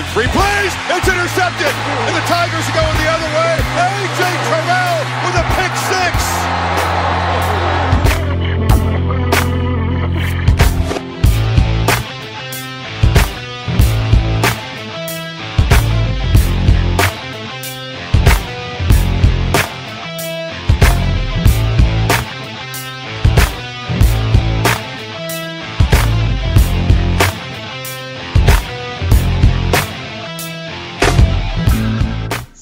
in three plays. It's intercepted. And the Tigers are going the other way. A.J. Terrell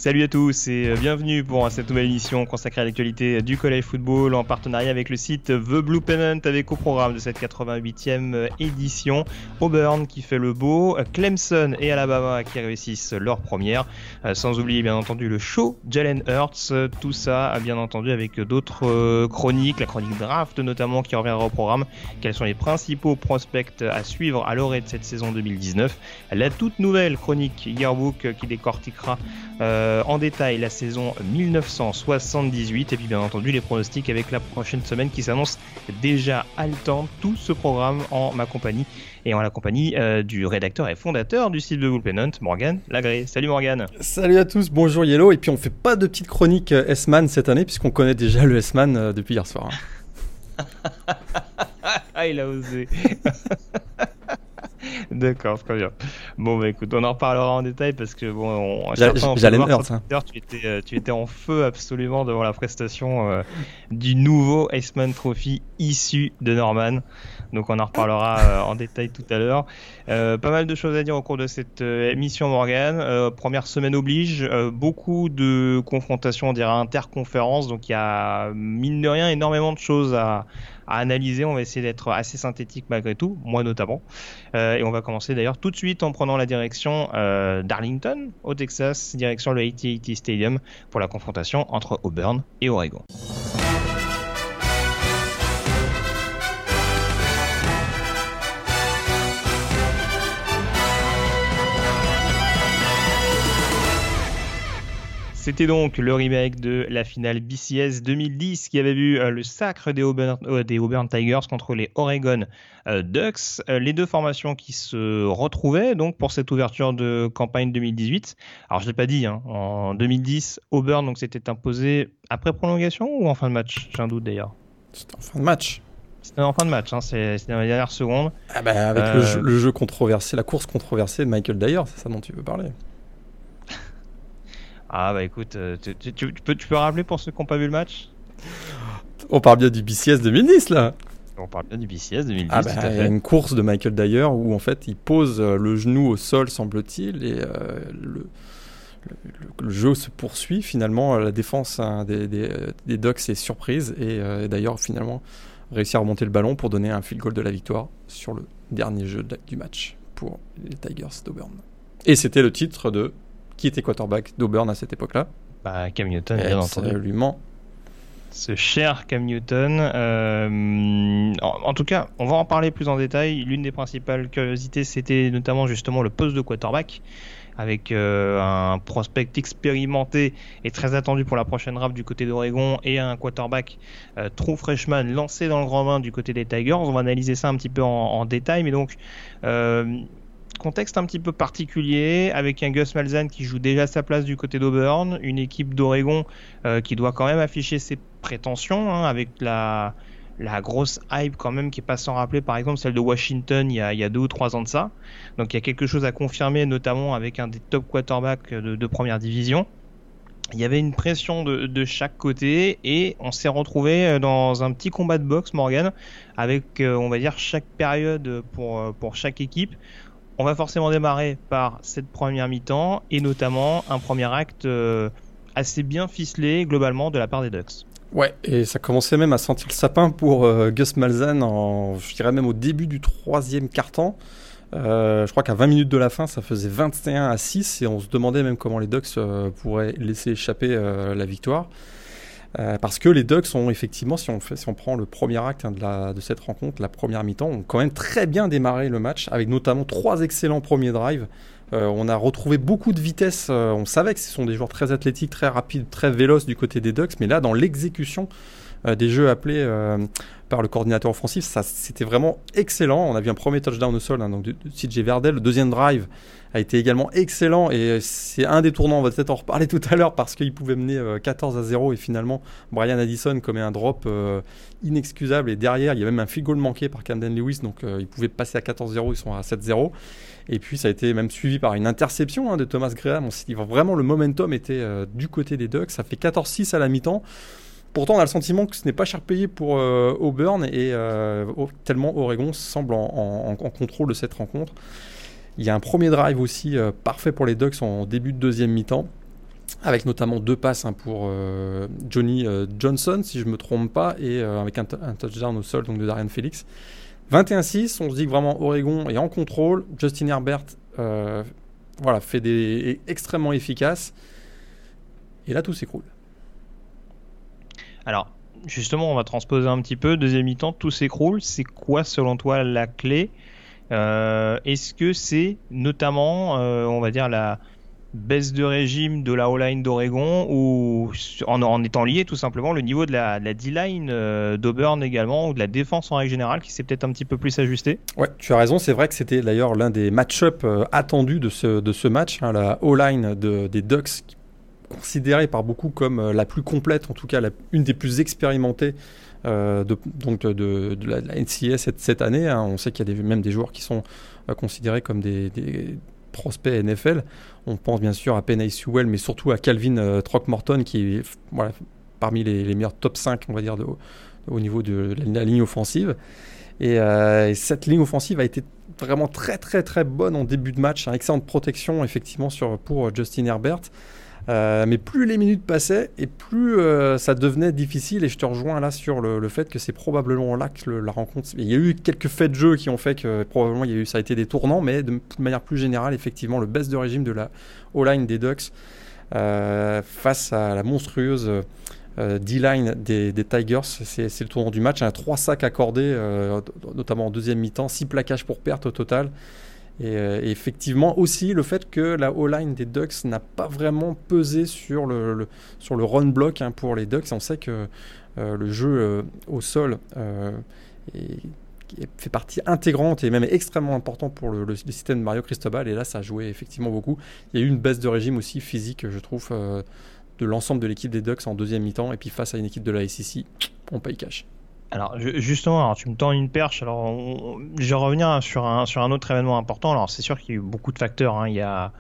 Salut à tous et bienvenue pour cette nouvelle émission consacrée à l'actualité du collège football en partenariat avec le site The Blue Pennant avec au programme de cette 88e édition Auburn qui fait le beau, Clemson et Alabama qui réussissent leur première, sans oublier bien entendu le show Jalen Hurts, tout ça bien entendu avec d'autres chroniques, la chronique draft notamment qui reviendra au programme, quels sont les principaux prospects à suivre à l'orée de cette saison 2019, la toute nouvelle chronique Yearbook qui décortiquera euh, en détail la saison 1978 et puis bien entendu les pronostics avec la prochaine semaine qui s'annonce déjà haletante. Tout ce programme en ma compagnie et en la compagnie euh, du rédacteur et fondateur du site de Bullpennant, Morgan Lagré. Salut Morgan. Salut à tous, bonjour Yellow. Et puis on fait pas de petite chronique euh, S-Man cette année puisqu'on connaît déjà le S-Man depuis hier soir. Hein. ah, il a osé. D'accord, très bien. Bon, bah écoute, on en reparlera en détail parce que bon, j'allais me ça. Tu étais, euh, tu étais en feu absolument devant la prestation euh, du nouveau Iceman Trophy issu de Norman. Donc on en reparlera euh, en détail tout à l'heure. Euh, pas mal de choses à dire au cours de cette émission Morgan. première semaine oblige, beaucoup de confrontations, on dirait interconférences. Donc il y a mine de rien énormément de choses à, à analyser. On va essayer d'être assez synthétique malgré tout, moi notamment. Euh, et on va commencer d'ailleurs tout de suite en prenant la direction euh, d'Arlington, au Texas, direction le AT&T Stadium pour la confrontation entre Auburn et Oregon. C'était donc le remake de la finale BCS 2010 qui avait vu euh, le sacre des Auburn, euh, des Auburn, Tigers contre les Oregon euh, Ducks. Les deux formations qui se retrouvaient donc pour cette ouverture de campagne 2018. Alors je l'ai pas dit, hein, en 2010, Auburn donc s'était imposé après prolongation ou en fin de match? J'ai un doute d'ailleurs. C'était en fin de match. C'était en fin de match, hein, c'est dans les dernières secondes. Ah bah, avec le jeu, le, jeu, controversé, la course controversée de Michael Dyer, c'est ça dont tu veux parler? Ah bah écoute, tu, tu, tu, peux, tu peux rappeler pour ceux qui n'ont pas vu le match? On parle bien du BCS 2010 là on parle bien du BCS 2010. Ah bah, il y a une course de Michael Dyer où en fait il pose le genou au sol semble-t-il et euh, le, le, le, jeu se poursuit finalement la défense hein, des, des, des, Ducks est surprise et euh, d'ailleurs finalement réussit à remonter le ballon pour donner un field goal de la victoire sur le dernier jeu de, du match pour les Tigers d'Auburn. Et c'était le titre de qui était quarterback d'Auburn à cette époque-là bah, Cam Newton, bien entendu. Absolument. Ce cher Cam Newton. Euh, en, en, tout cas, on va en parler plus en détail. L'une des principales curiosités, c'était notamment justement le poste de quarterback avec euh, un prospect expérimenté et très attendu pour la prochaine draft du côté d'Oregon et un quarterback euh, true freshman lancé dans le grand bain du côté des Tigers. On va analyser ça un petit peu en, en détail, mais donc euh, contexte un petit peu particulier avec un Gus Malzahn qui joue déjà sa place du côté d'Auburn, une équipe d'Oregon euh, qui doit quand même afficher ses prétentions hein, avec la, la grosse hype quand même qui est pas sans rappeler par exemple celle de Washington il y, a, il y a deux ou trois ans de ça. Donc il y a quelque chose à confirmer notamment avec un des top quarterbacks de, première division. Il y avait une pression de, de chaque côté et on s'est retrouvé dans un petit combat de boxe Morgan avec euh, on va dire chaque période pour, pour chaque équipe on va forcément démarrer par cette première mi-temps et notamment un premier acte euh, assez bien ficelé globalement de la part des Ducks. Ouais, et ça commençait même à sentir le sapin pour euh, Gus Malzahn, en, je dirais même au début du troisième quart-temps. Euh, je crois qu'à 20 minutes de la fin, ça faisait 21 à 6 et on se demandait même comment les Ducks euh, pourraient laisser échapper la victoire. Euh, parce que les Ducks ont effectivement, si on, fait, si on prend le premier acte hein, de, cette rencontre, la première mi-temps, ont quand même très bien démarré le match, avec notamment trois excellents premiers drives. Euh, on a retrouvé beaucoup de vitesse. Euh, on savait que ce sont des joueurs très athlétiques, très rapides, très véloces du côté des Ducks, mais là, dans l'exécution, des jeux appelés par le coordinateur offensif. Ça, c'était vraiment excellent. On a vu un premier touchdown au sol, hein, donc de, CJ Verdel. Le deuxième drive a été également excellent et c'est un des tournants. On va peut-être en reparler tout à l'heure parce qu'il pouvait mener 14 à 0 et finalement Brian Addison commet un drop inexcusable et derrière il y a même un field goal manqué par Camden Lewis donc il pouvait passer à 14-0. Ils sont à 7-0. Et puis ça a été même suivi par une interception hein, de Thomas Graham. On vraiment le momentum était euh, du côté des Ducks. Ça fait 14-6 à la mi-temps. Pourtant, on a le sentiment que ce n'est pas cher payé pour euh, Auburn et euh, tellement Oregon semble en, contrôle de cette rencontre. Il y a un premier drive aussi parfait pour les Ducks en début de deuxième mi-temps, avec notamment deux passes hein, pour Johnny Johnson, si je ne me trompe pas, et avec un, touchdown au sol donc de Darian Felix. 21-6, on se dit que vraiment Oregon est en contrôle. Justin Herbert euh, voilà, fait des est extrêmement efficace. Et là, tout s'écroule. Alors, justement, on va transposer un petit peu. Deuxième mi-temps, tout s'écroule. C'est quoi, selon toi, la clé? Euh, Est-ce que c'est notamment, euh, on va dire, la, baisse de régime de la O-line d'Oregon ou en, étant lié tout simplement le niveau de la, D-line euh, d'Auburn également ou de la défense en règle générale qui s'est peut-être un petit peu plus ajusté Ouais, tu as raison, c'est vrai que c'était d'ailleurs l'un des match-up attendus de ce, de ce match, hein, la O-line des Ducks considérée par beaucoup comme euh, la plus complète, en tout cas une des plus expérimentées de, donc de, la, NCS cette, année. Hein. On sait qu'il y a même des joueurs qui sont considérés comme des, prospects NFL. On pense bien sûr à Penny Sewell, mais surtout à Calvin euh, Throckmorton, qui est voilà, parmi les, meilleurs top 5, on va dire, au niveau de la, ligne offensive. Euh, et, cette ligne offensive a été vraiment très très très bonne en début de match, un excellente protection effectivement sur, pour Justin Herbert. Euh, mais plus les minutes passaient et plus euh, ça devenait difficile. Et je te rejoins là sur le, fait que c'est probablement là que la rencontre. Il y a eu quelques faits de jeu qui ont fait que probablement il y a eu, ça a été des tournants, mais de, manière plus générale, effectivement, le baisse de régime de la O-line des Ducks euh, face à la monstrueuse. D-line des, Tigers, c'est le tournant du match. Un 3 sacs accordés, notamment en deuxième mi-temps, 6 plaquages pour perte au total. Euh, et, effectivement aussi le fait que la O-line des Ducks n'a pas vraiment pesé sur le, sur le run block hein, pour les Ducks. On sait que euh, le jeu euh, au sol fait partie intégrante et même extrêmement important pour le, système de Mario Cristobal. Et là, ça a joué effectivement beaucoup. Il y a eu une baisse de régime aussi physique, je trouve, de l'ensemble de l'équipe des Ducks en deuxième mi-temps. Et puis face à une équipe de la SEC, on paye cash. Alors justement, alors, tu me tends une perche. Alors je vais revenir sur un sur un autre événement important. Alors c'est sûr qu'il y a eu beaucoup de facteurs. Hein. Il y a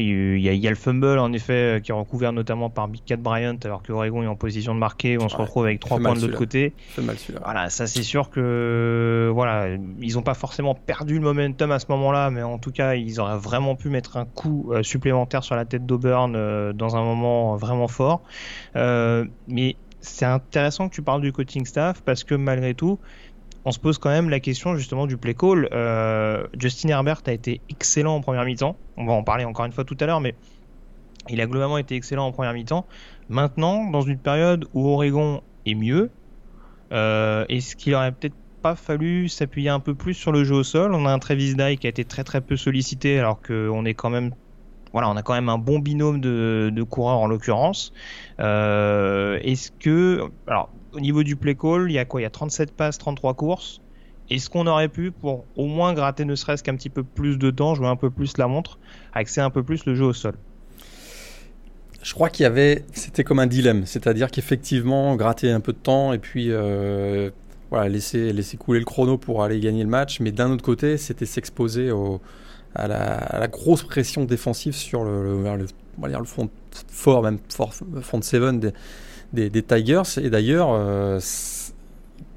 il y, a, le fumble en effet qui est recouvert notamment par Big Cat Bryant alors que Oregon est en position de marquer. On se retrouve avec trois points de l'autre côté. Mal, voilà, ça c'est sûr que voilà, ils n'ont pas forcément perdu le momentum à ce moment-là, mais en tout cas ils auraient vraiment pu mettre un coup euh, supplémentaire sur la tête d'Auburn euh, dans un moment vraiment fort. Euh, mais c'est intéressant que tu parles du coaching staff parce que malgré tout, on se pose quand même la question justement du play call. Euh, Justin Herbert a été excellent en première mi-temps. On va en parler encore une fois tout à l'heure, mais il a globalement été excellent en première mi-temps. Maintenant, dans une période où Oregon est mieux, euh, est-ce qu'il aurait peut-être pas fallu s'appuyer un peu plus sur le jeu au sol? On a un Travis Dye qui a été très très peu sollicité alors qu'on est quand même voilà, on a quand même un bon binôme de, coureurs en l'occurrence. Euh, est-ce que, alors, au niveau du play call, il y a quoi? Il y a 37 passes, 33 courses. Est-ce qu'on aurait pu, pour au moins gratter ne serait-ce qu'un petit peu plus de temps, jouer un peu plus la montre, axer un peu plus le jeu au sol? Je crois qu'il y avait, c'était comme un dilemme, c'est-à-dire qu'effectivement, gratter un peu de temps et puis euh, voilà, laisser, laisser couler le chrono pour aller gagner le match, mais d'un autre côté, c'était s'exposer au, à la, grosse pression défensive sur le, le, le front fort, même front 7 des, des, Tigers. Et d'ailleurs, euh,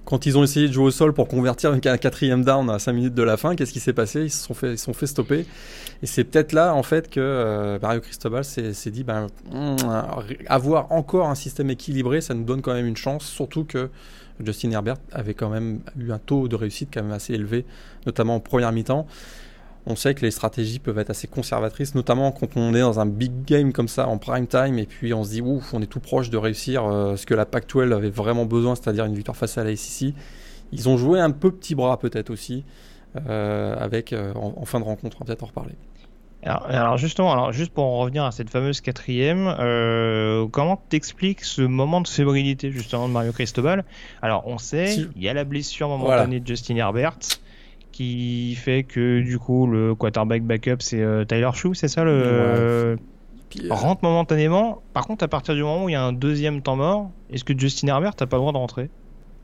quand ils ont essayé de jouer au sol pour convertir un quatrième down à 5 minutes de la fin, qu'est-ce qui s'est passé? Ils se, sont fait, ils sont fait stopper. Et c'est peut-être là, en fait, que euh, Mario Cristobal s'est dit ben, hmm, avoir encore un système équilibré, ça nous donne quand même une chance, surtout que Justin Herbert avait quand même eu un taux de réussite quand même assez élevé, notamment en première mi-temps on sait que les stratégies peuvent être assez conservatrices, notamment quand on est dans un big game comme ça en prime time et puis on se dit ouf, on est tout proche de réussir euh, ce que la Pac-12 avait vraiment besoin, c'est-à-dire une victoire face à la SEC. Ils ont joué un peu petit bras peut-être aussi, euh, avec euh, en, fin de rencontre, on va peut-être en reparler. Alors, justement, alors juste pour en revenir à cette fameuse quatrième, euh, comment t'expliques ce moment de fébrilité justement de Mario Cristobal? Alors on sait, il y a la blessure momentanée de Justin Herbert qui fait que du coup le quarterback backup c'est euh, Tyler Shue, c'est ça le euh, rentre momentanément. Par contre, à partir du moment où il y a un deuxième temps mort, est-ce que Justin Herbert n'a pas le droit de rentrer?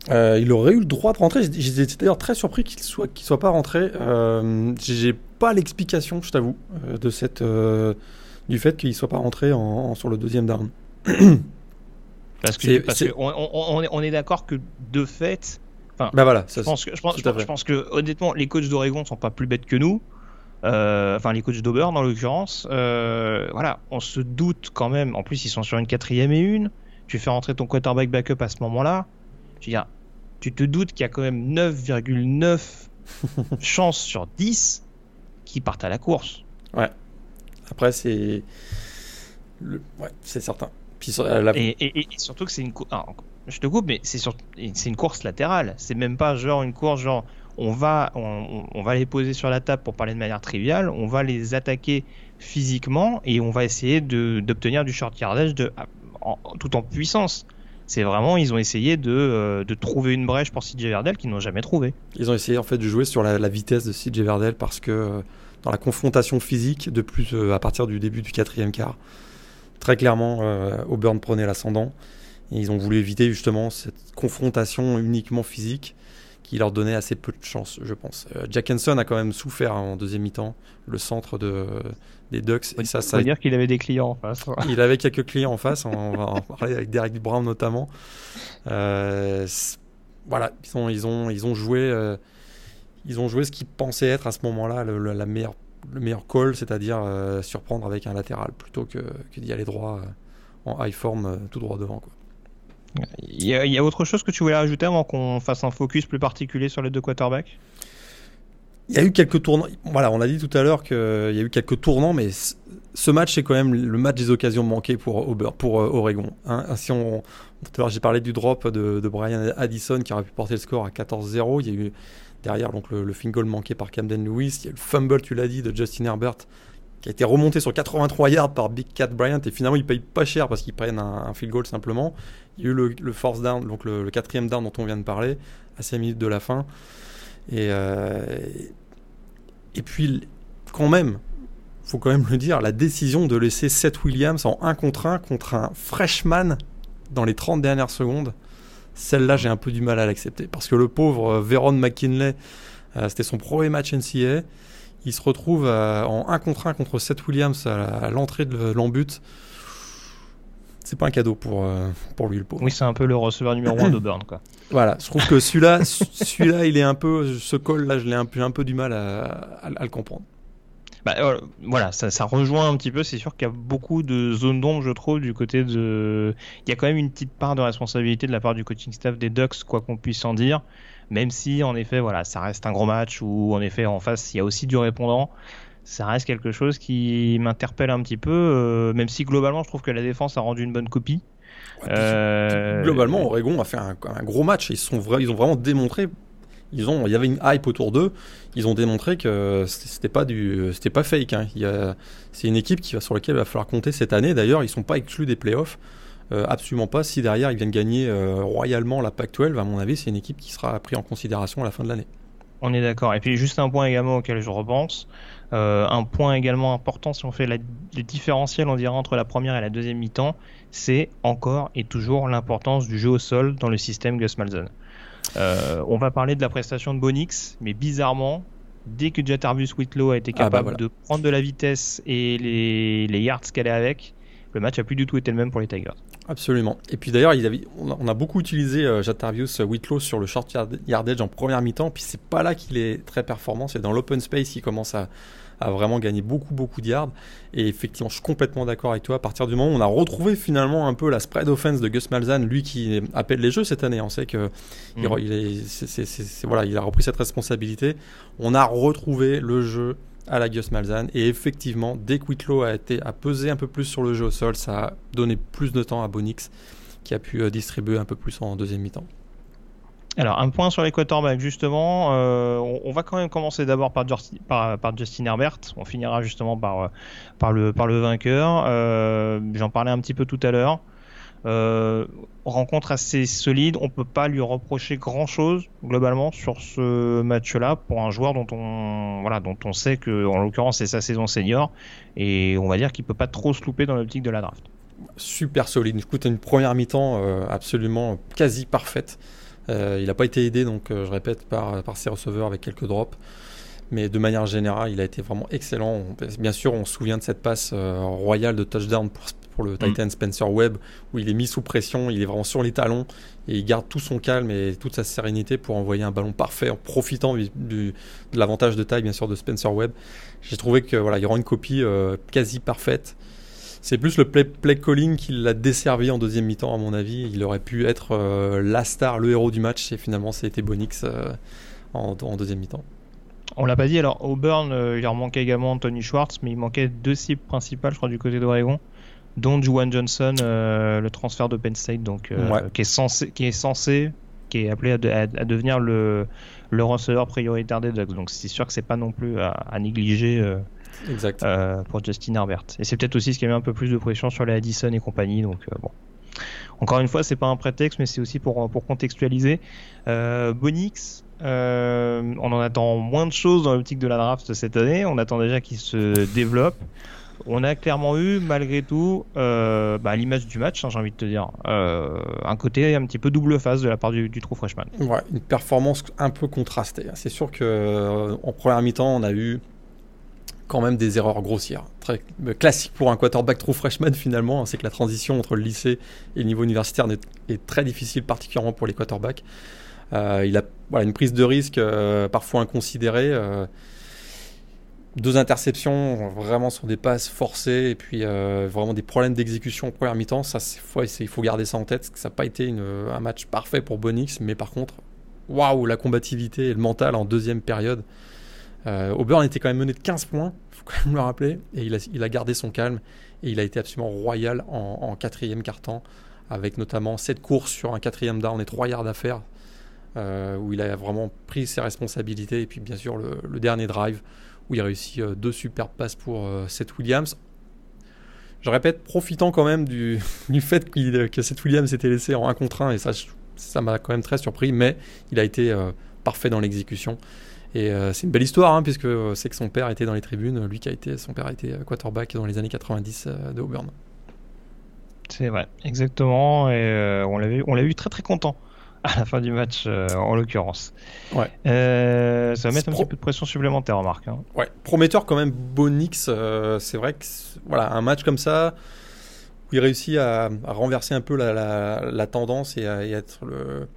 Euh, il aurait eu le droit de rentrer. J'étais d'ailleurs très surpris qu'il soit qu'il soit pas rentré. Euh, J'ai pas l'explication, je t'avoue, de cette euh, du fait qu'il soit pas rentré en, sur le deuxième down. parce que, parce que on, on, on, est, d'accord que de fait, enfin, bah voilà, ça, je pense que je pense, je pense, que honnêtement, les coachs d'Oregon sont pas plus bêtes que nous. Euh, enfin les coachs d'Auburn en l'occurrence, voilà, on se doute quand même. En plus, ils sont sur une quatrième et une. Tu fais rentrer ton quarterback backup à ce moment-là. Je veux dire, tu te doutes qu'il y a quand même 9,9 chances sur 10 qui partent à la course. Ouais. Après, c'est. Le... Ouais, c'est certain. Puis, la... et, surtout que c'est une course. Je te coupe, mais c'est sur... une course latérale. C'est même pas genre une course genre on va, on, va les poser sur la table pour parler de manière triviale, on va les attaquer physiquement et on va essayer d'obtenir du short yardage de, tout en puissance. C'est vraiment, ils ont essayé de, euh, de, trouver une brèche pour CJ Verdel qu'ils n'ont jamais trouvé. Ils ont essayé en fait de jouer sur la, vitesse de CJ Verdel parce que euh, dans la confrontation physique, de plus euh, à partir du début du quatrième quart, très clairement, Auburn prenait l'ascendant. Et ils ont voulu éviter justement cette confrontation uniquement physique qui leur donnait assez peu de chance, je pense. Jack Henson a quand même souffert en deuxième mi-temps, le centre de, des Ducks. Et ça, ça veut dire qu'il avait des clients en face. il avait quelques clients en face, on va en parler avec Derek Brown notamment. Euh, voilà, ils ont, ils ont, ils ont joué, euh, ils ont joué ce qu'ils pensaient être à ce moment-là le, la meilleure, le meilleur call, c'est-à-dire euh, surprendre avec un latéral plutôt que, que d'y aller droit en high form tout droit devant. Quoi. Il y, a, il y, a, autre chose que tu voulais rajouter avant qu'on fasse un focus plus particulier sur les deux quarterbacks? Il y a eu quelques tournants. Voilà, on a dit tout à l'heure qu'il y a eu quelques tournants, mais ce match, c'est quand même le match des occasions manquées pour, pour euh, Oregon. Hein. Si on, tout à l'heure, j'ai parlé du drop de, Brian Addison qui aurait pu porter le score à 14-0. Il y a eu derrière donc le, le field goal manqué par Camden Lewis. Il y a le fumble, tu l'as dit, de Justin Herbert qui a été remonté sur 83 yards par Big Cat Bryant et finalement il paye pas cher parce qu'ils prennent un, field goal simplement. Il y a eu le, le force down, donc le, quatrième down dont on vient de parler à 5 minutes de la fin. Et, euh, et puis, quand même, faut quand même le dire, la décision de laisser Seth Williams en 1 contre 1 contre un freshman dans les 30 dernières secondes, celle-là, j'ai un peu du mal à l'accepter. Parce que le pauvre euh, Veron McKinley, euh, c'était son premier match NCA. Il se retrouve en 1 contre 1 contre Seth Williams à, l'entrée de l'embut c'est pas un cadeau pour, euh, pour lui, le pauvre. Oui, c'est un peu le receveur numéro 1 d'Auburn, quoi. Voilà, je trouve que celui-là, celui-là, il est un peu, ce call-là, je l'ai un peu, un peu du mal à, à, le comprendre. Bah, euh, voilà, ça, ça, rejoint un petit peu. C'est sûr qu'il y a beaucoup de zones d'ombre, je trouve, du côté de. Il y a quand même une petite part de responsabilité de la part du coaching staff des Ducks, quoi qu'on puisse en dire. Même si, en effet, voilà, ça reste un gros match où, en effet, en face, il y a aussi du répondant ça reste quelque chose qui m'interpelle un petit peu, euh, même si globalement je trouve que la défense a rendu une bonne copie. Euh, globalement, Oregon a fait un, gros match. Ils, sont ils ont vraiment démontré. Ils ont, il y avait une hype autour d'eux. Ils ont démontré que c'était pas du, c'était pas fake. Hein. C'est une équipe qui va, sur laquelle il va falloir compter cette année. D'ailleurs, ils sont pas exclus des playoffs. Euh, absolument pas. Si derrière ils viennent gagner royalement la PAC-12, à mon avis, c'est une équipe qui sera prise en considération à la fin de l'année. On est d'accord. Et puis juste un point également auquel je repense. Euh, un point également important, si on fait la, les différentiels, entre la première et la deuxième mi-temps, c'est encore et toujours l'importance du jeu au sol dans le système Gus Malzahn. Euh, on va parler de la prestation de Bonix, mais bizarrement, dès que Jatarvius Whitlow a été ah, bah capable de prendre de la vitesse et les, les yards qu'elle est avec, le match a plus du tout été le même pour les Tigers. Absolument. Et puis d'ailleurs, on, a beaucoup utilisé euh, Jatarvius Whitlow sur le short yardage en première mi-temps, puis c'est pas là qu'il est très performant, c'est dans l'open space qu'il commence à, a vraiment gagné beaucoup, beaucoup de yards. Et effectivement, je suis complètement d'accord avec toi. À partir du moment où on a retrouvé finalement un peu la spread offense de Gus Malzahn, lui qui appelle les jeux cette année, on sait que il, mhm. est, voilà, il a repris cette responsabilité. On a retrouvé le jeu à la Gus Malzahn. Et effectivement, dès que Whitlow a, été, a pesé un peu plus sur le jeu au sol, ça a donné plus de temps à Bonix, qui a pu euh, distribuer un peu plus en deuxième mi-temps. Alors, un point sur quarterbacks, justement. Euh, on, va quand même commencer d'abord par, Justin Herbert. On finira justement par, euh, le, vainqueur. Euh, j'en parlais un petit peu tout à l'heure. rencontre assez solide. On peut pas lui reprocher grand chose globalement sur ce match-là pour un joueur dont on sait que en l'occurrence c'est sa saison senior et on va dire qu'il peut pas trop se louper dans l'optique de la draft. Super solide. Écoute, une première mi-temps absolument quasi parfaite. Euh, il n'a pas été aidé, donc euh, je répète, par, par ses receveurs avec quelques drops. Mais de manière générale, il a été vraiment excellent. Bien sûr, on se souvient de cette passe euh, royale de touchdown pour, pour le mm. Titan Spencer Webb, où il est mis sous pression, il est vraiment sur les talons, et il garde tout son calme et toute sa sérénité pour envoyer un ballon parfait en profitant du, de l'avantage de taille, bien sûr, de Spencer Webb. J'ai trouvé que voilà, il rend une copie quasi parfaite. C'est plus le play, calling qui l'a desservi en deuxième mi-temps, à mon avis. Il aurait pu être euh, la star, le héros du match, et finalement, été Bonix euh, en, deuxième mi-temps. On l'a pas dit, alors Auburn, euh, il leur manquait également Tony Schwartz, mais il manquait deux cibles principales, je crois, du côté d'Oregon, dont Juwan Johnson, le transfert de Penn State, donc, qui, est censé, qui est censé, qui est appelé à, devenir le, le receveur prioritaire des Ducks. Donc c'est sûr que c'est pas non plus à, à négliger Exact. Euh, pour Justin Herbert. Et c'est peut-être aussi ce qui a mis un peu plus de pression sur les Addison et compagnie. Donc euh, bon. Encore une fois, c'est pas un prétexte, mais c'est aussi pour, pour contextualiser. Euh, Bonix, on en attend moins de choses dans l'optique de la draft cette année. On attend déjà qu'il se développe. On a clairement eu, malgré tout, euh, bah, l'image du match, hein, j'ai envie de te dire, un côté un petit peu double face de la part du, du trou freshman. Ouais, une performance un peu contrastée. C'est sûr que en première mi-temps, on a eu quand même des erreurs grossières. Euh, classique pour un quarterback trop freshman finalement, hein, c'est que la transition entre le lycée et le niveau universitaire est, très difficile, particulièrement pour les quarterbacks. Euh, il a une prise de risque euh, parfois inconsidérée. deux interceptions vraiment sur des passes forcées et puis vraiment des problèmes d'exécution en première mi-temps. Ça, il faut garder ça en tête. Ça n'a pas été un match parfait pour Bonix, mais par contre, waouh, la combativité et le mental en deuxième période. Euh, Auburn était quand même mené de 15 points, il faut quand même le rappeler, et il a, gardé son calme et il a été absolument royal en, quatrième quart-temps, avec notamment 7 courses sur un quatrième down et 3 yards à faire, euh, où il a vraiment pris ses responsabilités, et puis bien sûr le, dernier drive, où il a réussi euh, deux superbes passes pour Seth Williams. Je répète, profitant quand même du, fait que Seth Williams s'était laissé en 1 contre 1, et ça, ça m'a quand même très surpris, mais il a été parfait dans l'exécution. Et euh, c'est une belle histoire, hein, puisque euh, c'est que son père était dans les tribunes, lui qui a été, son père a été quarterback dans les années 90 euh, de Auburn. C'est vrai, exactement, et on l'a vu, on l'a vu très très content à la fin du match, en l'occurrence. Ouais. ça va mettre un petit peu de pression supplémentaire, remarque. Hein. Ouais, prometteur quand même, Bonix. c'est vrai que voilà, un match comme ça où il réussit à, renverser un peu la, tendance et à, et être le,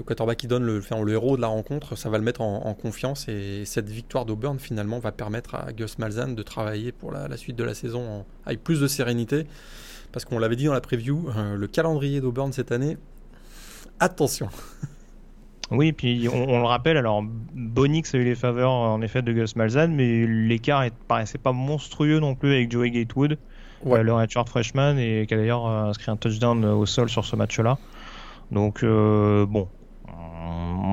le quarterback qui donne le, le héros de la rencontre, ça va le mettre en, confiance et cette victoire d'Auburn finalement va permettre à Gus Malzahn de travailler pour la, suite de la saison avec plus de sérénité parce qu'on l'avait dit dans la preview, euh, le calendrier d'Auburn cette année, attention. Oui, puis on, le rappelle, alors Bonix a eu les faveurs en effet de Gus Malzahn, mais l'écart ne paraissait pas monstrueux non plus avec Joey Gatewood, ouais. euh, le redshirt freshman, et qui a d'ailleurs euh, inscrit un touchdown au sol sur ce match-là. Donc euh, bon,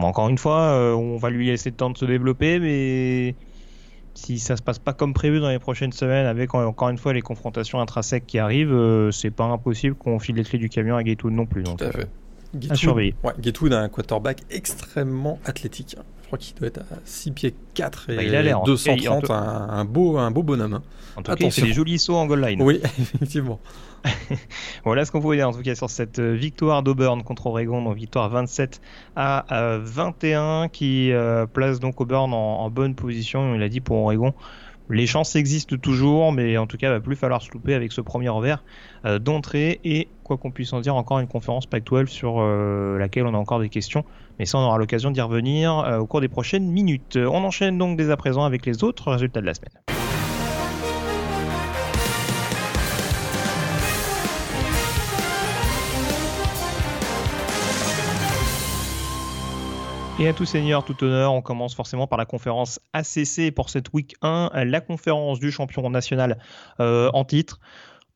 encore une fois, euh, on va lui laisser le temps de se développer, mais si ça se passe pas comme prévu dans les prochaines semaines, avec encore une fois les confrontations intrinsèques qui arrivent, euh, c'est pas impossible qu'on file les clés du camion à Gatewood non plus. Donc, Tout à fait. À surveiller. Ouais, a un quarterback extrêmement athlétique. Je crois qu'il doit être à 6 pieds 4 et 230, bah, un, beau, un beau bonhomme. Hein. En tout cas, il fait des jolis sauts en goal line. Oui, effectivement. voilà ce qu'on pouvait dire en tout cas sur cette euh, victoire d'Auburn contre Oregon, donc victoire 27 à 21 euh, qui euh, place donc Auburn en, bonne position. Il a dit pour Oregon. Les chances existent toujours, mais en tout cas, il va plus falloir se louper avec ce premier revers d'entrée et quoi qu'on puisse en dire, encore une conférence Pac-12 sur laquelle on a encore des questions, mais ça on aura l'occasion d'y revenir au cours des prochaines minutes. On enchaîne donc dès à présent avec les autres résultats de la semaine. Et à tout seigneur, tout honneur, on commence forcément par la conférence ACC pour cette week 1, la conférence du champion national euh, en titre.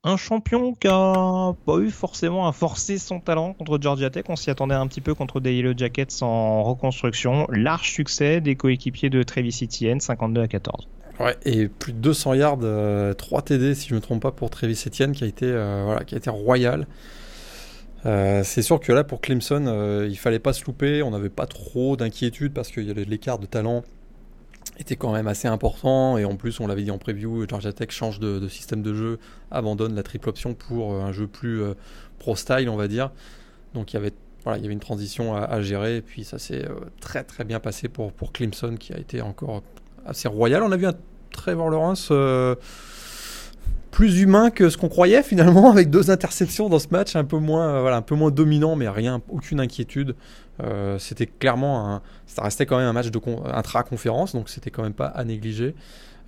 un champion qui a pas eu forcément à forcer son talent contre Georgia Tech. On s'y attendait un petit peu contre des Yellow Jackets en reconstruction. Large succès des coéquipiers de Travis Etienne, 52 à 14. Ouais, et plus de 200 yards, 3 euh, TD si je ne me trompe pas pour Travis Etienne qui a été, euh, voilà, qui a été royal. Euh, c'est sûr que là pour Clemson, il fallait pas se louper. On n'avait pas trop d'inquiétude parce que l'écart de talent était quand même assez important. Et en plus, on l'avait dit en preview, Georgia Tech change de, système de jeu, abandonne la triple option pour un jeu plus pro style, on va dire. Donc il y avait une transition à, gérer. Et puis ça s'est très très bien passé pour, pour Clemson qui a été encore assez royal. On a vu un Trevor Lawrence euh, plus humain que ce qu'on croyait finalement, avec deux interceptions dans ce match, un peu moins, euh, dominant, mais rien, aucune inquiétude. Euh, c'était clairement, un, ça restait quand même un match de intra-conférence, donc c'était quand même pas à négliger.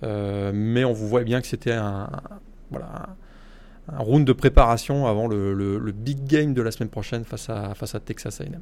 mais on vous voit bien que c'était un, voilà, un, round de préparation avant le, le, big game de la semaine prochaine face à, face à Texas A&M.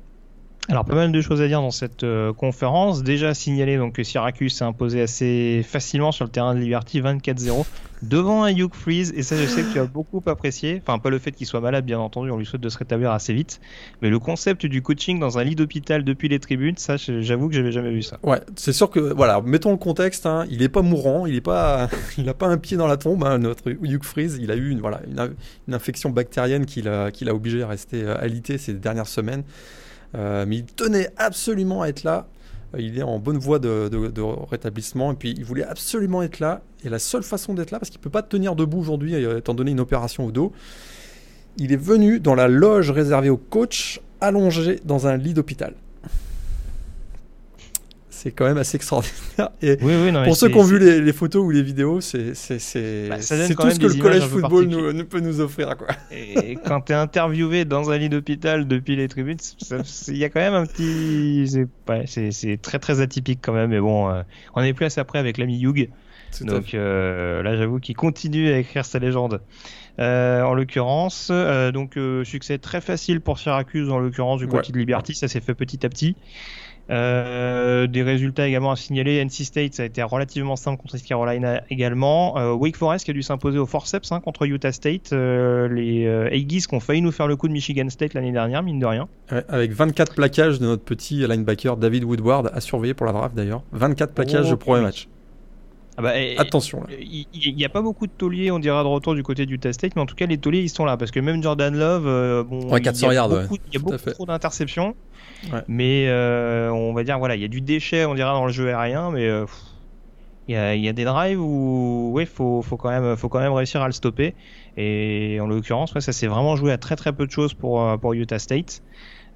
Alors pas mal de choses à dire dans cette euh, conférence. Déjà signalé donc que Syracuse s'est imposé assez facilement sur le terrain de Liberty 24-0 devant un Hugh Freeze et ça je sais que tu as beaucoup apprécié. Enfin pas le fait qu'il soit malade bien entendu, on lui souhaite de se rétablir assez vite, mais le concept du coaching dans un lit d'hôpital depuis les tribunes, ça j'avoue que j'avais jamais vu ça. Ouais, c'est sûr que voilà, mettons le contexte, hein, il est pas mourant, il est pas, pas un pied dans la tombe. Hein, notre Hugh Freeze, il a eu une voilà une, infection bactérienne qui l'a qui l'a obligé à rester euh, alité ces dernières semaines. Euh, mais il tenait absolument à être là. Euh, il est en bonne voie de, rétablissement et puis il voulait absolument être là. Et la seule façon d'être là, parce qu'il ne peut pas tenir debout aujourd'hui euh, étant donné une opération au dos, il est venu dans la loge réservée au coach, allongé dans un lit d'hôpital c'est quand même assez extraordinaire. Et pour ceux qui ont vu les, photos ou les vidéos, c'est bah, tout ce que le collège football nous, peut nous offrir. Quoi. Et quand tu es interviewé dans un lit d'hôpital depuis les tribunes, il y a quand même un petit. C'est très très atypique quand même. Mais bon, euh, on n'est plus assez après avec l'ami Hugh. Donc euh, là, j'avoue qu'il continue à écrire sa légende. Euh, en l'occurrence, donc succès très facile pour Syracuse en l'occurrence du côté de Liberty, ça s'est fait petit à petit. Euh, des résultats également à signaler. NC State, ça a été relativement simple contre East Carolina également. Euh, Wake Forest qui a dû s'imposer au forceps hein, contre Utah State. Euh, les Aggies qui ont failli nous faire le coup de Michigan State l'année dernière, mine de rien. avec 24 plaquages de notre petit linebacker David Woodward, à surveiller pour la draft d'ailleurs. 24 plaquages oh, au premier match. Ah bah, Attention. Il n'y a pas beaucoup de tauliers, on dira, de retour du côté du Utah State, mais en tout cas, les tauliers, ils sont là. Parce que même Jordan Love, bon, 400 il y a beaucoup, il y a beaucoup trop d'interceptions. Mais euh, on va dire, voilà, il y a du déchet, on dira, dans le jeu aérien, mais euh, il y, a, des drives où ouais, faut, faut, quand même, faut quand même réussir à le stopper. Et en l'occurrence, ça s'est vraiment joué à très très peu de choses pour, euh, pour Utah State.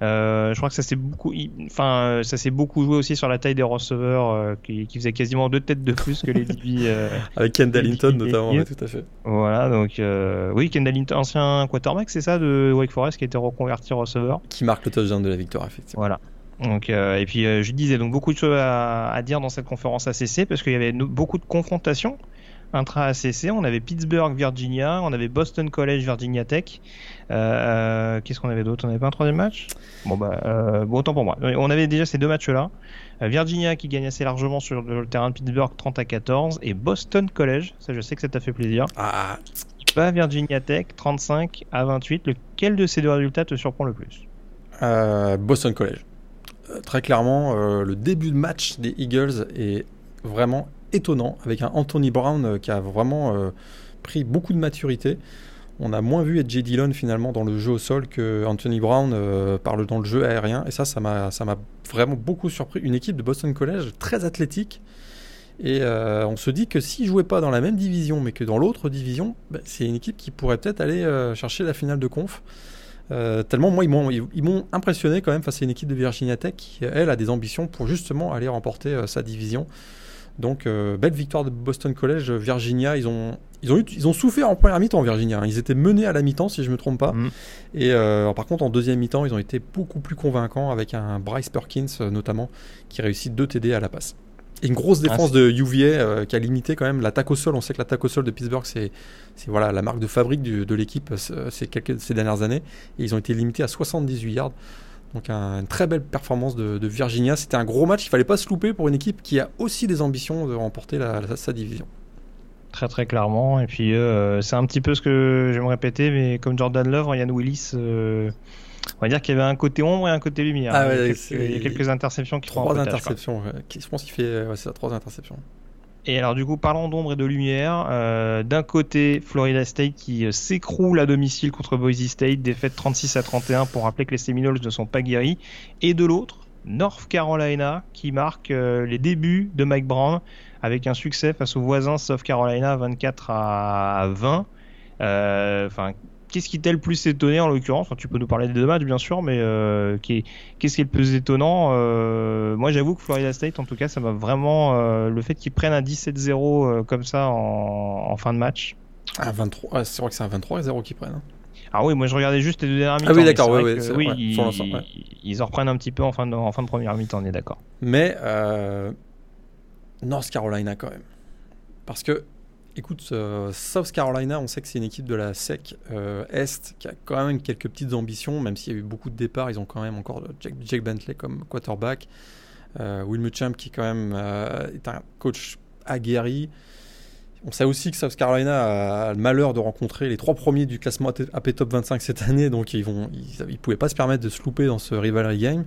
Euh, je crois que ça s'est beaucoup, enfin, ça s'est beaucoup joué aussi sur la taille des receveurs euh, qui, qui faisaient quasiment deux têtes de plus que les DB. Euh, Avec Kendall Hinton notamment, tout à fait. Voilà, donc oui, Kendall Hinton, ancien quarterback, c'est ça, de Wake Forest qui a été reconverti receveur. Qui marque le touchdown de la victoire, effectivement. Voilà. Donc, et puis je disais donc beaucoup de choses à, à dire dans cette conférence ACC parce qu'il y avait beaucoup de confrontations intra-ACC. On avait Pittsburgh, Virginia, on avait Boston College, Virginia Tech. Euh, euh, qu'est-ce qu'on avait d'autre? On n'avait pas un troisième match? Bon, bah, euh, bon, autant pour moi. On avait déjà ces deux matchs-là. Virginia qui gagne assez largement sur le terrain de Pittsburgh 30 à 14 et Boston College, ça je sais que ça t'a fait plaisir. Ah. Pas Virginia Tech 35 à 28. Lequel de ces deux résultats te surprend le plus? Boston College. très clairement, le début de match des Eagles est vraiment étonnant avec un Anthony Brown euh, qui a vraiment euh, pris beaucoup de maturité. On a moins vu J. Dillon finalement dans le jeu au sol que Anthony Brown euh, parle dans le jeu aérien. Et ça, ça m'a, vraiment beaucoup surpris. Une équipe de Boston College très athlétique. Et on se dit que s'ils ne jouaient pas dans la même division, mais que dans l'autre division, ben, c'est une équipe qui pourrait peut-être aller chercher la finale de conf. tellement moi ils, m'ont impressionné quand même face à une équipe de Virginia Tech qui elle a des ambitions pour justement aller remporter sa division. Donc, euh, belle victoire de Boston College. Virginia, ils ont, ils ont, eu, ils ont souffert en première mi-temps, Virginia. Hein. Ils étaient menés à la mi-temps, si je ne me trompe pas. Mm. Et euh, par contre, en deuxième mi-temps, ils ont été beaucoup plus convaincants avec un Bryce Perkins, euh, notamment, qui réussit deux TD à la passe. Et une grosse ah, défense de UVA qui a limité quand même l'attaque au sol. On sait que l'attaque au sol de Pittsburgh, c'est voilà, la marque de fabrique de l'équipe ces, ces dernières années. Et ils ont été limités à 78 yards. Donc une très belle performance de, Virginia. C'était un gros match, il fallait pas se louper pour une équipe qui a aussi des ambitions de remporter sa division. Très très clairement. Et puis c'est un petit peu ce que j'aime répéter, mais comme Jordan Love, Ryan Willis, on va dire qu'il y avait un côté ombre et un côté lumière. Ah il, y a quelques, il, y a quelques, interceptions qui trois interceptions. Je pense qu'il fait ouais, c'est trois interceptions. Et alors du coup, parlons d'ombre et de lumière. Euh, D'un côté, Florida State qui euh, s'écroule à domicile contre Boise State, défaite 36 à 31 pour rappeler que les Seminoles ne sont pas guéris. Et de l'autre, North Carolina qui marque euh, les débuts de Mike Brown avec un succès face aux voisins South Carolina 24 à 20. Euh, enfin, qu'est-ce qui t'a le plus étonné en l'occurrence? Tu peux nous parler des deux matchs bien sûr, mais euh, qu'est-ce qui est le plus étonnant euh, Moi j'avoue que Florida State en tout cas ça m'a vraiment euh, le fait qu'ils prennent un 17-0 comme ça en, fin de match. Ah, 23, c'est vrai que c'est un 23-0 qu'ils prennent. Hein. Ah oui, moi je regardais juste les deux dernières mi-temps. Ah oui, d'accord, oui, oui, ils, en reprennent un petit peu en fin de, en fin de première mi-temps, on est d'accord. Mais North Carolina quand même. Parce que Écoute, euh, South Carolina, on sait que c'est une équipe de la SEC euh, Est qui a quand même quelques petites ambitions, même s'il y a eu beaucoup de départs, ils ont quand même encore Jake, Bentley comme quarterback, euh, Will Muschamp qui quand même est un coach aguerri. On sait aussi que South Carolina a le malheur de rencontrer les trois premiers du classement AP Top 25 cette année, donc ils ne ils, pouvaient pas se permettre de se louper dans ce rivalry game.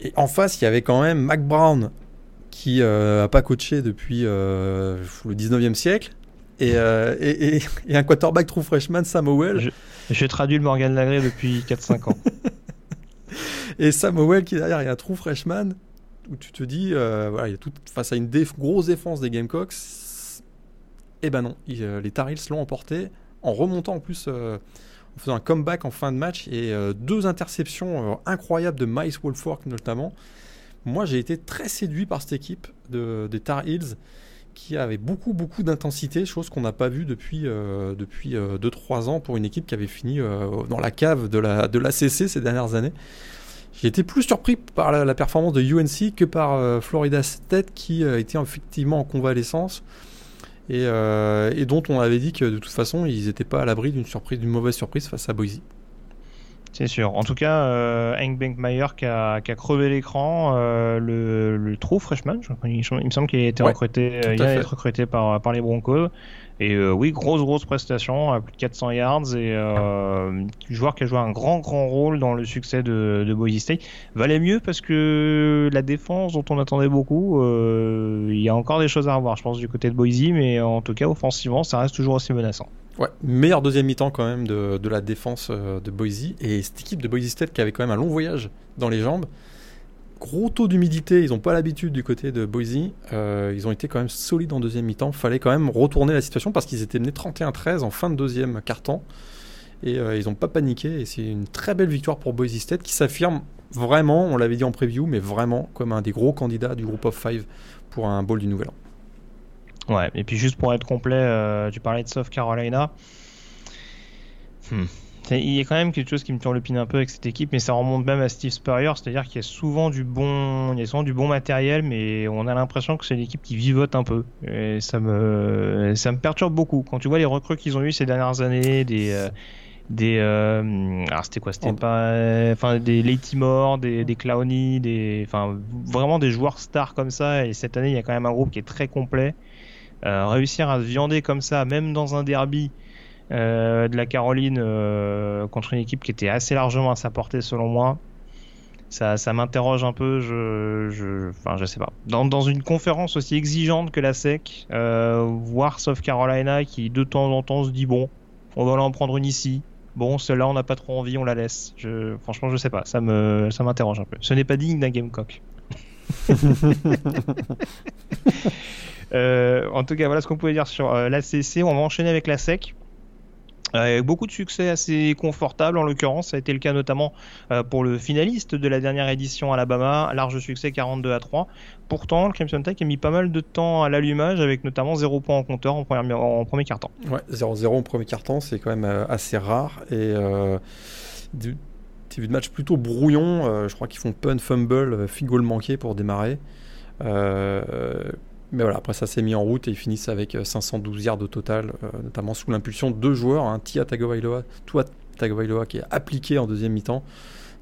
Et en face, il y avait quand même Mac Brown, qui n'a euh, pas coaché depuis euh, le 19e siècle. Euh, et, et, un quarterback true freshman, Samuel. J'ai traduit le Morgan Lagré depuis 4-5 ans. et Samuel qui derrière est un true freshman, où tu te dis, voilà, il est tout face à une grosse défense des Gamecocks. Et eh ben non, les Tar Heels l'ont emporté en remontant en plus, en faisant un comeback en fin de match et deux interceptions incroyables de Miles Wolfork notamment. Moi, j'ai été très séduit par cette équipe de, des Tar Heels qui avait beaucoup, beaucoup d'intensité, chose qu'on n'a pas vue depuis, euh, depuis 2-3 euh, ans pour une équipe qui avait fini euh, dans la cave de la, de l'ACC ces dernières années. J'ai été plus surpris par la, performance de UNC que par Florida State qui était effectivement en convalescence et, et, dont on avait dit que de toute façon ils n'étaient pas à l'abri d'une surprise, d'une mauvaise surprise face à Boise. C'est sûr. En tout cas, euh, Hank Bankmeyer qui a, qui a crevé l'écran, euh, le, le trou freshman, il, me semble qu'il a été recruté, euh, il a été recruté par, par les Broncos. Et euh, oui, grosse grosse prestation, à plus de 400 yards et euh, joueur qui a joué un grand grand rôle dans le succès de, de Boise State. Valait mieux parce que la défense dont on attendait beaucoup, euh, il y a encore des choses à revoir, je pense, du côté de Boise, mais en tout cas offensivement, ça reste toujours assez menaçant. Ouais, meilleur deuxième mi-temps quand même de, de la défense euh, de Boise et cette équipe de Boise State qui avait quand même un long voyage dans les jambes gros taux d'humidité, ils n'ont pas l'habitude du côté de Boise. Euh, ils ont été quand même solides en deuxième mi-temps. Fallait quand même retourner la situation parce qu'ils étaient menés 31-13 en fin de deuxième quart-temps. Et euh, ils n'ont pas paniqué. Et c'est une très belle victoire pour Boise State qui s'affirme vraiment, on l'avait dit en preview, mais vraiment comme un des gros candidats du groupe of five pour un bowl du Nouvel An. Ouais, et puis juste pour être complet, euh, tu parlais de South Carolina. Hmm. Il y a quand même quelque chose qui me turlupine un peu avec cette équipe, mais ça remonte même à Steve Spurrier, c'est-à-dire qu'il y a souvent du bon, il y a souvent du bon matériel, mais on a l'impression que c'est une équipe qui vivote un peu. Et ça me, ça me perturbe beaucoup. Quand tu vois les recrues qu'ils ont eu ces dernières années, des, euh, des, euh, alors c'était quoi, c'était pas, enfin des Lady Moore, des, des Clowny, des, enfin vraiment des joueurs stars comme ça. Et cette année, il y a quand même un groupe qui est très complet. Euh, réussir à se viander comme ça, même dans un derby euh, de la Caroline euh, contre une équipe qui était assez largement à sa portée selon moi. Ça, ça m'interroge un peu, je, je, enfin, je sais pas. Dans, dans une conférence aussi exigeante que la SEC, euh, voir South Carolina qui de temps en temps se dit bon, on va en prendre une ici. Bon, celle-là, on n'a pas trop envie, on la laisse. Je, franchement, je sais pas. Ça me, ça m'interroge un peu. Ce n'est pas digne d'un Gamecock. euh, en tout cas, voilà ce qu'on pouvait dire sur euh, l'ACC. On va enchaîner avec la SEC. Euh, beaucoup de succès assez confortable en l'occurrence, ça a été le cas notamment pour le finaliste de la dernière édition Alabama, large succès 42 à 3. Pourtant, le Crimson Tide a mis pas mal de temps à l'allumage avec notamment 0 points en compteur en, premier quart-temps. Ouais, 0-0 en premier quart-temps, c'est quand même assez rare et du, vu de match plutôt brouillon, je crois qu'ils font punt, fumble, field goal manqué pour démarrer. Mais voilà, après ça s'est mis en route et ils finissent avec 512 euh, yards au total, euh, notamment sous l'impulsion de deux joueurs, un Tia Tagovailoa, Tagovailoa qui est appliqué en deuxième mi-temps,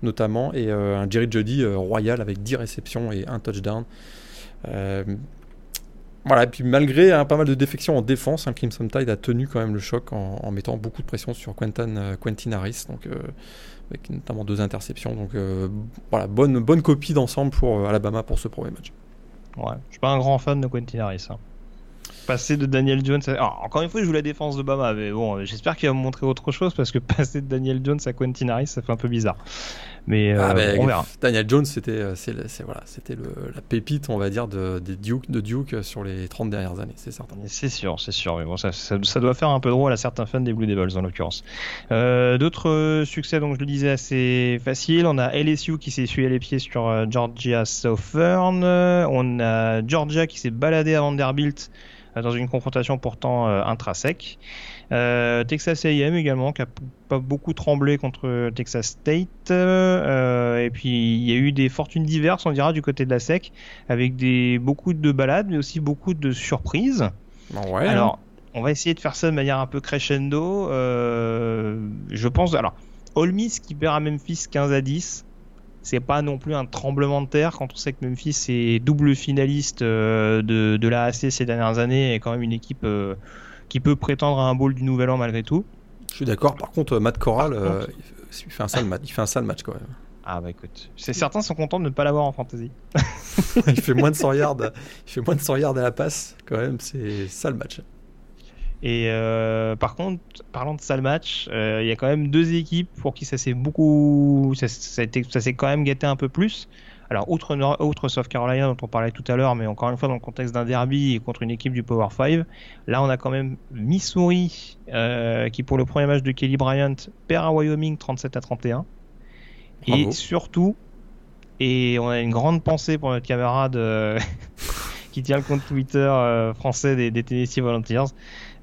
notamment, et euh, un Jerry Jody royal avec 10 réceptions et un touchdown. Voilà, et puis malgré hein, pas mal de défections en défense, hein, Crimson Tide a tenu quand même le choc en, mettant beaucoup de pression sur Quentin, Quentin Harris, donc, avec notamment deux interceptions. Donc voilà, bonne, bonne copie d'ensemble pour Alabama pour ce premier match. Ouais, je suis pas un grand fan de Quentin Harris. hein. Passer de Daniel Jones. à- Alors, encore une fois, il joue la défense de Bama, mais bon, euh, j'espère qu'il va me montrer autre chose parce que passer de Daniel Jones à Quentin Harris, ça fait un peu bizarre. Mais euh, Ah, on verra. Daniel Jones, c'était euh, c'est voilà, c'était la pépite, on va dire, de, Duke, de Duke sur les 30 dernières années, c'est certain. C'est sûr, c'est sûr. Mais bon, ça, ça, ça doit faire un peu drôle à certains fans des Blue Devils en l'occurrence. Euh, D'autres succès, donc je le disais, assez faciles. On a LSU qui s'est essuyé les pieds sur Georgia Southern. On a Georgia qui s'est baladé à Vanderbilt dans une confrontation pourtant euh, intrasec. Euh, Texas A&M également qui a pas beaucoup tremblé contre Texas State. Euh, et puis il y a eu des fortunes diverses, on dira, du côté de la SEC, avec des beaucoup de balades, mais aussi beaucoup de surprises. Bon, ouais, Alors, on va essayer de faire ça de manière un peu crescendo. Euh, je pense. Alors, Ole Miss qui perd à Memphis 15 à 10. C'est pas non plus un tremblement de terre quand on sait que Memphis est double finaliste euh, de, de l'AAC ces dernières années et quand même une équipe euh, qui peut prétendre à un bowl du Nouvel An malgré tout. je suis d'accord. Par contre, Matt Corral, euh, il, fait un sale match, il fait un sale match quand même. Ah bah écoute, certains sont contents de ne pas l'avoir en fantasy. il fait moins de 100 yards, il fait moins de 100 yards à la passe quand même, c'est sale match. Et euh, par contre, parlant de sale match, euh, il y a quand même deux équipes pour qui ça s'est beaucoup, ça, ça ça s'est quand même gâté un peu plus. Alors, outre, Nor- outre South Carolina dont on parlait tout à l'heure, mais encore une fois dans le contexte d'un derby et contre une équipe du Power 5, là on a quand même Missouri euh, qui pour le premier match de Kelly Bryant perd à Wyoming 37 à 31. Bravo. Et surtout, et on a une grande pensée pour notre camarade euh, qui tient le compte Twitter euh, français des, des Tennessee Volunteers,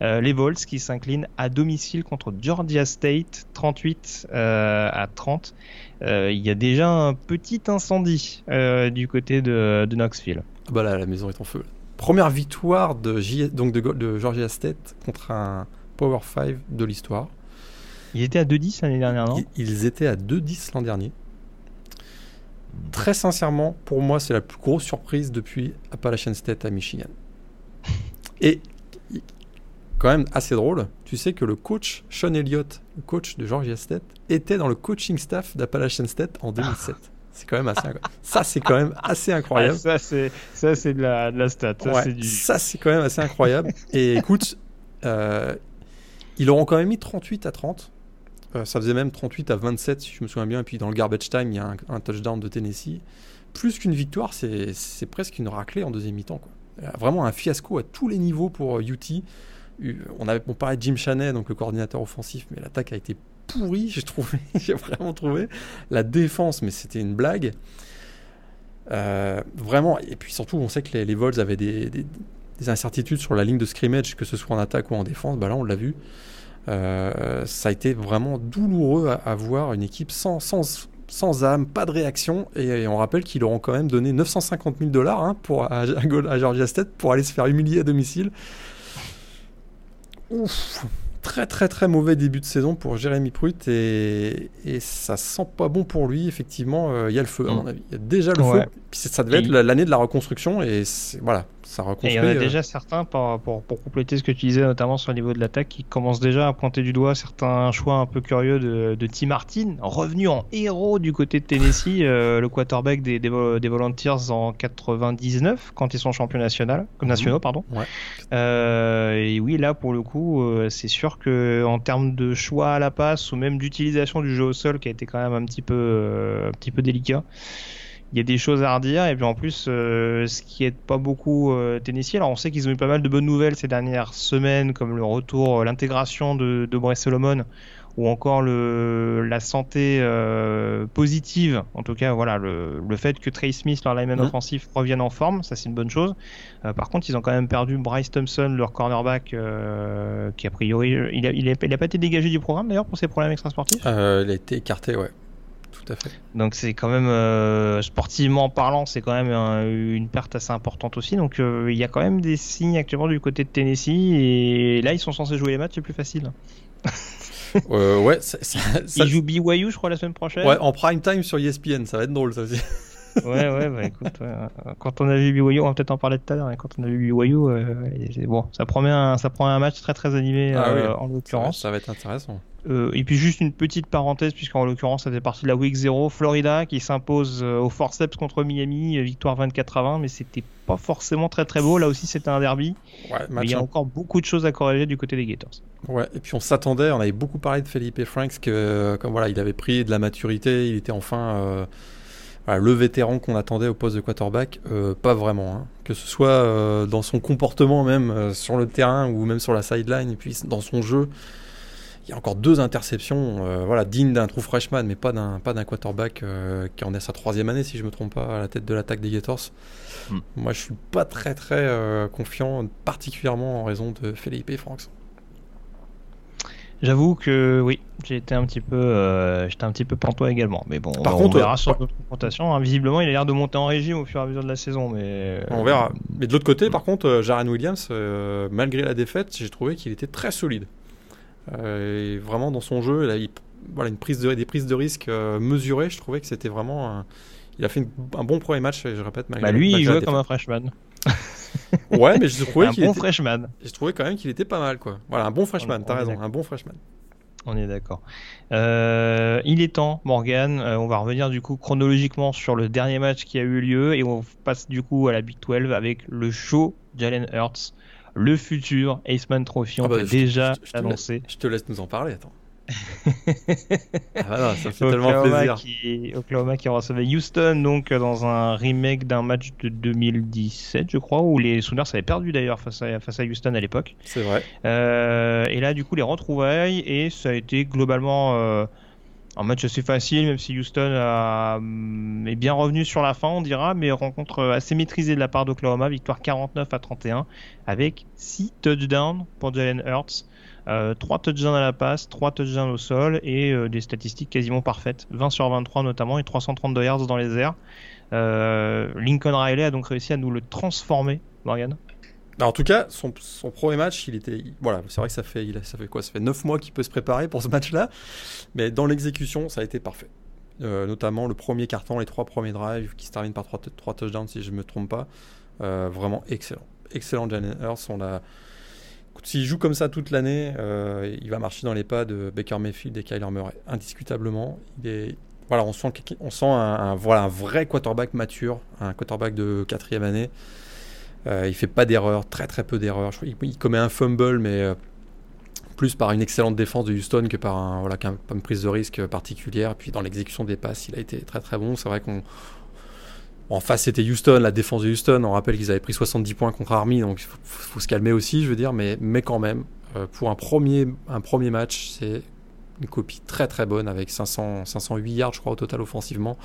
euh, les Vols qui s'inclinent à domicile contre Georgia State 38 euh, à 30. Euh, Il y a déjà un petit incendie du côté de, de Knoxville. Ah Bah là, la maison est en feu. Première victoire de, J- donc de, Go- de Georgia State contre un Power 5 de l'histoire. Ils étaient à 2-10 l'année dernière, non? Ils, étaient à 2-10 l'an dernier. Très sincèrement, pour moi, c'est la plus grosse surprise depuis Appalachian State à Michigan. Et quand même assez drôle, tu sais que le coach Sean Elliott, le coach de Georgia State, était dans le coaching staff d'Appalachian State en 2007. C'est quand même assez incroyable. Ça, c'est quand même assez Ah, incroyable. Ça, c'est ça, c'est de la, de la stat. Ça, Ouais, c'est du... ça, c'est quand même assez incroyable. Et écoute, euh, ils auront quand même mis 38 à 30. Euh, ça faisait même 38 à 27, si je me souviens bien. Et puis dans le garbage time, il y a un, un touchdown de Tennessee. Plus qu'une victoire, c'est presque une raclée en deuxième mi-temps. Euh, Vraiment un fiasco à tous les niveaux pour UT. On, avait, on parlait de Jim Chaney, donc le coordinateur offensif, mais l'attaque a été pourrie, j'ai trouvé. j'ai vraiment trouvé. La défense, mais c'était une blague. Euh, vraiment, et puis surtout, on sait que les, Vols avaient des, des- des incertitudes sur la ligne de scrimmage, que ce soit en attaque ou en défense. Bah là, on l'a vu. Euh, ça a été vraiment douloureux à, voir une équipe sans, sans, sans âme, pas de réaction. Et, on rappelle qu'ils leur ont quand même donné 950 000 dollars hein, à, à Georgia State pour aller se faire humilier à domicile. Ouf, très très très mauvais début de saison pour Jérémy Pruitt et, et ça sent pas bon pour lui. Effectivement, euh, il y a le feu à Mm. mon avis. Il y a déjà le Ouais. feu. Puis ça devait Et être l'année de la reconstruction et voilà, ça Et reconstruit. il y en a euh, déjà certains, pour, pour, pour compléter ce que tu disais, notamment sur le niveau de l'attaque, qui commencent déjà à pointer du doigt certains choix un peu curieux de, de Tim Martin, revenu en héros du côté de Tennessee, euh, le quarterback des, des, Vo- des Volunteers en 99, quand ils sont champions national, nationaux. Pardon. Ouais. Euh, et oui, là, pour le coup, euh, c'est sûr que en termes de choix à la passe ou même d'utilisation du jeu au sol, qui a été quand même un petit peu, euh, un petit peu délicat, il y a des choses à redire. Et puis en plus euh, ce qui aide pas beaucoup euh, Tennessee alors on sait qu'ils ont eu pas mal de bonnes nouvelles ces dernières semaines comme le retour euh, l'intégration de, de Bryce Solomon ou encore le la santé euh, positive. En tout cas voilà le, le fait que Trey Smith leur lineman offensif revienne en forme ça c'est une bonne chose. Par contre ils ont quand même perdu Bryce Thompson leur cornerback qui a priori il a, il, a, il a pas été dégagé du programme d'ailleurs pour ses problèmes extrasportifs? Il a été écarté, ouais. Tout à fait. donc c'est quand même euh, sportivement parlant, c'est quand même un- une perte assez importante aussi. Donc euh, il y a quand même des signes actuellement du côté de Tennessee et là ils sont censés jouer les matchs, c'est plus facile. Euh, ouais, ça- ça- ça- Ils jouent BYU je crois la semaine prochaine. ouais, en prime time sur ESPN, ça va être drôle ça aussi. Ouais, ouais, bah écoute, quand on a vu BYU, on va peut-être en parler tout à l'heure, quand on a vu BYU, euh, bon, ça promet un, ça promet un match très très animé ah euh, en l'occurrence. Ça, va être intéressant. Euh, et puis juste une petite parenthèse, puisqu'en l'occurrence ça fait partie de la Week 0, Florida qui s'impose au forceps contre Miami, victoire 24 à 20, mais c'était pas forcément très très beau. Là aussi c'était un derby. Ouais, mais il y a encore beaucoup de choses à corriger du côté des Gators. Ouais, et puis on s'attendait, on avait beaucoup parlé de Felipe Franks, que comme voilà, il avait pris de la maturité, il était enfin le vétéran qu'on attendait au poste de quarterback, euh, pas vraiment. Hein. Que ce soit euh, dans son comportement même euh, sur le terrain ou même sur la sideline, et puis dans son jeu, il y a encore deux interceptions, voilà, dignes d'un true freshman, mais pas d'un pas d'un quarterback qui en est sa troisième année, si je me trompe pas, à la tête de l'attaque des Gators. Hmm. Moi, je suis pas très très confiant, particulièrement en raison de Felipe Franks. J'avoue que oui, été un petit peu, euh, j'étais un petit peu pantois également. Mais bon, Par on, contre, verra sur notre confrontation. Hein. Visiblement, il a l'air de monter en régime au fur et à mesure de la saison, mais on verra. Mais de l'autre côté, par contre, euh, Jaren Williams, euh, malgré la défaite, j'ai trouvé qu'il était très solide. et vraiment dans son jeu, il voilà, une prise de, des prises de risque mesurées. Je trouvais que c'était vraiment, il a fait un bon premier match. Je répète, malgré, bah lui, il jouait comme un freshman. ouais, mais je trouvais qu'il bon était... freshman. J'ai trouvé quand même qu'il était pas mal, quoi. Voilà, un bon freshman. T'as raison, un bon freshman. On est d'accord. Euh, il est temps, Morgan. Euh, on va revenir du coup chronologiquement sur le dernier match qui a eu lieu et on passe du coup à la Big 12 avec le show Jalen Hurts, le futur Aceman Trophy. On ah bah, peut déjà annoncé. Je te laisse nous en parler. Attends. Ah voilà, ça fait tellement plaisir. Qui, Oklahoma qui recevait Houston donc dans un remake d'un match de 2017, je crois, où les Sooners avaient perdu d'ailleurs face à, face à Houston à l'époque. C'est vrai. Euh, et là, du coup, les retrouvailles et ça a été globalement euh, un match assez facile, même si Houston a, est bien revenu sur la fin, on dira, mais rencontre assez maîtrisée de la part d'Oklahoma, victoire 49 à 31 avec 6 touchdowns pour Jalen Hurts. 3 euh, touchdowns à la passe, 3 touchdowns au sol et euh, des statistiques quasiment parfaites. 20 sur 23 notamment et 332 yards dans les airs. Euh, Lincoln Riley a donc réussi à nous le transformer, Morgan. Bah, en tout cas, son, premier match, il était. Voilà, c'est vrai que ça fait, ça fait quoi? Ça fait 9 mois qu'il peut se préparer pour ce match-là. Mais dans l'exécution, ça a été parfait. notamment le premier carton, les trois premiers drives qui se terminent par 3, 3 touchdowns, si je ne me trompe pas. vraiment excellent. Excellent Jalen Hurts. On a s'il joue comme ça toute l'année, euh, il va marcher dans les pas de Baker Mayfield et Kyler Murray, indiscutablement. Il est, voilà, on sent, on sent un, voilà, un vrai quarterback mature, un quarterback de quatrième année. Euh, il fait pas d'erreurs, très très peu d'erreurs. Il, commet un fumble, mais euh, plus par une excellente défense de Houston que par, un, voilà, une prise de risque particulière. Puis dans l'exécution des passes, il a été très très bon. C'est vrai qu'on en face, c'était Houston, la défense de Houston. On rappelle qu'ils avaient pris 70 points contre Army, donc il faut, se calmer aussi, je veux dire. Mais, quand même, euh, pour un premier, match, c'est une copie très très bonne avec 500, 508 yards, je crois, au total offensivement.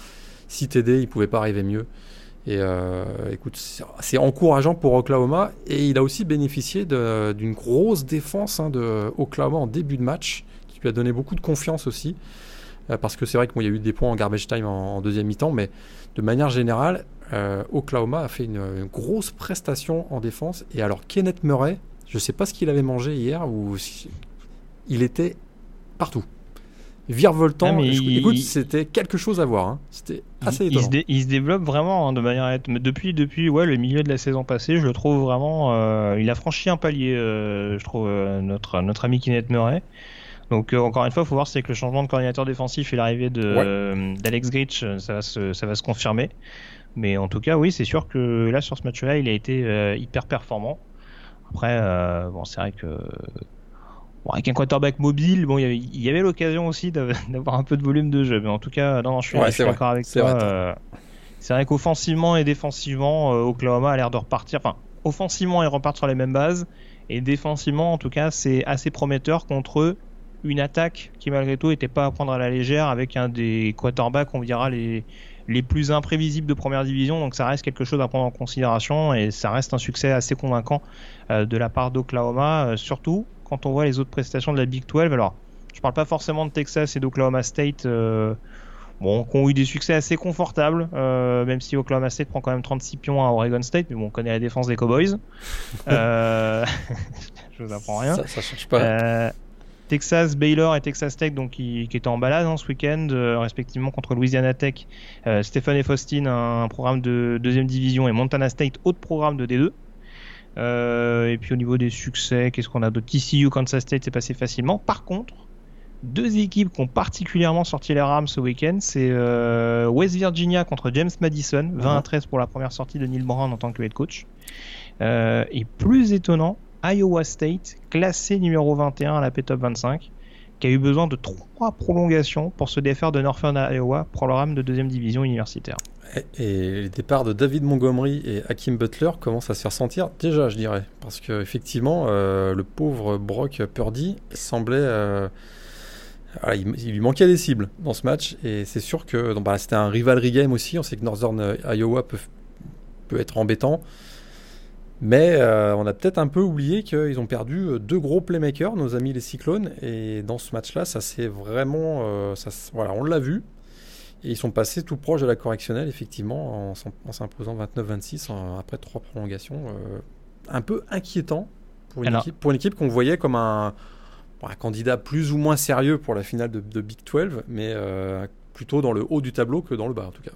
Si TD, il ne pouvait pas arriver mieux. Et euh, écoute, c'est encourageant pour Oklahoma. Et il a aussi bénéficié d'une grosse défense hein, de Oklahoma en début de match, qui lui a donné beaucoup de confiance aussi. Euh, parce que c'est vrai qu'il y a eu des points en garbage time en, en deuxième mi-temps, mais de manière générale, euh, Oklahoma a fait une, grosse prestation en défense. Et alors, Kenneth Murray, je ne sais pas ce qu'il avait mangé hier, ou il était partout. Virevoltant, ah, écoute, c'était quelque chose à voir. Hein. C'était assez il, étonnant. Il se, développe vraiment hein, de manière à être... Depuis, depuis ouais, le milieu de la saison passée, je le trouve vraiment. Euh, il a franchi un palier, euh, je trouve, notre, notre ami Kenneth Murray. Donc euh, encore une fois, il faut voir si avec le changement de coordinateur défensif et l'arrivée euh, d'Alex Gritch, euh, ça va, se, ça va se confirmer. Mais en tout cas, oui, c'est sûr que là sur ce match-là, il a été hyper performant. Après, bon, c'est vrai que avec un quarterback mobile, bon, il y avait, l'occasion aussi d'avoir un peu de volume de jeu. Mais en tout cas, non, je suis, d'accord avec toi. c'est vrai qu'offensivement et défensivement, Oklahoma a l'air de repartir. Enfin, offensivement, ils repartent sur les mêmes bases. Et défensivement, en tout cas, c'est assez prometteur contre eux une attaque qui malgré tout n'était pas à prendre à la légère avec un des quarterbacks, on dira, les, les plus imprévisibles de première division. Donc ça reste quelque chose à prendre en considération et ça reste un succès assez convaincant euh, de la part d'Oklahoma, euh, surtout quand on voit les autres prestations de la Big 12. Alors, je parle pas forcément de Texas et d'Oklahoma State. Euh, bon, qui ont eu des succès assez confortables, même si Oklahoma State prend quand même 36 pions à Oregon State, mais bon, on connaît la défense des Cowboys. je vous apprends rien. Ça, ça change pas. Texas, Baylor et Texas Tech, donc qui, qui étaient en balade hein, ce week-end, euh, respectivement contre Louisiana Tech, euh, Stephen F. Austin, un, programme de deuxième division, et Montana State, autre programme de D2. Euh, et puis au niveau des succès, qu'est-ce qu'on a de TCU, Kansas State, c'est passé facilement. Par contre, deux équipes qui ont particulièrement sorti les rames ce week-end, c'est euh, West Virginia contre James Madison, 20 à 13 pour la première sortie de Neil Brown en tant que head coach. Euh, et plus étonnant, Iowa State, classé numéro 21 à la P-Top 25, qui a eu besoin de trois prolongations pour se défaire de Northern Iowa, programme de deuxième division universitaire. Et, les départs de David Montgomery et Hakim Butler commencent à se faire sentir déjà, je dirais. Parce qu'effectivement, euh, le pauvre Brock Purdy semblait... Euh, voilà, il, lui manquait des cibles dans ce match. Et c'est sûr que bah, c'était un rivalry game aussi. On sait que Northern Iowa peut, peut être embêtant. Mais euh, on a peut-être un peu oublié qu'ils ont perdu deux gros playmakers, nos amis les Cyclones. Et dans ce match-là, ça c'est vraiment. Euh, ça, voilà, on l'a vu. Et ils sont passés tout proche de la correctionnelle, effectivement, en, en s'imposant 29-26 après trois prolongations. Euh, un peu inquiétant pour une, équipe, pour une équipe qu'on voyait comme un, un, candidat plus ou moins sérieux pour la finale de, de Big 12, mais euh, plutôt dans le haut du tableau que dans le bas, en tout cas.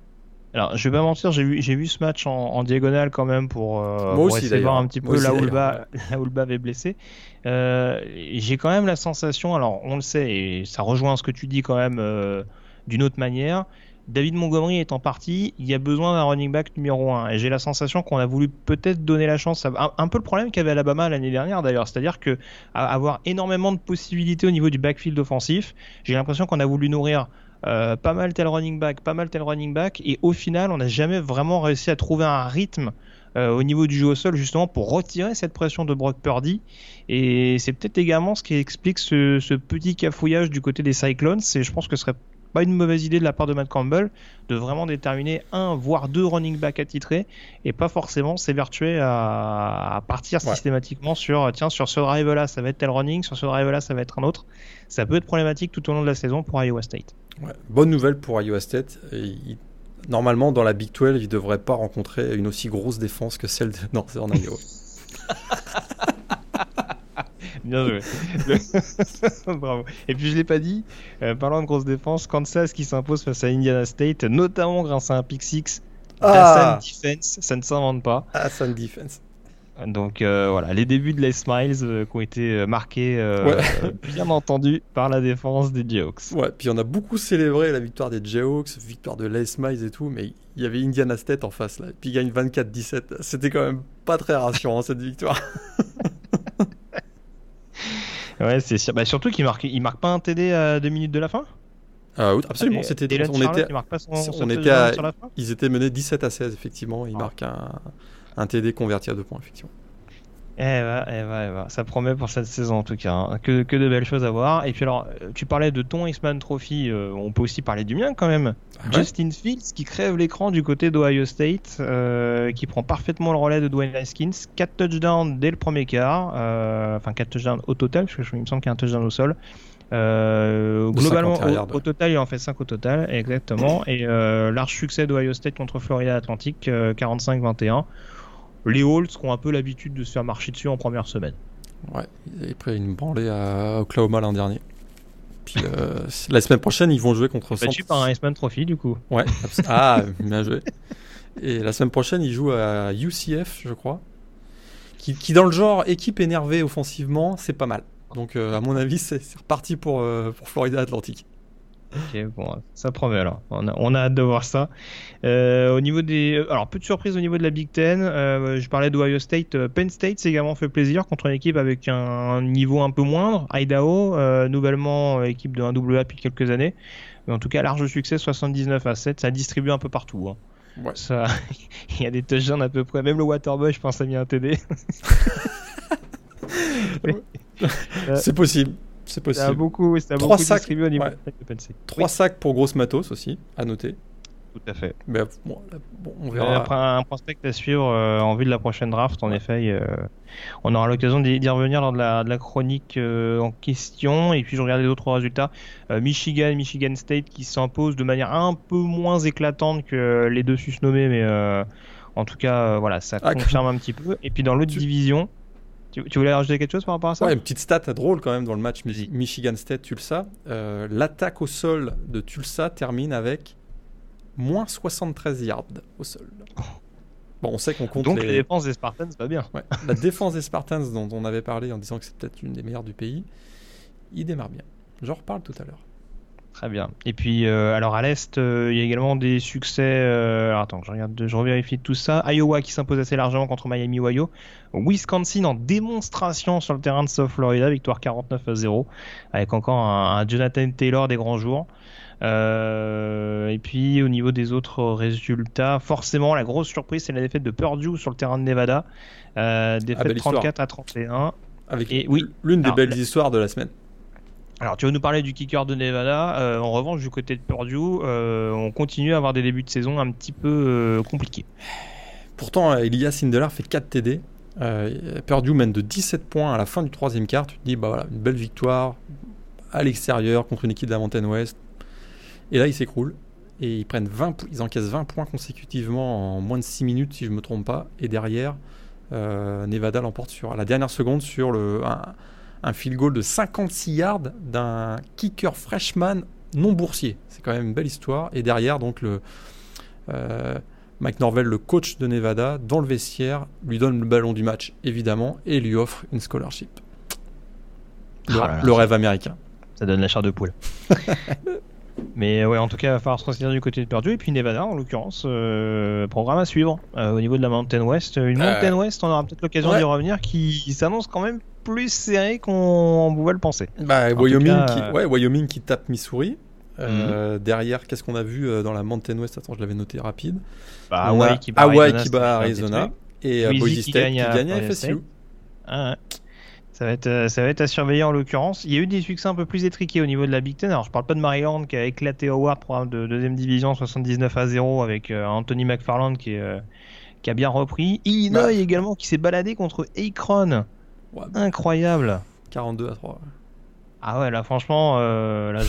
Alors, je vais pas mentir, j'ai vu, j'ai vu ce match en, en, diagonale quand même pour, euh, pour aussi, essayer de voir un petit peu là où, le bas, là où le bas avait blessé. Euh, j'ai quand même la sensation, alors on le sait, et ça rejoint ce que tu dis quand même euh, d'une autre manière. David Montgomery étant parti, il y a besoin d'un running back numéro 1. Et j'ai la sensation qu'on a voulu peut-être donner la chance. À... Un, un, peu le problème qu'avait Alabama l'année dernière d'ailleurs. C'est-à-dire que avoir énormément de possibilités au niveau du backfield offensif, j'ai l'impression qu'on a voulu nourrir euh, pas mal tel running back, pas mal tel running back, et au final, on n'a jamais vraiment réussi à trouver un rythme euh, au niveau du jeu au sol, justement pour retirer cette pression de Brock Purdy. Et c'est peut-être également ce qui explique ce, ce, petit cafouillage du côté des Cyclones. Et je pense que ce serait pas une mauvaise idée de la part de Matt Campbell de vraiment déterminer un voire deux running back attitrés et pas forcément s'évertuer à, à, partir ouais. systématiquement sur tiens sur ce drive là ça va être tel running sur ce drive là ça va être un autre ça peut être problématique tout au long de la saison pour Iowa State Ouais. Bonne nouvelle pour Iowa State. Il, normalement, dans la Big 12, il ne devrait pas rencontrer une aussi grosse défense que celle de Northern Iowa. Bien joué. Bravo. Et puis je l'ai pas dit, euh, parlant de grosse défense, Kansas qui s'impose face à Indiana State, notamment grâce à un pick six ah. Defense, ça ne s'invente pas. Hassan Defense. Donc euh, voilà, les débuts de Les Smiles euh, qui ont été marqués, euh, ouais. bien entendu, par la défense des Jayhawks. Ouais, puis on a beaucoup célébré la victoire des Jayhawks, victoire de Les Smiles et tout, mais il y avait Indiana State en face là, puis il gagne 24-17. C'était quand même pas très rassurant cette victoire. ouais, c'est sûr. Bah, surtout qu'il marque, il marque pas un TD à deux minutes de la fin? Ah oui, absolument. C'était, on était, son, on son était à, ils étaient menés 17 à 16 effectivement. Il ah. marque un un TD converti à deux points, effectivement. Eh bah, eh bah, eh bah. ça promet pour cette saison en tout cas. Hein. Que, que, de belles choses à voir. Et puis alors, tu parlais de ton X-Man Trophy, euh, on peut aussi parler du mien quand même. Ah ouais. Justin Fields qui crève l'écran du côté d'Ohio State, euh, qui prend parfaitement le relais de Dwayne Haskins. 4 touchdowns dès le premier quart, euh, enfin 4 touchdowns au total, parce que je, il me semble qu'il y a un touchdown au sol. Euh, globalement, au, au, total, il en fait 5 au total, exactement. Et large succès d'Ohio State contre Florida Atlantic, 45-21 les Holtz qui ont un peu l'habitude de se faire marcher dessus en première semaine. Ouais, ils avaient pris une branlée à Oklahoma l'an dernier. Puis euh, la semaine prochaine, ils vont jouer contre. Battu par un S-Man Trophy, du coup. Ouais, ah, bien joué. Et la semaine prochaine, ils jouent à UCF, je crois. Qui, qui dans le genre équipe énervée offensivement, c'est pas mal. Donc, euh, à mon avis, c'est reparti pour, euh, pour Florida Atlantique. Ok, bon, ça promet alors. On a, on a hâte de voir ça. Euh, au niveau des, alors peu de surprises au niveau de la Big Ten. Euh, je parlais d'Ohio State. Euh, Penn State s'est également fait plaisir contre une équipe avec un niveau un peu moindre. Idaho, euh, nouvellement équipe de 1AA depuis quelques années. Mais en tout cas, large succès, 79 à 7. Ça distribue un peu partout. Hein. Ouais. Ça, il y a des touchdowns à peu près. Même le Waterboy, je pense, a mis un TD. C'est possible. C'est possible. Ça a beaucoup, ça a Trois beaucoup sacs, distribué au niveau ouais. de Penn State. Trois oui. sacs pour grosse matos aussi, à noter. Tout à fait. Mais bon, là, bon on verra. Après un prospect à suivre euh, en vue de la prochaine draft, en effet, euh, on aura l'occasion d'y revenir lors de la, de la chronique euh, en question. Et puis je regardais d'autres résultats. Euh, Michigan, Michigan State qui s'impose de manière un peu moins éclatante que les deux susnommés, mais euh, en tout cas, voilà, ça ah, confirme un petit peu. Et puis dans l'autre tu... division. Tu, voulais rajouter quelque chose par rapport à ça Ouais, une petite stat drôle quand même dans le match Michigan State-Tulsa. Euh, l'attaque au sol de Tulsa termine avec moins 73 yards au sol. Bon, on sait qu'on compte Donc les... la défense des Spartans va bien. la défense des Spartans dont on avait parlé en disant que c'est peut-être une des meilleures du pays, il démarre bien. J'en reparle tout à l'heure. Très bien. Et puis, euh, alors à l'Est, euh, il y a également des succès. Euh, alors, attends, je regarde, je revérifie tout ça. Iowa qui s'impose assez largement contre Miami Ohio. Wisconsin en démonstration sur le terrain de South Florida, victoire 49 à 0, avec encore un, Jonathan Taylor des grands jours. et puis au niveau des autres résultats, forcément la grosse surprise c'est la défaite de Purdue sur le terrain de Nevada, défaite 34 à 31. Avec et, oui, l'une des belles histoires de la semaine. Alors, tu veux nous parler du kicker de Nevada? Euh, en revanche, du côté de Purdue, euh, on continue à avoir des débuts de saison un petit peu euh, compliqués. Pourtant, Elias Sindelar fait 4 TD. Purdue mène de 17 points à la fin du troisième quart. Tu te dis, bah voilà, une belle victoire à l'extérieur contre une équipe de la Mountain West. Et là, ils s'écroulent. Et ils, prennent 20, ils encaissent 20 points consécutivement en moins de 6 minutes, si je ne me trompe pas. Et derrière, Nevada l'emporte sur, à la dernière seconde sur le field goal de 56 yards d'un kicker freshman non boursier. C'est quand même une belle histoire. Et derrière, donc, le, euh, Mike Norvell, le coach de Nevada, dans le vestiaire, lui donne le ballon du match, évidemment, et lui offre une scholarship. Le, oh rêve américain. Ça donne la chair de poule. Mais ouais, en tout cas, il va falloir se renseigner du côté de Purdue. Et puis Nevada, en l'occurrence, euh, programme à suivre euh, au niveau de la Mountain West. Une Mountain West, on aura peut-être l'occasion d'y revenir, qui s'annonce quand même plus serré qu'on pouvait le penser. Bah, Wyoming, qui, ouais, Wyoming qui tape Missouri. Euh, mhm. Derrière, qu'est-ce qu'on a vu euh, dans la Mountain West? Attends, je l'avais noté rapide. Bah, Hawaii, qui bat Arizona, et euh, Boise State qui gagne, à FSU. Ah, ça va, être, ça va être à surveiller en l'occurrence. Il y a eu des succès un peu plus étriqués au niveau de la Big Ten. Alors, je parle pas de Maryland qui a éclaté Howard, programme de deuxième division, 79 à 0 avec Anthony McFarland qui, qui a bien repris. Illinois bah. également qui s'est baladé contre Akron. Incroyable. 42 à 3. Ah ouais, là franchement, euh, là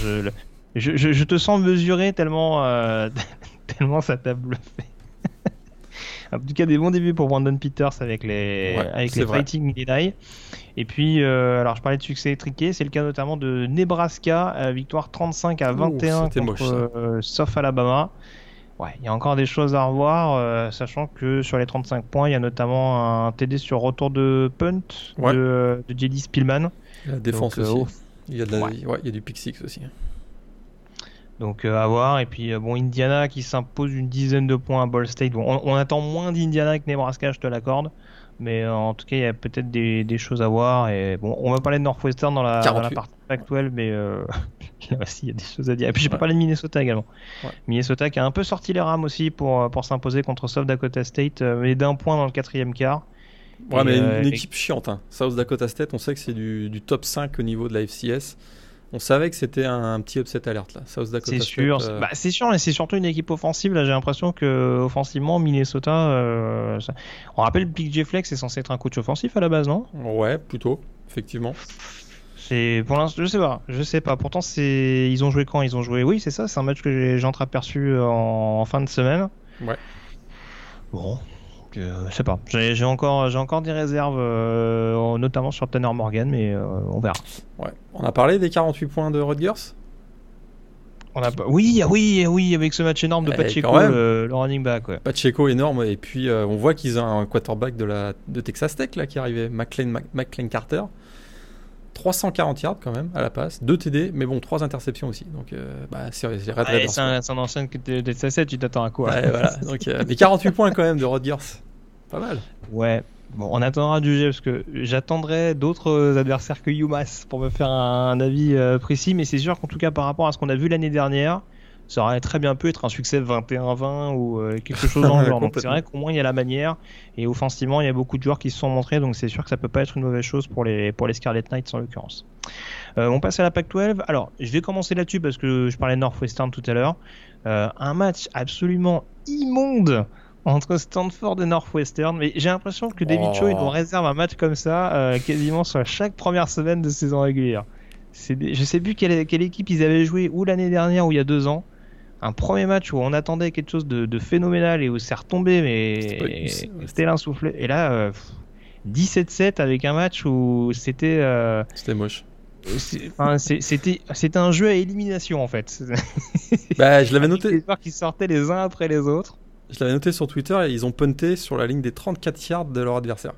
je, je, te sens mesurer tellement, euh, tellement ça t'a bluffé. en tout cas, des bons débuts pour Brandon Peters avec les, avec les Fighting Jedi. Et puis, euh, alors je parlais de succès étriqué, c'est le cas notamment de Nebraska, victoire 35 à 21 contre South Alabama. Ouais, il y a encore des choses à revoir, euh, sachant que sur les 35 points, il y a notamment un TD sur retour de punt de, de JD Spielman. La défense euh, aussi. il, y a il y a du pick six aussi. Donc euh, à voir. Et puis bon, Indiana qui s'impose une dizaine de points à Ball State. Bon, on, attend moins d'Indiana que Nebraska, je te l'accorde. Mais en tout cas, il y a peut-être des, des, choses à voir. Et bon, on va parler de Northwestern dans la, dans la partie actuelle, mais là aussi, il y a des choses à dire. Et puis, je peux parler de Minnesota également. Minnesota qui a un peu sorti les rames aussi pour, pour s'imposer contre South Dakota State, euh, mais d'un point dans le quatrième quart. Ouais, mais une, euh, équipe chiante. Hein. South Dakota State, on sait que c'est du, du, top 5 au niveau de la FCS. On savait que c'était un, petit upset alerte là. South Dakota c'est sûr, euh, bah, c'est sûr, mais c'est surtout une équipe offensive. Là, j'ai l'impression que offensivement, Minnesota. On rappelle, Big J Flex est censé être un coach offensif à la base, non? Ouais, plutôt, effectivement. C'est pour l'instant, je sais pas, je sais pas. Pourtant, c'est ils ont joué quand? Ils ont joué. Oui, c'est ça. C'est un match que j'ai entreaperçu en... en fin de semaine. Ouais. Bon, euh, je sais pas. J'ai encore, j'ai encore des réserves, euh, notamment sur Tanner Morgan, mais euh, on verra. Ouais. On a parlé des 48 points de Rutgers? On a Oui, oui, oui, avec ce match énorme de eh, Pacheco, le, running back. Ouais. Pacheco énorme, et puis on voit qu'ils ont un quarterback de la de Texas Tech là qui arrivait, McLean, McLean Carter. 340 yards quand même à la passe, 2 TD, mais bon, 3 interceptions aussi. Donc, euh, bah, c'est ouais, C'est un, un ancien de 7 tu t'attends à quoi ouais, voilà. Donc, euh, Mais 48 points quand même de Rodgers. Pas mal. Ouais. Bon, on attendra du jeu parce que j'attendrai d'autres adversaires que UMass pour me faire un, avis euh, précis, mais c'est sûr qu'en tout cas par rapport à ce qu'on a vu l'année dernière, ça aurait très bien pu être un succès 21-20 ou euh, quelque chose dans le genre. donc c'est vrai qu'au moins il y a la manière et offensivement il y a beaucoup de joueurs qui se sont montrés donc c'est sûr que ça peut pas être une mauvaise chose pour les, pour les Scarlet Knights en l'occurrence. Euh, on passe à la Pac-12. Alors je vais commencer là-dessus parce que je parlais de Northwestern tout à l'heure. Euh, un match absolument immonde entre Stanford et Northwestern. Mais j'ai l'impression que David Cho, il nous oh. réserve un match comme ça quasiment sur chaque première semaine de saison régulière. Je sais plus quelle, quelle, équipe ils avaient joué ou l'année dernière ou il y a deux ans un premier match où on attendait quelque chose de, phénoménal et où c'est retombé, mais c'était l'insoufflé. Et là, euh, 17-7 avec un match où c'était. euh, C'était moche. enfin, c'était un jeu à élimination en fait. Bah, je l'avais noté. Les joueurs qui sortaient les uns après les autres. Je l'avais noté sur Twitter et ils ont punté sur la ligne des 34 yards de leur adversaire.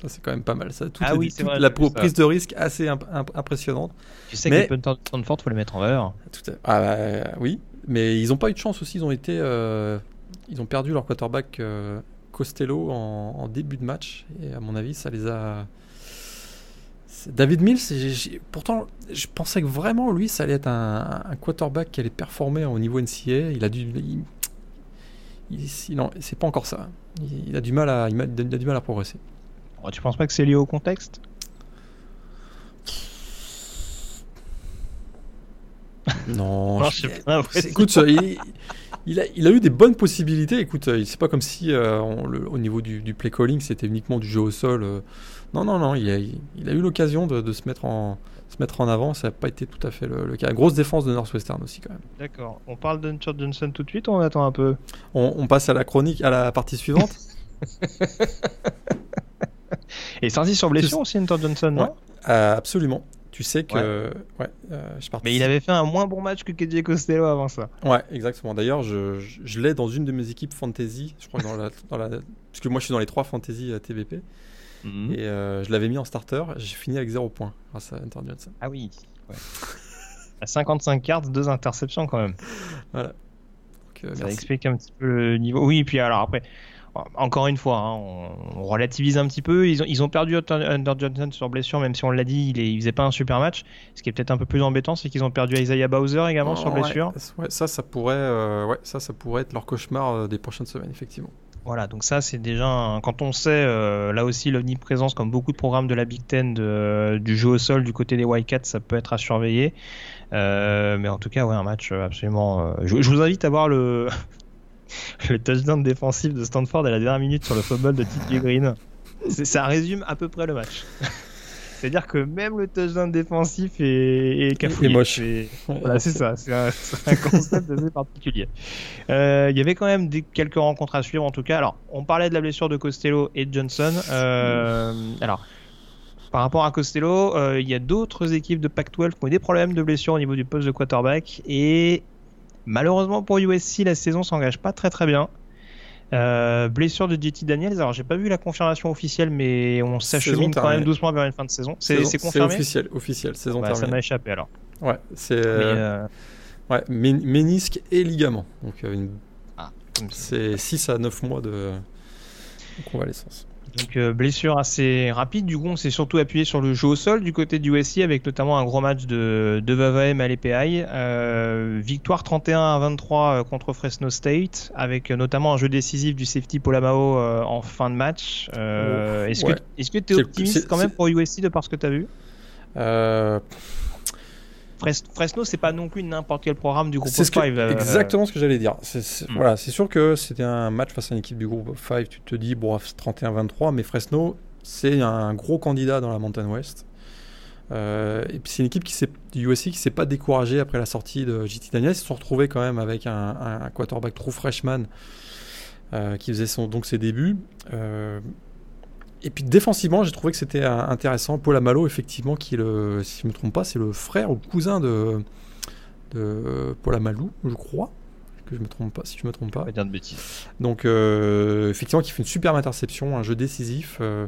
Ça, c'est quand même pas mal. Ça, tout Ah est- oui, c'est toute vrai, la ça. prise de risque assez imp- imp- impressionnante. Tu sais Mais- que les punters de Stanford, faut les mettre en valeur. Tout à- Ah, bah, oui, mais ils n'ont pas eu de chance aussi. Ils ont été, euh, ils ont perdu leur quarterback euh, Costello en, en début de match et à mon avis, ça les a. David Mills, pourtant, je pensais que vraiment lui, ça allait être un, un quarterback qui allait performer au niveau NCA. Il a dû, il, il- il- non, c'est pas encore ça. Il, il a du mal à, il a, il a du mal à progresser. Oh, tu penses pas que c'est lié au contexte Non, Non, je- je sais pas, ouais, c'est- écoute, il, il a, il a eu des bonnes possibilités. Écoute, euh, c'est pas comme si euh, on- le- au niveau du, du play calling, c'était uniquement du jeu au sol. euh. Non, non, non, il a, il a eu l'occasion de, de se, mettre en, se mettre en avant. Ça n'a pas été tout à fait le, le cas. Grosse défense de Northwestern aussi, quand même. D'accord. On parle d'Unchard Johnson tout de suite ou on attend un peu? On, on passe à la chronique, à la partie suivante? Et sorti sur blessure aussi, Hunter Johnson, non? Ouais. Euh, absolument. Tu sais que. Ouais, euh, je Mais il avait fait un moins bon match que KJ Costello avant ça. Ouais, exactement. D'ailleurs, je, je, je l'ai dans une de mes équipes fantasy. Je crois que dans la, dans la- Parce que moi, je suis dans les trois fantasy euh, TVP. Mhm. Et euh, je l'avais mis en starter. J'ai fini avec 0 points grâce à Hunter Johnson. Ah oui. Ouais. À 55 cartes, deux interceptions quand même. Donc, euh, Ça merci. explique un petit peu le niveau. Oui, puis alors après, encore une fois, hein, on, on relativise un petit peu. Ils ont, ils ont perdu Hunter Johnson sur blessure, même si on l'a dit, il, est, il faisait pas un super match. Ce qui est peut-être un peu plus embêtant, c'est qu'ils ont perdu Isaiah Bowser également sur Ouais, blessure. ouais, ça, ça pourrait, euh, ouais, ça, ça pourrait être leur cauchemar euh, des prochaines semaines, effectivement. Voilà, donc ça c'est déjà un- quand on sait euh, là aussi l'omniprésence comme beaucoup de programmes de la Big Ten de- du jeu au sol du côté des Wildcats, ça peut être à surveiller. Euh, mais en tout cas, ouais, un match absolument. je, je vous invite à voir le le touchdown défensif de Stanford à la dernière minute sur le football de TJ Green. Ça résume à peu près le match. C'est-à-dire que même le touchdown défensif est, est cafouillé. Moche. Voilà, c'est ça. C'est un, un concept assez particulier. Euh, Il y avait quand même des, quelques rencontres à suivre en tout cas. Alors, on parlait de la blessure de Costello et de Johnson. Euh, alors, par rapport à Costello, euh, il y a d'autres équipes de Pac-12 qui ont eu des problèmes de blessure au niveau du poste de quarterback. Et malheureusement pour USC, la saison s'engage pas très très bien. Euh, blessure de JT Daniels. Alors, j'ai pas vu la confirmation officielle, mais on s'achemine quand même doucement vers une fin de saison. C'est Saison- c'est confirmé officiel, officiel, saison Bah, Ça terminée. m'a échappé alors. Ouais, c'est euh, euh, ouais, mé- ménisque et ligament. Donc, une- ça. c'est 6 à 9 mois de convalescence. Donc euh, blessure assez rapide, du coup on s'est surtout appuyé sur le jeu au sol du côté du USC avec notamment un gros match de, de Vavaem à l'EPI. Euh, victoire 31 à 23 euh, contre Fresno State avec euh, notamment un jeu décisif du safety Polamao euh, en fin de match. Est-ce ouais. que tu es optimiste quand même pour USC de par ce que tu as vu Fresno c'est pas non plus n'importe quel programme du groupe C'est of ce que- five, euh, exactement ce que j'allais dire. Hmm. voilà, c'est sûr que c'était un match face à une équipe du groupe 5. Tu te dis, bon, 31-23, mais Fresno, c'est un gros candidat dans la Mountain West. Euh, et puis c'est une équipe qui du USC qui s'est pas découragée après la sortie de JT Daniels. Ils se sont retrouvés quand même avec un, un- un quarterback true freshman euh, qui faisait son, donc ses débuts. Euh, et puis défensivement, j'ai trouvé que c'était euh, intéressant. Paul Amalo, effectivement, qui est le, si je ne me trompe pas, c'est le frère ou le cousin de, de Paul Amalou, je crois. Que je me trompe pas, si je me trompe pas. Dire de bêtises. Donc, euh, effectivement, qui fait une superbe interception, un jeu décisif. euh.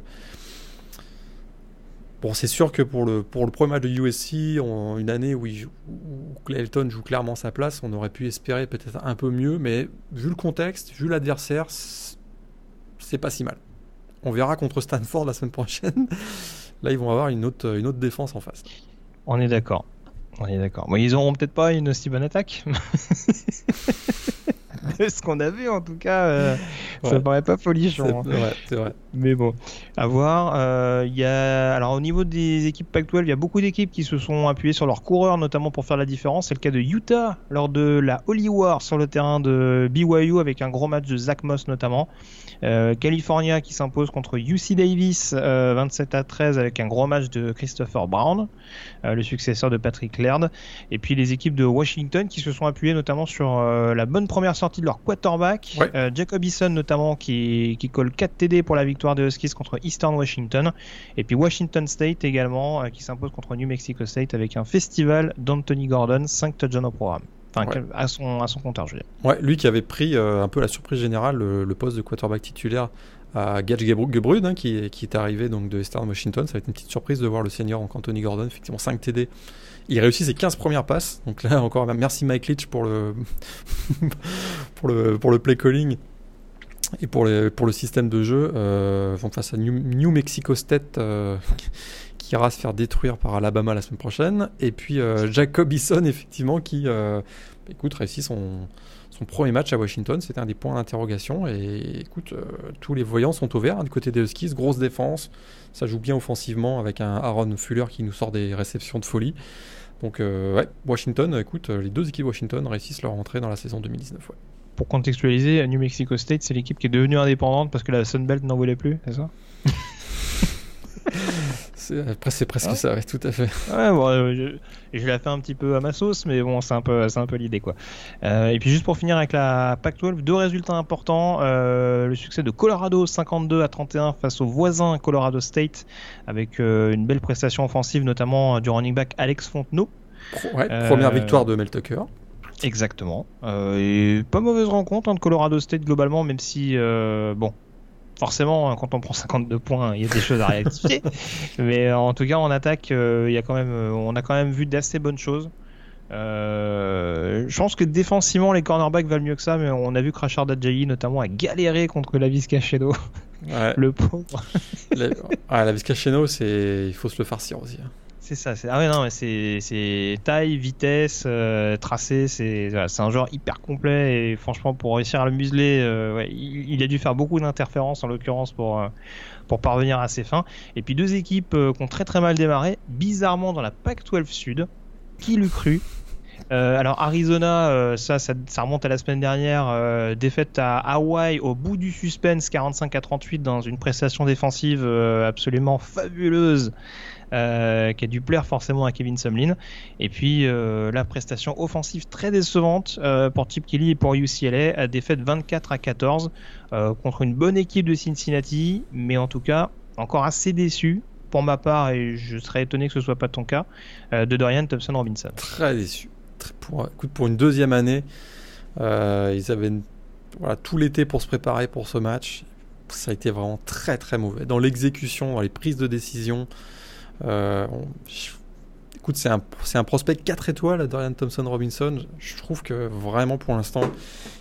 Bon, c'est sûr que pour le, pour le premier match de USC, on- une année où, il où Clayton joue clairement sa place, on aurait pu espérer peut-être un peu mieux, mais vu le contexte, vu l'adversaire, c'est pas si mal. On verra contre Stanford la semaine prochaine. Là, ils vont avoir une autre, une autre défense en face. On est d'accord. On est d'accord. Bon, ils auront peut-être pas une aussi bonne attaque. Ce qu'on a vu en tout cas, euh, ça Ouais. paraît pas C'est folichon. hein. ouais, c'est vrai. Mais bon, à voir. Euh, Il y a... Alors au niveau des équipes Pac-12, il y a beaucoup d'équipes qui se sont appuyées sur leurs coureurs, notamment pour faire la différence. C'est le cas de Utah lors de la Holy War sur le terrain de BYU avec un gros match de Zach Moss notamment. Euh, California qui s'impose contre UC Davis euh, 27 à 13 avec un gros match de Christopher Brown, euh, le successeur de Patrick Laird. Et puis les équipes de Washington qui se sont appuyées notamment sur euh, la bonne première sortie de leur quarterback, Jacob Eason notamment qui, qui colle 4 TD pour la victoire des Huskies contre Eastern Washington, et puis Washington State également qui s'impose contre New Mexico State avec un festival d'Anthony Gordon, 5 touchdowns au programme. Enfin, à, son, à son compteur, je veux dire. Ouais, lui qui avait pris un peu la surprise générale, le, poste de quarterback titulaire à Gage Gebrud, hein, qui, qui, est arrivé donc de Eastern Washington. Ça va être une petite surprise de voir le senior en Anthony Gordon, effectivement 5 TD il réussit ses 15 premières passes. Donc là, encore merci Mike Leach pour le, pour le, pour le play calling et pour, les, pour le système de jeu. Euh, face à New, Mexico State euh, qui ira se faire détruire par Alabama la semaine prochaine. Et puis euh, Jacob effectivement, qui euh, écoute, réussit son, son premier match à Washington. C'était un des points d'interrogation. Et écoute, tous les voyants sont au vert hein, du côté des Huskies. Grosse défense. Ça joue bien offensivement avec un Aaron Fuller qui nous sort des réceptions de folie. Donc, euh, ouais, Washington, écoute, euh, les deux équipes Washington réussissent leur entrée dans la saison 2019. Ouais. Pour contextualiser, New Mexico State, c'est l'équipe qui est devenue indépendante parce que la Sunbelt n'en voulait plus, c'est ça? Après, c'est presque ça, oui, tout à fait. Ouais, bon, euh, je, l'ai fait un petit peu à ma sauce, mais bon, c'est un peu, c'est un peu l'idée, quoi. et puis, juste pour finir avec la Pac-12, deux résultats importants. le succès de Colorado 52 à 31 face au voisin Colorado State, avec une belle prestation offensive, notamment du running back Alex Fontenot. Ouais, première victoire de Mel Tucker. Exactement. et pas mauvaise rencontre hein, de Colorado State globalement, même si, bon, forcément, hein, quand on prend 52 points, il y a des choses à rectifier. Mais euh, en tout cas, en attaque, euh, il y a quand même, euh, on a quand même vu d'assez bonnes choses. je pense que défensivement, les cornerbacks valent mieux que ça, mais on a vu que Rashard Adjayi notamment a galéré contre la Vizcacheno. Ouais. le pauvre. la Vizcacheno, c'est, il faut se le farcir aussi. Hein. C'est ça. Ah ouais, non, c'est, taille, vitesse, euh, tracé. C'est, c'est un joueur hyper complet et franchement, pour réussir à le museler, euh, ouais, il, a dû faire beaucoup d'interférences en l'occurrence pour, euh, pour parvenir à ses fins. Et puis deux équipes qui ont très très mal démarré, bizarrement dans la PAC-12 Sud. Qui l'eût cru? Alors Arizona, ça, ça, remonte à la semaine dernière, défaite à Hawaï au bout du suspense 45 à 38 dans une prestation défensive absolument fabuleuse euh, qui a dû plaire forcément à Kevin Sumlin. Et puis euh, la prestation offensive très décevante euh, pour Chip Kelly et pour UCLA, à défaite 24 à 14 contre une bonne équipe de Cincinnati, mais en tout cas encore assez déçu pour ma part, et je serais étonné que ce soit pas ton cas, de Dorian Thompson Robinson. Très déçu. Pour, pour une deuxième année, ils avaient tout l'été pour se préparer pour ce match. Ça a été vraiment très très mauvais. Dans l'exécution, dans les prises de décision, euh, écoute, c'est un, un, prospect 4 étoiles, Dorian Thompson Robinson. Je trouve que vraiment pour l'instant,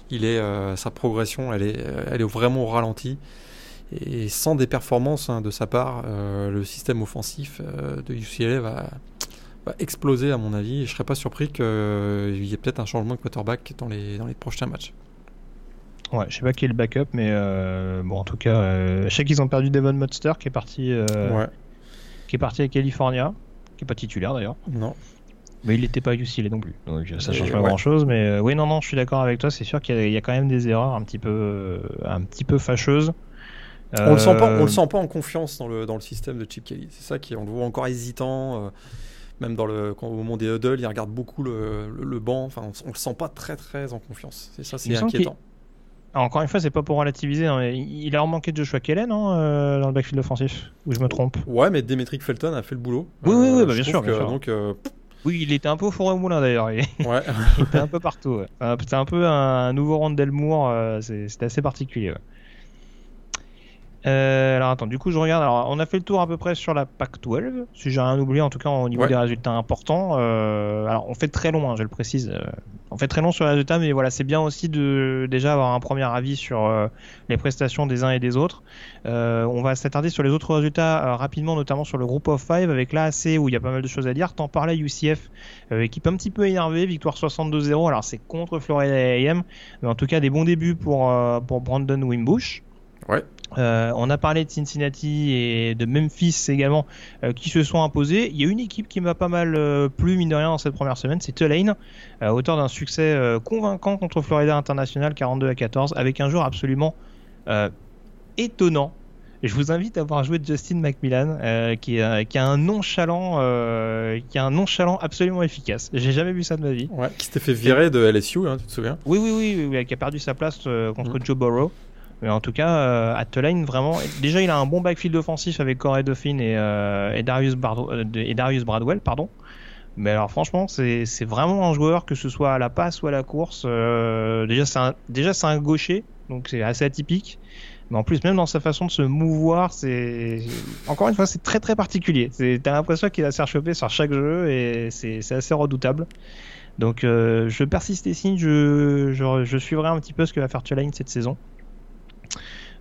il est, euh, sa progression, elle est, euh, elle est vraiment au ralenti. Et sans des performances hein, de sa part, le système offensif de UCLA va, va, exploser à mon avis. Et je serais pas surpris qu'il y ait peut-être un changement de quarterback dans les, dans les prochains matchs. Ouais, je sais pas qui est le backup, mais bon, en tout cas, je sais qu'ils ont perdu Devon Monster qui est parti ouais qui est parti à California, qui est pas titulaire d'ailleurs. Non. Mais il n'était pas UCLA non plus, donc ça change pas grand chose. Mais euh, oui, non, non, je suis d'accord avec toi. C'est sûr qu'il y, a quand même des erreurs un petit peu, euh, un petit peu fâcheuses. On le sent pas, on le euh, sent pas en confiance dans le dans le système de Chip Kelly. C'est ça qui, on le voit encore hésitant. même dans le, quand, au moment des huddles, il regarde beaucoup le, le, banc. Enfin, on, on, le sent pas très très en confiance. C'est ça, c'est inquiétant encore une fois, c'est pas pour relativiser. Hein, il a manqué de Joshua Kellen hein, euh, dans le backfield offensif, ou je me trompe Ouais, mais Demetric Felton a fait le boulot. Oui, oui, oui euh, bah, bien, sûr, Donc, euh, Oui, il était un peu au four au moulin d'ailleurs. Il... Ouais. il était un peu partout. C'était un peu un, nouveau Rondell Moore. C'était assez particulier. Euh, alors attends, du coup je regarde. Alors on a fait le tour à peu près sur la PAC 12, si j'ai rien oublié en tout cas au niveau des résultats importants. Euh, alors on fait très long, hein, je le précise. Euh, on fait très long sur les résultats, mais voilà, c'est bien aussi de déjà avoir un premier avis sur les prestations des uns et des autres. On va s'attarder sur les autres résultats rapidement, notamment sur le groupe of 5 avec l'AAC où il y a pas mal de choses à dire. T'en parlais UCF, équipe un petit peu énervée, victoire 62-0. Alors c'est contre Florida A&M, mais en tout cas des bons débuts pour pour Brandon Wimbush. Ouais. Euh, on a parlé de Cincinnati et de Memphis également euh, qui se sont imposés. Il y a une équipe qui m'a pas mal euh, plu, mine de rien, dans cette première semaine, c'est Tulane, auteur d'un succès convaincant contre Florida International 42 à 14, avec un joueur absolument étonnant. je vous invite à voir jouer Justin Macmillan, qui, a, qui, a un nonchalant, qui a un nonchalant absolument efficace. J'ai jamais vu ça de ma vie. Ouais, qui s'était fait virer de LSU, hein, tu te souviens? Oui, oui, oui, oui, qui a perdu sa place contre mm. Joe Burrow. Mais en tout cas, euh, at vraiment. Déjà, il a un bon backfield offensif avec Corey Duffin et, et, Darius, et Darius Bradwell, pardon. Mais alors franchement, c'est vraiment un joueur que ce soit à la passe ou à la course. Euh, déjà, c'est un, un gaucher, donc c'est assez atypique. Mais en plus, même dans sa façon de se mouvoir, c'est encore une fois, c'est très très particulier. T'as l'impression qu'il a se choper sur chaque jeu et c'est assez redoutable. Donc, euh, je persiste et signe. Je, je, je, suivrai un petit peu ce que va faire Tulane cette saison.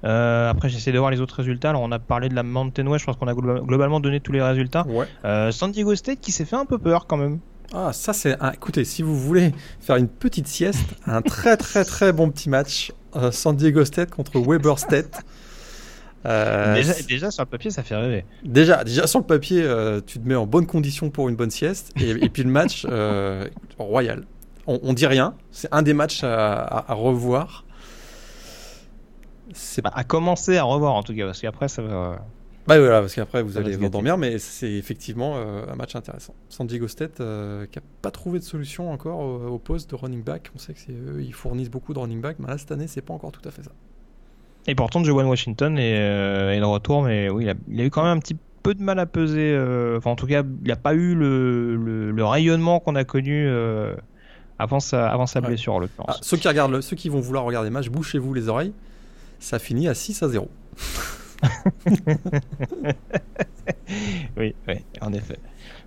Euh, après, j'essaie de voir les autres résultats. Alors, on a parlé de la Mountain West. Je pense qu'on a globalement donné tous les résultats. Euh, San Diego State qui s'est fait un peu peur quand même. Ah, ça c'est. écoutez, si vous voulez faire une petite sieste, un très très très bon petit match. Euh, San Diego State contre Weber State. déjà, sur le papier, ça fait rêver. Déjà, déjà sur le papier, tu te mets en bonne condition pour une bonne sieste. Et, puis le match, royal. On, on, dit rien. C'est un des matchs à revoir c'est à commencer à revoir en tout cas, parce qu'après ça va. Bah voilà, parce qu'après vous allez vous endormir, mais c'est effectivement euh, un match intéressant. San Diego State euh, qui n'a pas trouvé de solution encore au, poste de running back. On sait que c'est eux, ils fournissent beaucoup de running back, mais là cette année c'est pas encore tout à fait ça. Et pourtant, Joan Washington est, euh, est, de retour, mais oui, il a, eu quand même un petit peu de mal à peser. enfin, en tout cas, il n'a pas eu le, le, rayonnement qu'on a connu avant sa, avant sa blessure, en l'occurrence. Ah, ceux qui regardent, le, ceux qui vont vouloir regarder le match, bouchez-vous les oreilles ça finit à 6 à 0. oui, oui, en effet.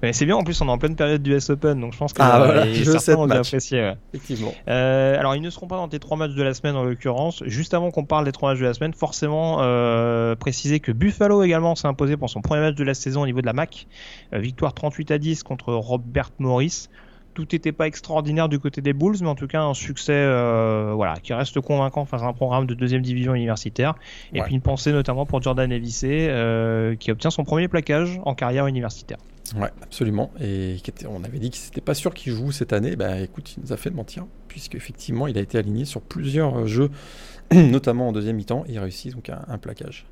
Mais c'est bien, en plus, on est en pleine période du S Open, donc je pense que ah, les, certains ont apprécié. Effectivement. Euh, alors, ils ne seront pas dans tes trois matchs de la semaine, en l'occurrence. Juste avant qu'on parle des trois matchs de la semaine, forcément, euh, préciser que Buffalo également s'est imposé pour son premier match de la saison au niveau de la MAC. Euh, victoire 38 à 10 contre Robert Morris tout n'était pas extraordinaire du côté des Bulls, mais en tout cas un succès euh, voilà, qui reste convaincant face à un programme de deuxième division universitaire. Et puis une pensée notamment pour Jordan Evissé, euh, qui obtient son premier plaquage en carrière universitaire. Ouais, absolument. Et on avait dit que c'était pas sûr qu'il joue cette année. Bah écoute, il nous a fait de mentir, puisque effectivement il a été aligné sur plusieurs jeux, notamment en deuxième mi-temps. Il réussit donc un plaquage.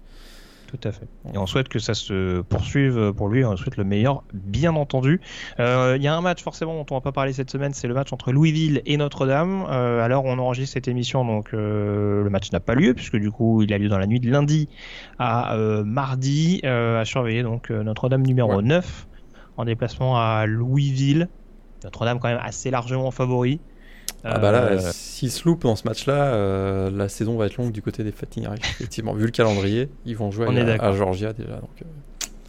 Tout à fait. Et on souhaite que ça se poursuive pour lui. On souhaite le meilleur, bien entendu. Euh, il y a un match forcément dont on va pas parler cette semaine, c'est le match entre Louisville et Notre-Dame. Euh, alors on enregistre cette émission, donc euh, le match n'a pas lieu puisque du coup il a lieu dans la nuit de lundi à mardi. à surveiller donc Notre-Dame numéro 9 en déplacement à Louisville. Notre-Dame quand même assez largement favori. Ah bah là, euh, s'ils se loupent dans ce match-là, euh, la saison va être longue du côté des Fighting Effectivement, vu le calendrier, ils vont jouer à, Georgia déjà. Donc, euh.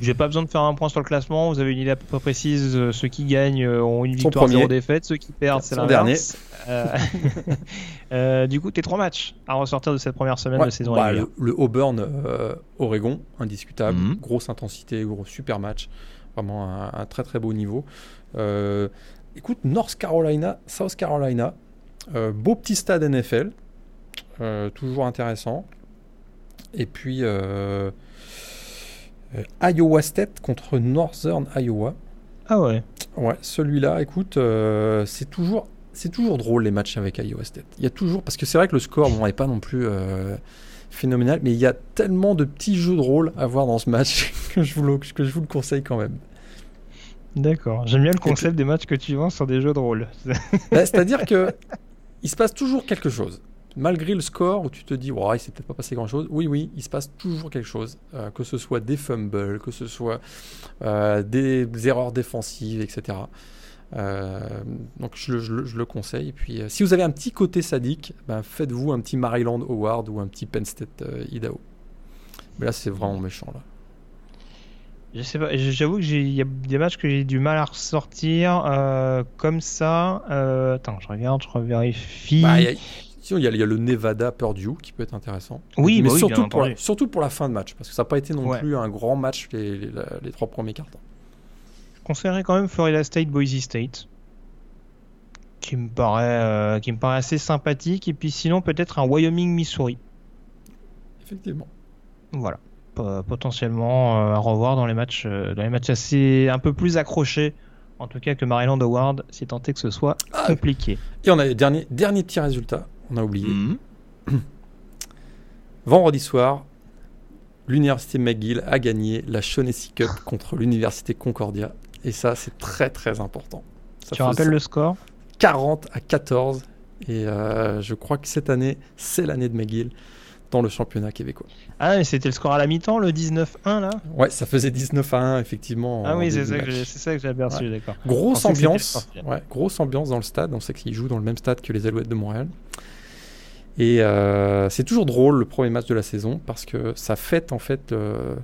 J'ai pas besoin de faire un point sur le classement. Vous avez une idée à peu près précise. Ceux qui gagnent ont une victoire, zéro défaite. Ceux qui perdent, c'est l'inverse. dernier. du coup, t'es trois matchs à ressortir de cette première semaine de saison. Bah, le, Auburn, Oregon, indiscutable. Mhm. Grosse intensité, gros super match. Vraiment un, un, très très beau niveau. Écoute, North Carolina, South Carolina, euh, beau petit stade NFL, euh, toujours intéressant. Et puis euh, Iowa State contre Northern Iowa. Ah ouais. Ouais, celui-là, écoute, c'est toujours, c'est toujours drôle les matchs avec Iowa State. Il y a toujours, parce que c'est vrai que le score n'est pas non plus phénoménal, mais il y a tellement de petits jeux de rôle à voir dans ce match que je vous que je vous le conseille quand même. D'accord. J'aime bien le concept des matchs que tu vends sur des jeux de rôle. Bah, c'est-à-dire que il se passe toujours quelque chose. Malgré le score où tu te dis, ouais, il s'est peut-être pas passé grand-chose. Oui, oui, il se passe toujours quelque chose. Euh, que ce soit des fumbles, que ce soit euh, des, erreurs défensives, etc. Euh, donc je, le conseille. Et puis, si vous avez un petit côté sadique, ben, faites-vous un petit Maryland Howard ou un petit Penn State Idaho. Mais là, c'est vraiment méchant là. Je sais pas, j'avoue que il y a des matchs que j'ai du mal à ressortir euh, comme ça. Euh, attends, je regarde, je revérifie. Bah, il y, a, le Nevada Purdue qui peut être intéressant. Oui, mais bah surtout, pour la, surtout pour la fin de match, parce que ça n'a pas été non plus un grand match les, les, trois premiers cartons. Je conseillerais quand même Florida State, Boise State, qui me paraît, euh, qui me paraît assez sympathique. Et puis sinon peut-être un Wyoming, Missouri. Effectivement. Voilà potentiellement euh, à revoir dans les matchs, euh, dans les matchs assez un peu plus accrochés, en tout cas que Maryland Award, si tant est que ce soit ah. compliqué. Et on a dernier dernier petit résultat, on a oublié. Mhm. Vendredi soir, l'université McGill a gagné la Shaughnessy Cup contre l'université Concordia. Et ça, c'est très très important. Ça tu rappelles le score? 40 à 14. Et euh, je crois que cette année, c'est l'année de McGill dans le championnat québécois. Ah, mais c'était le score à la mi-temps, le 19-1 là? Ouais, ça faisait 19 à 1 effectivement. Ah oui, c'est ça, que j'ai aperçu, d'accord. Grosse ambiance, ouais, grosse ambiance dans le stade. On sait qu'ils jouent dans le même stade que les Alouettes de Montréal. Et euh, c'est toujours drôle le premier match de la saison parce que ça fête en fait, euh,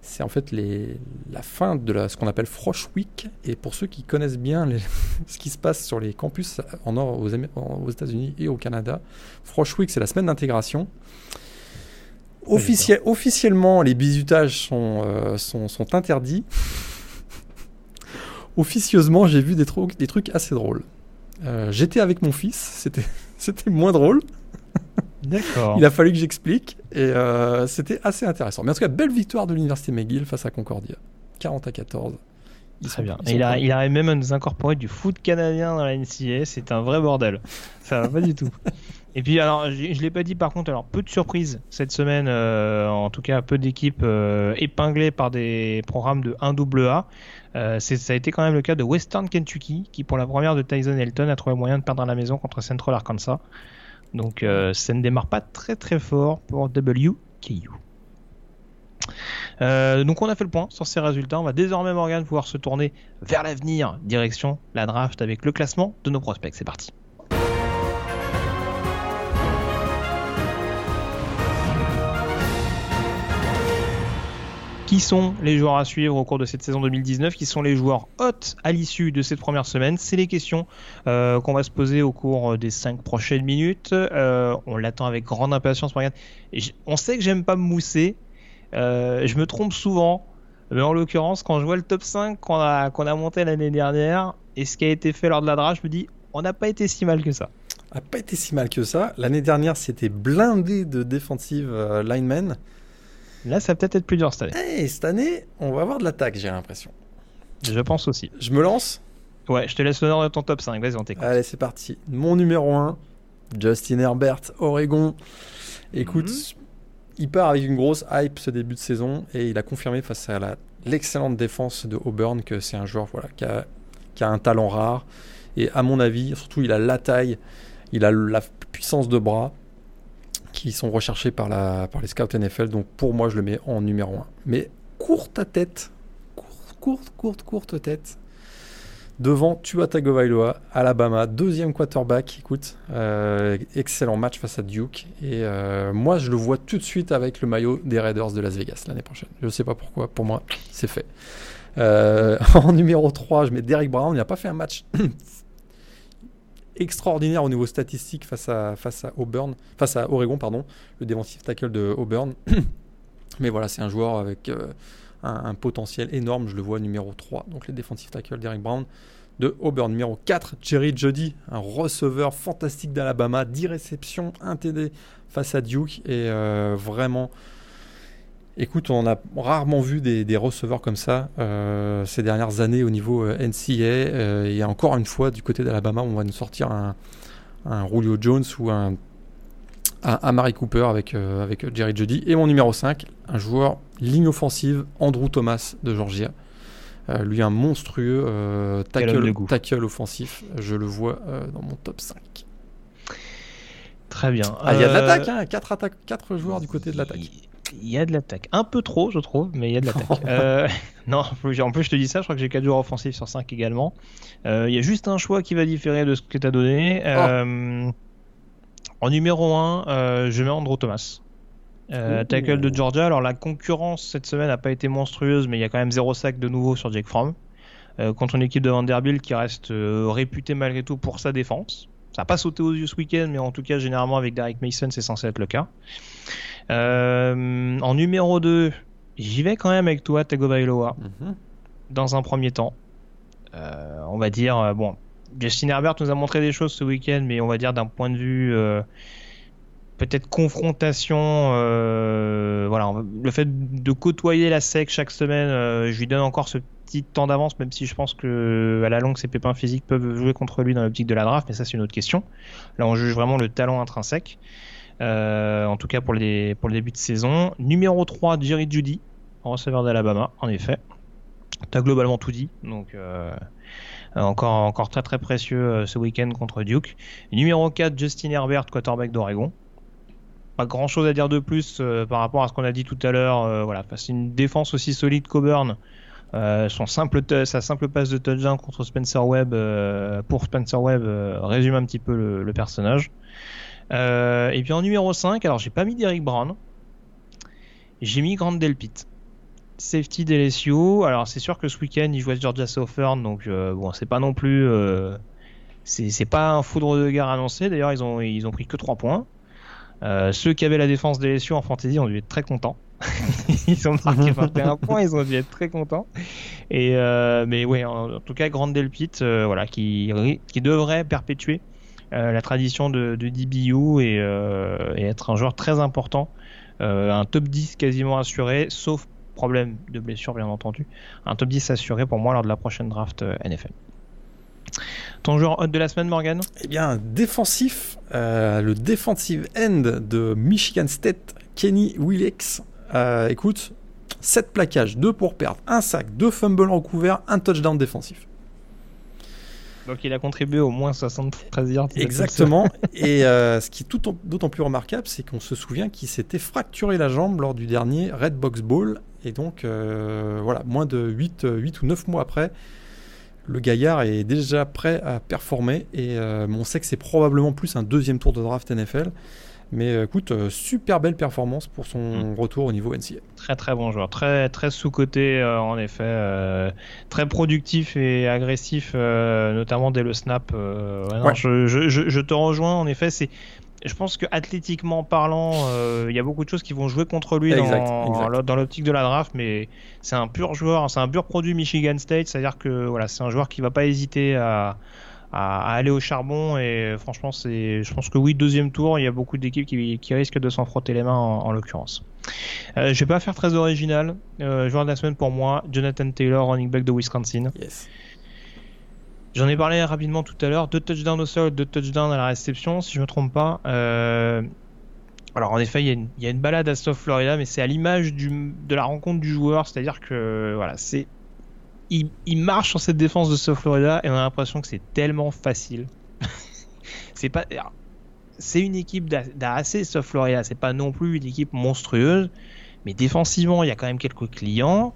c'est en fait les, la fin de la, ce qu'on appelle Frosh Week. Et pour ceux qui connaissent bien les, ce qui se passe sur les campus en or aux, aux États-Unis et au Canada, Frosh Week c'est la semaine d'intégration. Officiellement, les bisutages sont, euh, sont, sont, interdits. Officieusement, j'ai vu des, trucs, des trucs assez drôles. J'étais avec mon fils, c'était, c'était moins drôle. D'accord. Il a fallu que j'explique et euh, c'était assez intéressant. Mais en tout cas, belle victoire de l'Université McGill face à Concordia. 40 à 14. Très bien. il, a, il arrive même à nous incorporer du foot canadien dans la NCA. C'est un vrai bordel. Ça va pas du tout. Et puis, alors, je, ne l'ai pas dit par contre, alors peu de surprises cette semaine, euh, en tout cas, peu d'équipes euh, épinglées par des programmes de 1AA. Euh, ça a été quand même le cas de Western Kentucky, qui pour la première de Tyson Elton a trouvé moyen de perdre la maison contre Central Arkansas. Donc ça ne démarre pas très très fort pour WKU. Donc on a fait le point sur ces résultats. On va désormais Morgan pouvoir se tourner vers l'avenir, direction la draft avec le classement de nos prospects. C'est parti. Qui sont les joueurs à suivre au cours de cette saison 2019 Qui sont les joueurs hôtes à l'issue de cette première semaine C'est les questions euh, qu'on va se poser au cours des 5 prochaines minutes. Euh, on l'attend avec grande impatience, on sait que j'aime pas me mousser. Euh, je me trompe souvent. Mais en l'occurrence, quand je vois le top 5 qu'on a, monté l'année dernière et ce qui a été fait lors de la draft, je me dis, on n'a pas été si mal que ça. On n'a pas été si mal que ça. L'année dernière, c'était blindé de defensive linemen. Là, ça va peut-être être plus dur cette année. Hey, cette année, on va avoir de l'attaque, j'ai l'impression. Je pense aussi. Je me lance Ouais, je te laisse l'honneur de ton top 5. Vas-y, on t'écoute. Allez, c'est parti. Mon numéro 1, Justin Herbert, Oregon. Écoute, mhm. il part avec une grosse hype ce début de saison et il a confirmé face à l'excellente défense de Auburn que c'est un joueur voilà, qui, a, qui a un talent rare. Et à mon avis, surtout, il a la taille, il a la puissance de bras qui sont recherchés par, la, par les scouts NFL. Donc pour moi, je le mets en numéro 1. Mais courte à tête, courte, courte, courte, courte tête. Devant Tua Tagovailoa, Alabama, deuxième quarterback. Écoute, euh, excellent match face à Duke. Et euh, moi, je le vois tout de suite avec le maillot des Raiders de Las Vegas l'année prochaine. Je ne sais pas pourquoi. Pour moi, c'est fait. Euh, en numéro 3, je mets Derek Brown. Il n'a pas fait un match extraordinaire au niveau statistique face à, face à Auburn, face à Oregon, pardon, le defensive tackle de Auburn. Mais voilà, c'est un joueur avec euh, un, potentiel énorme. Je le vois numéro 3, donc les defensive tackle d'Eric Brown de Auburn. Numéro 4, Jerry Jody, un receveur fantastique d'Alabama, 10 réceptions, 1 TD face à Duke et euh, vraiment Écoute, on a rarement vu des, receveurs comme ça euh, ces dernières années au niveau euh, NCA. Euh, et encore une fois, du côté d'Alabama, on va nous sortir un, un Julio Jones ou un, un, Cooper avec, avec Jerry Judy. Et mon numéro 5, un joueur ligne offensive, Andrew Thomas de Georgia. lui, un monstrueux tackle, tackle, offensif. Je le vois dans mon top 5. Très bien. Ah, il y a de l'attaque, hein, 4, 4 joueurs du côté de l'attaque il y a de l'attaque. Un peu trop, je trouve, mais il y a de l'attaque. Euh, non, en plus, je te dis ça, je crois que j'ai 4 joueurs offensifs sur 5 également. Euh, il y a juste un choix qui va différer de ce que tu as donné. Euh, en numéro 1, je mets Andrew Thomas. tackle de Georgia. Alors la concurrence cette semaine n'a pas été monstrueuse, mais il y a quand même 0 sac de nouveau sur Jake Fromm. contre une équipe de Vanderbilt qui reste réputée malgré tout pour sa défense. Ça n'a pas sauté aux yeux ce week-end, mais en tout cas, généralement, avec Derek Mason, c'est censé être le cas. Euh, en numéro 2, j'y vais quand même avec toi, Tagovailoa, mhm. dans un premier temps. Euh, on va dire, euh, bon, Justin Herbert nous a montré des choses ce week-end, mais on va dire d'un point de vue peut-être confrontation, voilà, le fait de côtoyer la SEC chaque semaine, je lui donne encore ce petit temps d'avance, même si je pense que à la longue ses pépins physiques peuvent jouer contre lui dans l'optique de la draft, mais ça c'est une autre question. Là on juge vraiment le talent intrinsèque. En tout cas pour, le début de saison. Numéro 3, Jerry Judy, receveur d'Alabama, en effet. T'as globalement tout dit, donc encore, encore très très précieux ce week-end contre Duke. numéro 4, Justin Herbert, quarterback d'Oregon pas grand chose à dire de plus par rapport à ce qu'on a dit tout à l'heure. voilà, c'est une défense aussi solide qu'Auburn. Euh, son simple sa simple passe de touchdown contre Spencer Webb euh, pour Spencer Webb euh, résume un petit peu le, personnage. Et puis en numéro 5, alors j'ai pas mis Derrick Brown, j'ai mis Grant Delpit. Safety d'LSU. Alors c'est sûr que ce week-end il joue à Georgia Southern, donc bon c'est pas non plus c'est pas un foudre de guerre annoncé. D'ailleurs ils ont ils ont pris que 3 points. ceux qui avaient la défense d'LSU en fantasy ont dû être très contents. ils ont marqué 21 points, ils ont dû être très contents. Et euh, mais ouais, en, tout cas, Grande Delpit, euh, voilà, qui, qui devrait perpétuer euh, la tradition de, DBU et, et, être un joueur très important, un top 10 quasiment assuré, sauf problème de blessure bien entendu, un top 10 assuré pour moi lors de la prochaine draft NFL. Ton joueur hot de la semaine, Morgan? Eh bien, défensif, le defensive end de Michigan State, Kenny Willix, euh, écoute, 7 plaquages, 2 pour perdre, 1 sac, 2 fumbles recouverts, un touchdown défensif. Donc il a contribué au moins 73 yards. Exactement. et euh, ce qui est d'autant plus remarquable, c'est qu'on se souvient qu'il s'était fracturé la jambe lors du dernier Red Box Ball. Et donc, euh, voilà, moins de 8, 8, ou 9 mois après, le gaillard est déjà prêt à performer. Et on sait que c'est probablement plus un deuxième tour de draft NFL. Mais euh, écoute, euh, super belle performance pour son mm. retour au niveau NCA. Très très bon joueur, très très sous-coté euh, en effet, très productif et agressif, notamment dès le snap. je, je, je, te rejoins en effet, c'est je pense que athlétiquement parlant, il y a beaucoup de choses qui vont jouer contre lui dans, dans l'optique de la draft, mais c'est un pur joueur, c'est un pur produit Michigan State, c'est-à-dire que voilà, c'est un joueur qui va pas hésiter à, à, aller au charbon. Et franchement, c'est, je pense que oui, deuxième tour, il y a beaucoup d'équipes qui, qui, risquent de s'en frotter les mains en, l'occurrence. Euh, je vais pas faire très original. Euh, joueur de la semaine pour moi, Jonathan Taylor, running back de Wisconsin. J'en ai parlé rapidement tout à l'heure. Deux touchdowns au sol, deux touchdowns à la réception, si je me trompe pas. Euh, alors en effet, il y, a une balade à South Florida, mais c'est à l'image de la rencontre du joueur, c'est-à-dire que voilà, c'est il, marche sur cette défense de South Florida et on a l'impression que c'est tellement facile. c'est pas. C'est une équipe d'assez South Florida, c'est pas non plus une équipe monstrueuse, mais défensivement, il y a quand même quelques clients.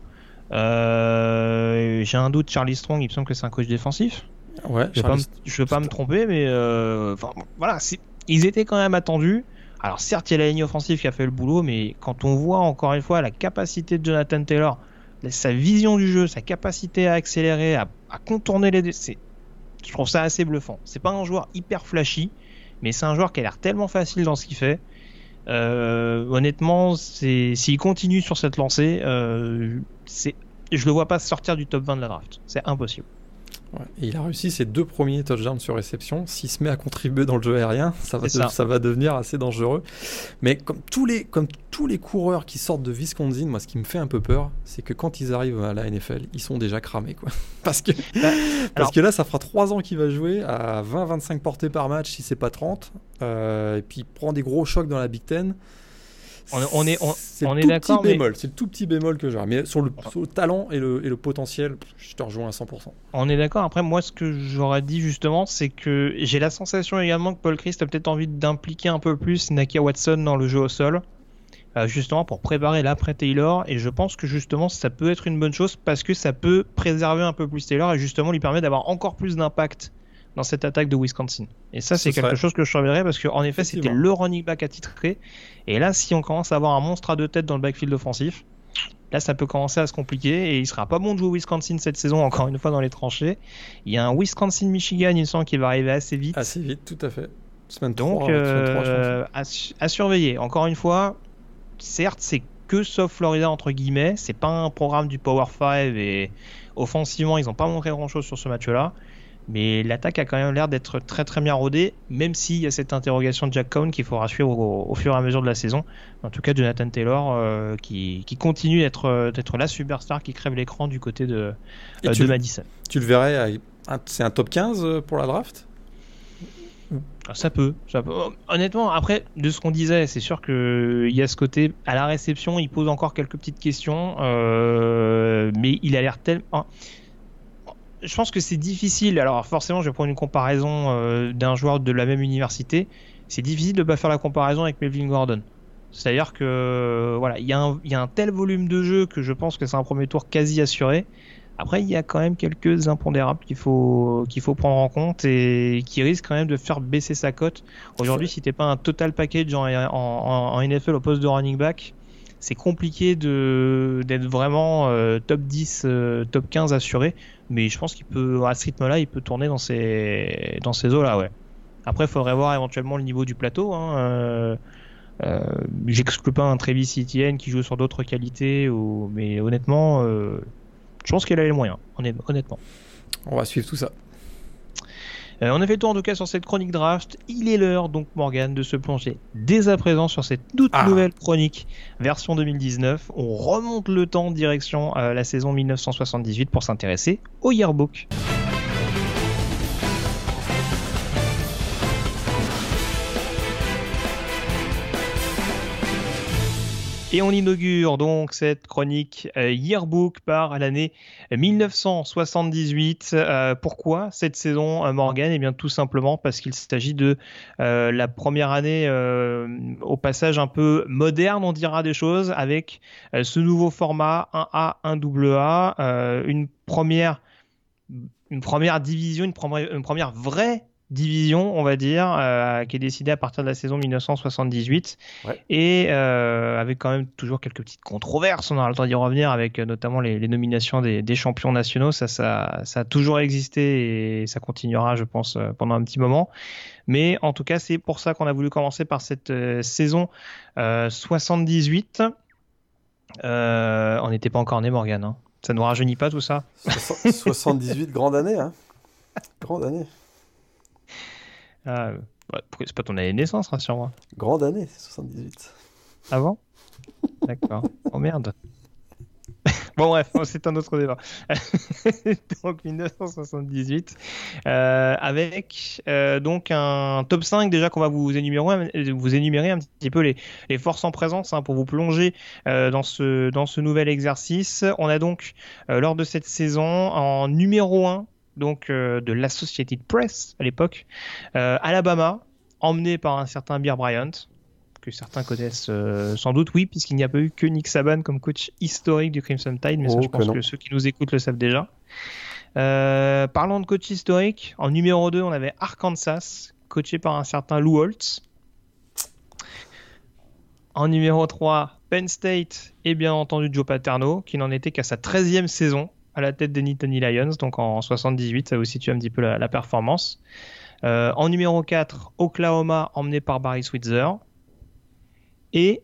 Euh, j'ai un doute, Charlie Strong, il me semble que c'est un coach défensif. Ouais, je ne veux pas me tromper, mais euh, voilà, ils étaient quand même attendus. Alors certes, il y a la ligne offensive qui a fait le boulot, mais quand on voit encore une fois la capacité de Jonathan Taylor sa vision du jeu, sa capacité à accélérer, à, contourner les. Je trouve ça assez bluffant. C'est pas un joueur hyper flashy, mais c'est un joueur qui a l'air tellement facile dans ce qu'il fait. Euh, honnêtement, s'il continue sur cette lancée, euh, je le vois pas sortir du top 20 de la draft. C'est impossible il a réussi ses deux premiers touchdowns sur réception. S'il se met à contribuer dans le jeu aérien, ça va, ça. va devenir assez dangereux. Mais comme tous, les, comme tous les coureurs qui sortent de Wisconsin, moi, ce qui me fait un peu peur, c'est que quand ils arrivent à la NFL, ils sont déjà cramés. Quoi. Parce, que, bah, parce que là, ça fera trois ans qu'il va jouer à 20-25 portées par match, si c'est pas 30. Euh, et puis il prend des gros chocs dans la Big Ten. On, est, on, est d'accord. Mais... C'est le tout petit bémol que j'ai. Mais sur le, talent et le, et le, potentiel, je te rejoins à 100%. On est d'accord. Après, moi, ce que j'aurais dit justement, c'est que j'ai la sensation également que Paul Christ a peut-être envie d'impliquer un peu plus Nakia Watson dans le jeu au sol. Euh, justement pour préparer l'après Taylor et je pense que justement ça peut être une bonne chose parce que ça peut préserver un peu plus Taylor et justement lui permet d'avoir encore plus d'impact dans cette attaque de Wisconsin. Et ça, c'est quelque chose que je surveillerai parce qu'en effet, c'était le running back attitré. Et là, si on commence à avoir un monstre à deux têtes dans le backfield offensif, là, ça peut commencer à se compliquer. Et il sera pas bon de jouer Wisconsin cette saison, encore une fois, dans les tranchées. Il y a un Wisconsin-Michigan, il me semble, qui va arriver assez vite. Assez vite, tout à fait. Semaine Donc, euh, à, surveiller. Encore une fois, certes, c'est que sauf Florida, entre guillemets. C'est pas un programme du Power 5 et offensivement, ils n'ont pas montré grand chose sur ce match-là. Mais l'attaque a quand même l'air d'être très très bien rodée, même s'il y a cette interrogation de Jack Cohn qu'il faudra suivre au, fur et à mesure de la saison. En tout cas, Jonathan Taylor euh, qui, continue d'être d'être la superstar qui crève l'écran du côté de, euh, de Madison. Tu le verrais, c'est un top 15 euh, pour la draft? Ah, ça peut, ça peut. Honnêtement, après, de ce qu'on disait, c'est sûr qu'il y a ce côté, à la réception, il pose encore quelques petites questions, euh, mais il a l'air tellement... Je pense que c'est difficile, alors forcément je vais prendre une comparaison euh, d'un joueur de la même université, c'est difficile de ne pas faire la comparaison avec Melvin Gordon. C'est-à-dire que voilà, il y, a un tel volume de jeu que je pense que c'est un premier tour quasi assuré. Après, il y a quand même quelques impondérables qu'il faut qu'il faut prendre en compte et qui risquent quand même de faire baisser sa cote. Aujourd'hui, si t'es pas un total package en, NFL au poste de running back, c'est compliqué d'être vraiment euh, top 10, euh, top 15 assuré. Mais je pense qu'il peut à ce rythme-là, il peut tourner dans ces dans ces eaux-là, ouais. Après, il faudrait voir éventuellement le niveau du plateau. Hein, euh, J'exclus pas un Travis Etienne qui joue sur d'autres qualités, ou... mais honnêtement, je pense qu'elle a les moyens, honnêtement. On va suivre tout ça. Euh, on a fait le tour en tout cas sur cette chronique draft. Il est l'heure donc Morgan de se plonger dès à présent sur cette toute ah. nouvelle chronique version 2019. On remonte le temps en direction à la saison 1978 pour s'intéresser au yearbook. Et on inaugure donc cette chronique euh, Yearbook par l'année 1978. Euh, pourquoi cette saison, euh, Morgan Eh bien, tout simplement parce qu'il s'agit de la première année au passage un peu moderne, on dira des choses, avec ce nouveau format 1A, 1AA, une première une première division, une première, une première vraie division, on va dire, euh, qui est décidée à partir de la saison 1978 et euh, avec quand même toujours quelques petites controverses. On aura le temps d'y revenir avec euh, notamment les, nominations des, champions nationaux. Ça, ça, ça, a toujours existé et ça continuera, je pense, pendant un petit moment. Mais en tout cas, c'est pour ça qu'on a voulu commencer par cette saison 78. on n'était pas encore né, Morgan. Hein. Ça ne nous rajeunit pas tout ça 78, grande année. Hein grande année. Ah, c'est pas ton année de naissance, rassure-moi. Grande année, 78. Avant D'accord. Oh merde. bon bref, c'est un autre débat. donc 1978, euh, avec euh, donc un top 5 déjà qu'on va vous énumérer, vous énumérer un petit peu les, les forces en présence hein, pour vous plonger euh, dans, ce, dans ce nouvel exercice. On a donc lors de cette saison en numéro 1 donc euh, de l'Associated Press à l'époque, euh, Alabama, emmené par un certain Bear Bryant, que certains connaissent euh, sans doute, oui, puisqu'il n'y a pas eu que Nick Saban comme coach historique du Crimson Tide, mais ça, oh, je pense que, ceux qui nous écoutent le savent déjà. parlons de coach historique, en numéro 2, on avait Arkansas, coaché par un certain Lou Holtz. En numéro 3, Penn State et bien entendu Joe Paterno, qui n'en était qu'à sa 13e saison à la tête des Nittany Lions, donc en 78, ça vous situe un petit peu la, performance. Euh, en numéro 4, Oklahoma, emmené par Barry Switzer. Et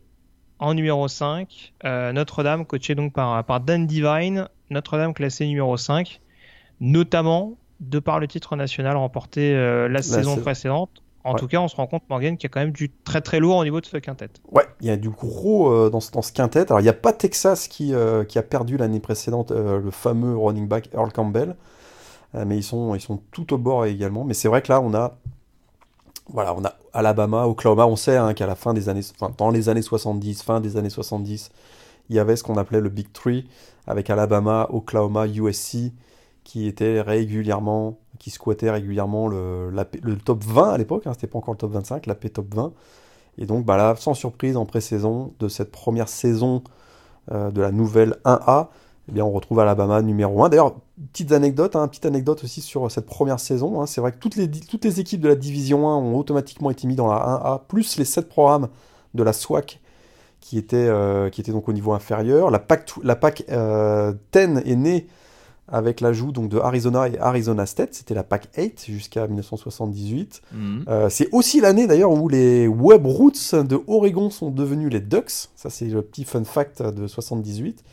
en numéro 5, euh, Notre-Dame, coaché donc par, par Dan Divine, Notre-Dame classé numéro 5, notamment de par le titre national remporté euh, la, saison précédente en tout cas, on se rend compte, Morgan, qu'il y a quand même du très très lourd au niveau de ce quintet. Ouais, il y a du gros euh, dans, ce, dans, ce, quintet. Alors, il n'y a pas Texas qui, euh, qui a perdu l'année précédente euh, le fameux running back Earl Campbell, mais ils sont, ils sont tout au bord également. Mais c'est vrai que là, on a, voilà, on a Alabama, Oklahoma. On sait hein, qu'à la fin des années, enfin, dans les années 70, fin des années 70, il y avait ce qu'on appelait le Big Three avec Alabama, Oklahoma, USC qui étaient régulièrement qui squattait régulièrement le, top 20 à l'époque, hein, c'était pas encore le top 25, la P top 20. Et donc bah là, sans surprise, en pré-saison de cette première saison euh, de la nouvelle 1A, eh bien, on retrouve Alabama numéro 1. D'ailleurs, petite anecdote, hein, petite anecdote aussi sur cette première saison. Hein. c'est vrai que toutes les, toutes les équipes de la Division 1 ont automatiquement été mises dans la 1A, plus les 7 programmes de la SWAC qui étaient, euh, qui étaient donc au niveau inférieur. La PAC, la PAC 10 euh, est née avec l'ajout donc de Arizona et Arizona State, c'était la PAC 8 jusqu'à 1978. Mhm. Euh, c'est aussi l'année d'ailleurs où les Web Roots de Oregon sont devenus les Ducks, ça c'est le petit fun fact de 78.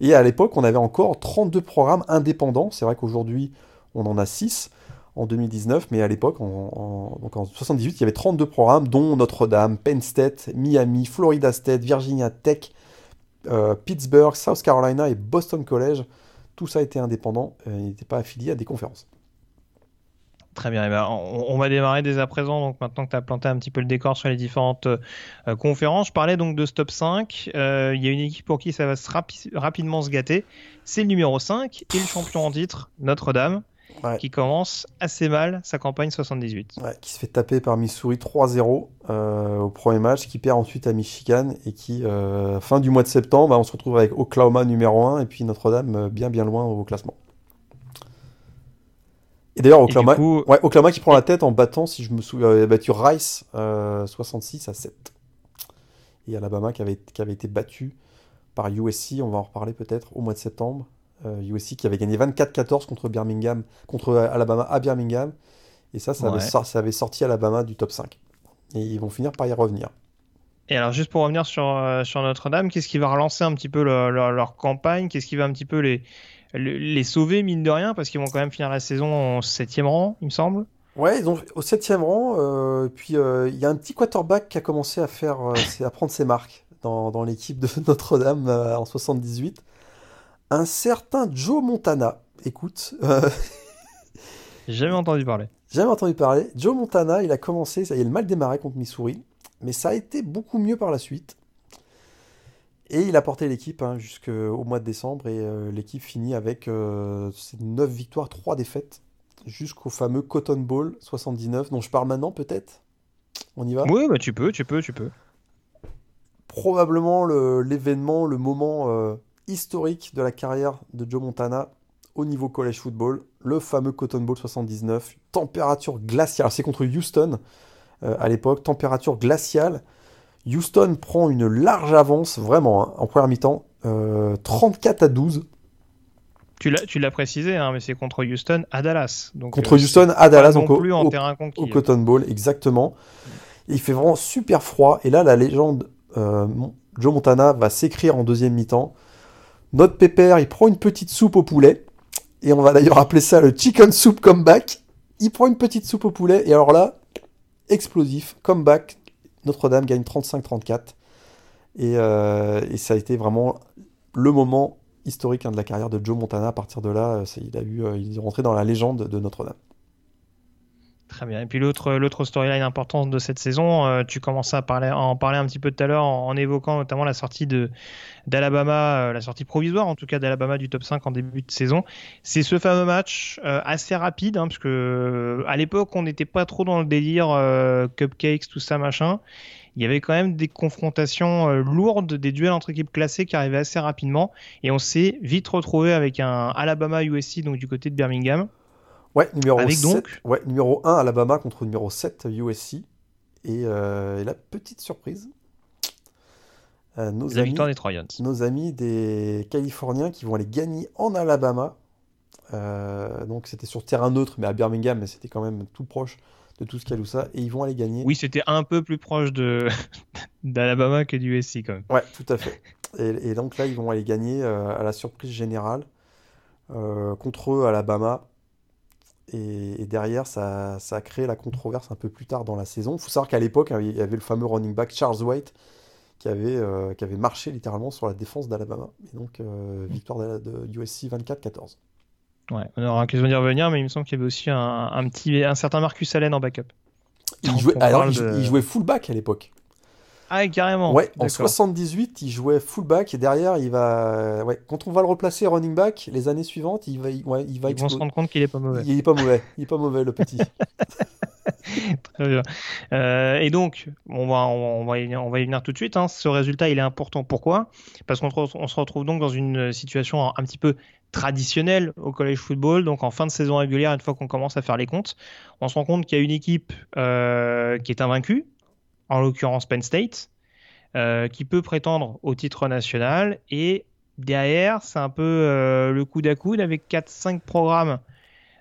Et à l'époque, on avait encore 32 programmes indépendants, c'est vrai qu'aujourd'hui on en a 6 en 2019, mais à l'époque, en, donc en 78, il y avait 32 programmes, dont Notre-Dame, Penn State, Miami, Florida State, Virginia Tech, euh, Pittsburgh, South Carolina et Boston College. Tout ça était indépendant, euh, il n'était pas affilié à des conférences. Très bien, eh ben, on, va démarrer dès à présent, donc maintenant que tu as planté un petit peu le décor sur les différentes euh, conférences. Je parlais donc de Stop 5, euh, il y a une équipe pour qui ça va rapidement se gâter, c'est le numéro 5 et le champion en titre, Notre-Dame, qui commence assez mal sa campagne 78. qui se fait taper par Missouri 3-0 euh, au premier match, qui perd ensuite à Michigan et qui, fin du mois de septembre, bah, on se retrouve avec Oklahoma numéro 1 et puis Notre-Dame bien bien loin au classement. Et d'ailleurs, Oklahoma, qui prend la tête en battant, si je me souviens, a battu Rice 66 euh, à 7. Et Alabama qui avait, qui avait été battu par USC, on va en reparler peut-être au mois de septembre. USC euh, qui avait gagné 24-14 contre Birmingham, contre Alabama à Birmingham. Et ça, ça, avait, sorti Alabama du top 5. Et ils vont finir par y revenir. Et alors, juste pour revenir sur, euh, sur Notre-Dame, qu'est-ce qui va relancer un petit peu leur campagne? Qu'est-ce qui va un petit peu les, les sauver, mine de rien, parce qu'ils vont quand même finir la saison en 7 rang, il me semble. Ouais, ils ont au 7 rang. Euh, puis euh, il y a un petit quarterback qui a commencé à faire, euh, à prendre ses marques dans, dans l'équipe de Notre-Dame en 78. Un certain Joe Montana. Écoute. Jamais entendu parler. Jamais entendu parler. Joe Montana, il a commencé, ça y est, le mal démarré contre Missouri, mais ça a été beaucoup mieux par la suite. Et il a porté l'équipe hein, jusqu'au mois de décembre et euh, l'équipe finit avec 9 euh, victoires, 3 défaites jusqu'au fameux Cotton Bowl 79 dont je parle maintenant peut-être On y va? Oui, bah tu peux, tu peux, tu peux. Probablement l'événement, le, moment euh, historique de la carrière de Joe Montana au niveau college football, le fameux Cotton Bowl 79, température glaciale, c'est contre Houston à l'époque, température glaciale. Houston prend une large avance, vraiment, hein, en première mi-temps, 34 euh, à 12. Tu l'as précisé, hein, mais c'est contre Houston à Dallas. Donc, contre euh, Houston à Dallas, donc au, en terrain conquis, au Cotton Bowl, exactement. il fait vraiment super froid. Et là, la légende euh, Joe Montana va s'écrire en deuxième mi-temps. Notre pépère, il prend une petite soupe au poulet. Et on va d'ailleurs appeler ça le chicken soup comeback. Il prend une petite soupe au poulet. Et alors là, explosif, comeback, notre-Dame gagne 35-34. Euh, et, ça a été vraiment le moment historique hein, de la carrière de Joe Montana. À partir de là, euh, il, a eu, euh, il est rentré dans la légende de Notre-Dame. Très bien. Et puis l'autre, storyline importante de cette saison, euh, tu commençais à, en parler un petit peu tout à l'heure en, évoquant notamment la sortie d'Alabama, euh, la sortie provisoire en tout cas d'Alabama du top 5 en début de saison. C'est ce fameux match euh, assez rapide, hein, parce à l'époque on n'était pas trop dans le délire cupcakes, tout ça machin. Il y avait quand même des confrontations lourdes, des duels entre équipes classées qui arrivaient assez rapidement, et on s'est vite retrouvé avec un Alabama USC donc du côté de Birmingham. Ouais, numéro, donc... ouais, numéro 1 Alabama contre numéro 7 USC. Euh, et, la petite surprise, euh, nos, amis, des nos amis des Californiens qui vont aller gagner en Alabama. Euh, donc c'était sur terrain neutre, mais à Birmingham, mais c'était quand même tout proche de tout ce ça Et ils vont aller gagner. Oui, c'était un peu plus proche de d'Alabama que du USC quand même. Ouais, tout à fait. Et, donc là, ils vont aller gagner à la surprise générale contre eux, Alabama. Et, derrière, ça, ça, a créé la controverse un peu plus tard dans la saison. Il faut savoir qu'à l'époque, il y avait le fameux running back Charles White qui avait, euh, qui avait marché littéralement sur la défense d'Alabama. Et donc, euh, victoire de, USC 24-14. Ouais, on aura l'occasion d'y revenir, mais il me semble qu'il y avait aussi un, petit, un certain Marcus Allen en backup. Il jouait, alors, il jouait fullback à l'époque. Ah, carrément. Ouais, en 78, il jouait fullback et derrière, il va. Ouais, quand on va le replacer running back, les années suivantes, il va. Ouais, il va Ils vont se rendre compte qu'il est pas mauvais. Il est pas mauvais. Il est pas mauvais, le petit. Très bien. Euh, et donc, on va, on, va y, on va y venir tout de suite. Hein. Ce résultat, il est important. Pourquoi? Parce qu'on on se retrouve donc dans une situation un petit peu traditionnelle au college football. Donc, en fin de saison régulière, une fois qu'on commence à faire les comptes, on se rend compte qu'il y a une équipe euh, qui est invaincue, en l'occurrence Penn State, euh, qui peut prétendre au titre national. Et derrière, c'est un peu euh, le coup à coude avec 4-5 programmes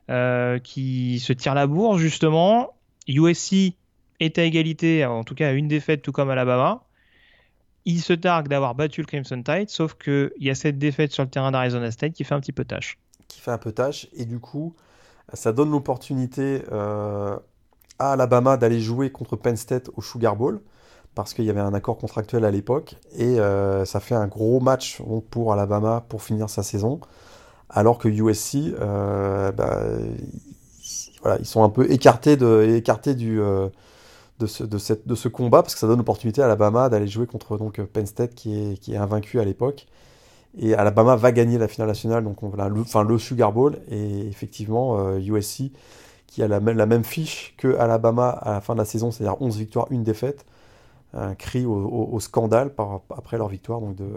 euh, qui se tirent la bourre, justement. USC est à égalité, en tout cas une défaite, tout comme Alabama. Il se targue d'avoir battu le Crimson Tide, sauf qu'il y a cette défaite sur le terrain d'Arizona State qui fait un petit peu tâche. Qui fait un peu tâche, et du coup, ça donne l'opportunité à Alabama d'aller jouer contre Penn State au Sugar Bowl parce qu'il y avait un accord contractuel à l'époque et euh, ça fait un gros match pour Alabama pour finir sa saison alors que USC euh, bah, voilà, ils sont un peu écartés, de, écartés du, euh, de, ce, de, cette, de ce combat parce que ça donne l'opportunité à Alabama d'aller jouer contre donc, Penn State qui est, qui est invaincu à l'époque. Et Alabama va gagner la finale nationale, donc on, le, enfin, le Sugar Bowl. Et effectivement, USC, qui a la même, la même fiche que Alabama à la fin de la saison, c'est-à-dire 11 victoires, une défaite, un cri au, scandale par, après leur victoire donc de,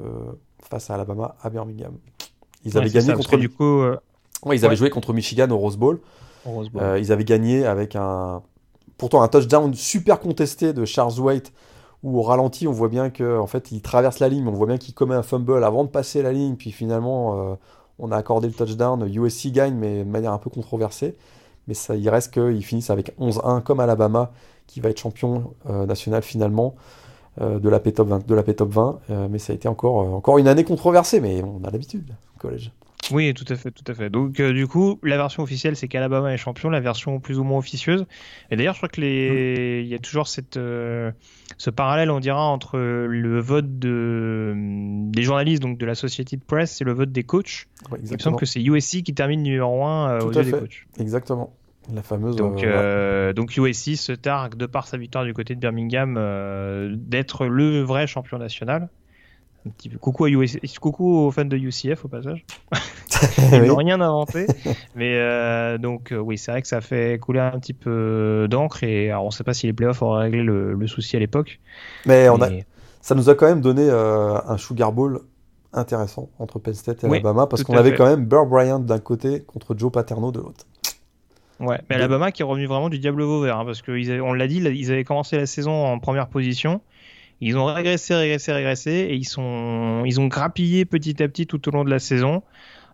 face à Alabama à Birmingham. Ils avaient gagné contre. Du coup, ils avaient joué contre Michigan au Rose Bowl. Euh, ils avaient gagné avec un. Pourtant, un touchdown super contesté de Charles White, où au ralenti, on voit bien qu'en en fait, il traverse la ligne, on voit bien qu'il commet un fumble avant de passer la ligne, puis finalement, euh, on a accordé le touchdown. USC gagne, mais de manière un peu controversée. Mais ça, il reste qu'ils finissent avec 11-1, comme Alabama, qui va être champion euh, national finalement. de la P-Top 20, de la P-Top 20 mais ça a été encore, encore une année controversée, mais on a l'habitude, collège. Oui, tout à fait, tout à fait. Donc euh, du coup, la version officielle, c'est qu'Alabama est champion, la version plus ou moins officieuse. Et d'ailleurs, je crois que les, il y a toujours cette, euh, ce parallèle, on dira, entre le vote de des journalistes, donc de la Society de Press, et le vote des coachs. il me semble que c'est USC qui termine numéro 1 euh, aux yeux des coachs. Exactement. La fameuse. Donc, donc USC se targue de par sa victoire du côté de Birmingham d'être le vrai champion national. Un petit peu. Coucou, à Coucou aux fans de UCF au passage. Ils n'ont rien inventé. Mais euh, donc, euh, oui, c'est vrai que ça fait couler un petit peu d'encre. Et alors, on ne sait pas si les playoffs auraient réglé le, souci à l'époque. Mais, On a... ça nous a quand même donné euh, un Sugar Bowl intéressant entre Penn State et Alabama parce qu'on avait quand même Burr Bryant d'un côté contre Joe Paterno de l'autre. Ouais, mais Alabama qui est revenu vraiment du diable vauvert hein, parce qu'on l'a dit, ils avaient commencé la saison en première position. Ils ont régressé, régressé, régressé, et ils, sont, ils ont grappillé petit à petit tout au long de la saison,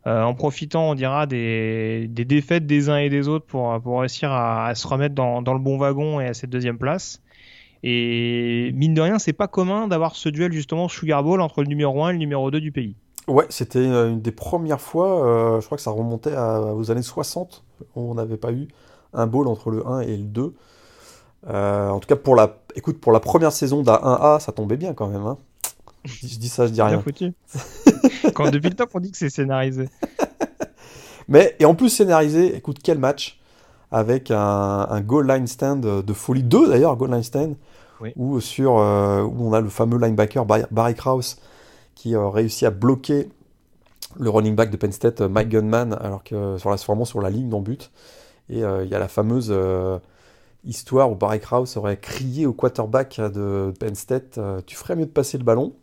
euh, en profitant, on dira, des, des, défaites des uns et des autres pour, pour réussir à, se remettre dans, dans, le bon wagon et à cette deuxième place. Et mine de rien, c'est pas commun d'avoir ce duel justement Sugar Bowl entre le numéro 1 et le numéro 2 du pays. Ouais, c'était une des premières fois, euh, je crois que ça remontait aux années 60, où on n'avait pas eu un bowl entre le 1 et le 2. Euh, en tout cas, pour la, écoute, pour la première saison d'un 1A, ça tombait bien quand même. Hein. Je, dis ça, je dis rien. Foutu. quand depuis le temps qu'on dit que c'est scénarisé. Mais et en plus scénarisé, écoute, quel match avec un, goal line stand de folie, deux d'ailleurs goal line stand, où sur euh, où on a le fameux linebacker Barry Krause qui a réussi à bloquer le running back de Penn State, Mike Gunman, alors que sur la, vraiment sur la ligne d'en but. Et euh, il y a la fameuse histoire où Barry Krause aurait crié au quarterback de Penn State euh, Tu ferais mieux de passer le ballon.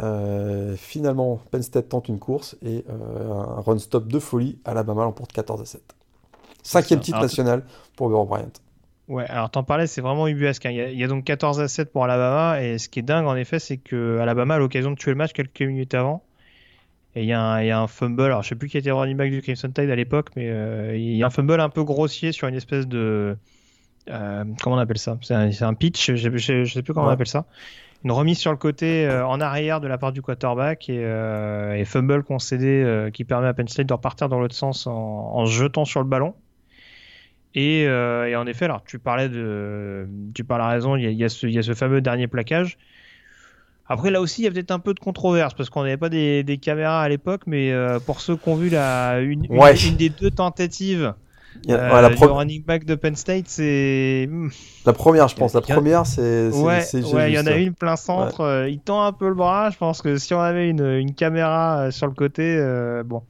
Euh, finalement, Penn State tente une course et euh, un run stop de folie. Alabama l'emporte 14 à 7. Cinquième titre national pour Burrow Bryant. Ouais, alors t'en parlais, c'est vraiment ubuesque. Hein. Il, y a, donc 14 à 7 pour Alabama. Et ce qui est dingue, en effet, c'est que Alabama a l'occasion de tuer le match quelques minutes avant. Et il y, a un, fumble, alors je sais plus qui était running back du Crimson Tide à l'époque, mais il y a un fumble un peu grossier sur une espèce de, euh, comment on appelle ça? C'est un, pitch, je ne sais plus comment on appelle ça. Une remise sur le côté euh, en arrière de la part du quarterback et, euh, fumble concédé qui permet à Penn State de repartir dans l'autre sens en, se jetant sur le ballon. Et, en effet, alors tu parlais de, tu parles à raison, il y a, ce, fameux dernier plaquage. Après, là aussi, il y a peut-être un peu de controverse parce qu'on n'avait pas des, caméras à l'époque, mais pour ceux qui ont vu la, une, une des deux tentatives euh, la running back de Penn State, c'est. Hmm. La première, je pense. La première, c'est. Ouais, il y en a une plein centre. Euh, il tend un peu le bras. Je pense que si on avait une, une caméra euh, sur le côté, bon,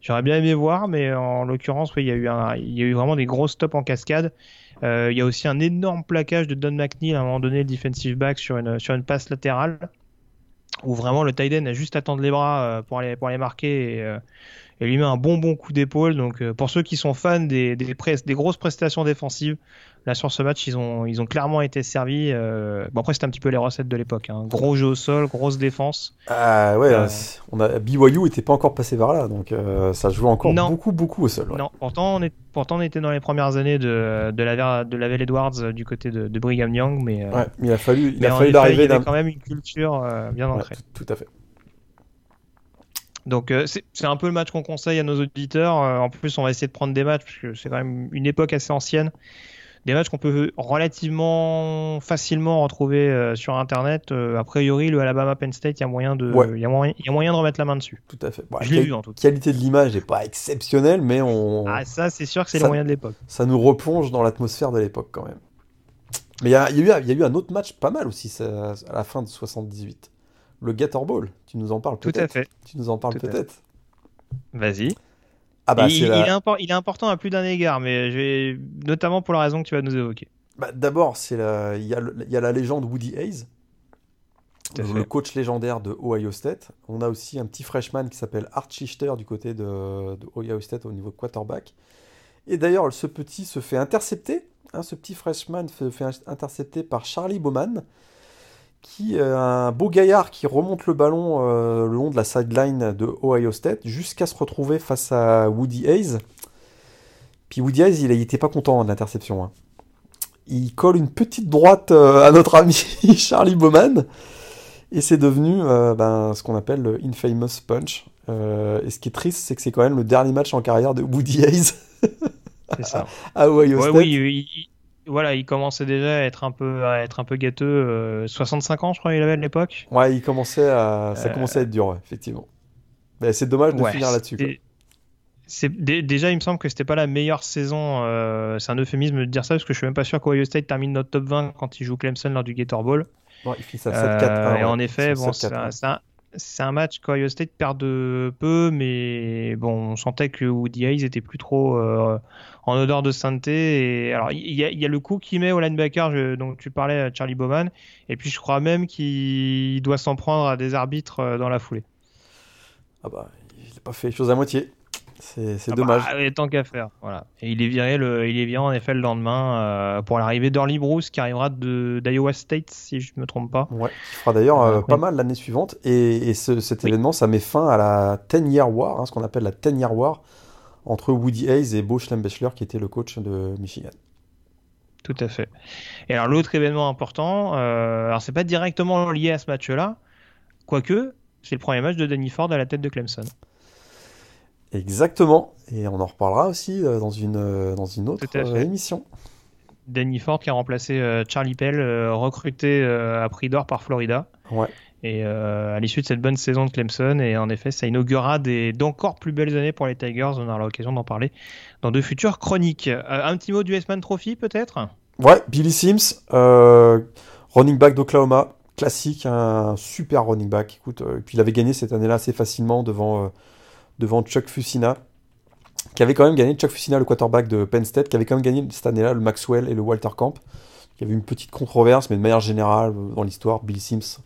j'aurais bien aimé voir, mais en l'occurrence, oui, il y a eu un, y a eu vraiment des gros stops en cascade. il y a aussi un énorme plaquage de Don McNeil à un moment donné, le defensive back sur une sur une passe latérale, où vraiment le tight end a juste à tendre les bras pour aller pour aller marquer. Et, et lui met un bon bon coup d'épaule. Donc euh, pour ceux qui sont fans des, des, des, grosses prestations défensives, là sur ce match ils ont, ils ont clairement été servis. Euh... Bon après c'était un petit peu les recettes de l'époque. Hein. Gros jeu au sol, grosse défense. Ah ouais, euh, on a BYU était pas encore passé par là, donc ça jouait encore beaucoup beaucoup au sol. Non, pourtant on, est, pourtant on était dans les premières années de, de la de la Edwards du côté de, de Brigham Young, mais, ouais, mais il a fallu il a fallu d'arriver. Il y avait quand même une culture bien ancrée. tout à fait. Donc euh, c'est un peu le match qu'on conseille à nos auditeurs. Euh, en plus, on va essayer de prendre des matchs parce que c'est quand même une époque assez ancienne. des matchs qu'on peut relativement facilement retrouver euh, sur internet. a priori, le Alabama Penn State, il y a moyen de, y a moyen, il y a moyen de remettre la main dessus. Tout à fait. je l'ai vu en tout cas. Qualité de l'image n'est pas exceptionnelle, mais on. Ah ça, c'est sûr que c'est le moyen de l'époque. Ça nous replonge dans l'atmosphère de l'époque quand même. Mais il y, a, y, a eu un autre match pas mal aussi à la fin de 78. Le Gator Ball. Tu nous en parles peut-être. Tout à fait. Tu nous en parles peut-être. Vas-y. Ah bah, il, est important à plus d'un égard, mais je vais... notamment pour la raison que tu vas nous évoquer. Bah, D'abord, la... il, y a il y a la légende Woody Hayes, le coach légendaire de Ohio State. On a aussi un petit freshman qui s'appelle Art Schichter du côté de... de, Ohio State au niveau quarterback. Et d'ailleurs, ce petit se fait intercepter. Hein, ce petit freshman se fait intercepter par Charlie Bowman, qui un beau gaillard qui remonte le ballon euh, le long de la sideline de Ohio State jusqu'à se retrouver face à Woody Hayes. Puis Woody Hayes, il n'était pas content de l'interception. Hein. Il colle une petite droite euh, à notre ami Charlie Bowman. Et c'est devenu euh, ben, ce qu'on appelle le infamous punch. et ce qui est triste, c'est que c'est quand même le dernier match en carrière de Woody Hayes. c'est ça. à Ohio State. Oui, voilà, il commençait déjà à être un peu, à être un peu gâteux. 65 euh, ans, je crois, il avait à l'époque. Ouais, il commençait à, ça commençait à être dur, effectivement. Mais c'est dommage de finir là-dessus. C'est déjà, il me semble que c'était pas la meilleure saison. Euh, c'est un euphémisme de dire ça parce que je suis même pas sûr qu'Ohio State termine notre top 20 quand il joue Clemson lors du Gator Bowl. Bon, il finit ça 7-4. Euh, et en effet, bon, c'est un, un match qu'Ohio State perd de peu, mais bon, on sentait que Woody Hayes était plus trop euh, en odeur de sainteté. Et alors, il y, a le coup qu'il met au linebacker, dont tu parlais, Charlie Bowman, et puis je crois même qu'il doit s'en prendre à des arbitres euh, dans la foulée. Ah bah, il n'a pas fait les choses à moitié. C'est ah dommage. Bah, tant qu'à faire. Voilà. Et il est viré, le, il est viré en effet le lendemain euh, pour l'arrivée d'Orly Bruce qui arrivera d'Iowa State, si je ne me trompe pas. Ouais, qui fera d'ailleurs euh, pas mal l'année suivante. Et, cet événement, ça met fin à la 10 Year War, hein, ce qu'on appelle la 10 Year War, entre Woody Hayes et Bo Schlembechler, qui était le coach de Michigan. Tout à fait. Et alors, l'autre événement important, euh, alors c'est pas directement lié à ce match-là, quoique, c'est le premier match de Danny Ford à la tête de Clemson. Exactement. Et on en reparlera aussi euh, dans une, euh, dans une autre euh, émission. Danny Ford qui a remplacé Charlie Pell, recruté à prix d'or par Florida. Ouais. Et à l'issue de cette bonne saison de Clemson, et en effet, ça inaugurera d'encore plus belles années pour les Tigers. On aura l'occasion d'en parler dans de futures chroniques. un petit mot du S-Man Trophy, peut-être? Ouais, Billy Sims, running back d'Oklahoma, classique, un super running back. Écoute, puis il avait gagné cette année-là assez facilement devant devant Chuck Fusina, qui avait quand même gagné, Chuck Fusina, le quarterback de Penn State, qui avait quand même gagné cette année-là le Maxwell et le Walter Camp. Il y avait une petite controverse, mais de manière générale, dans l'histoire, Bill Sims,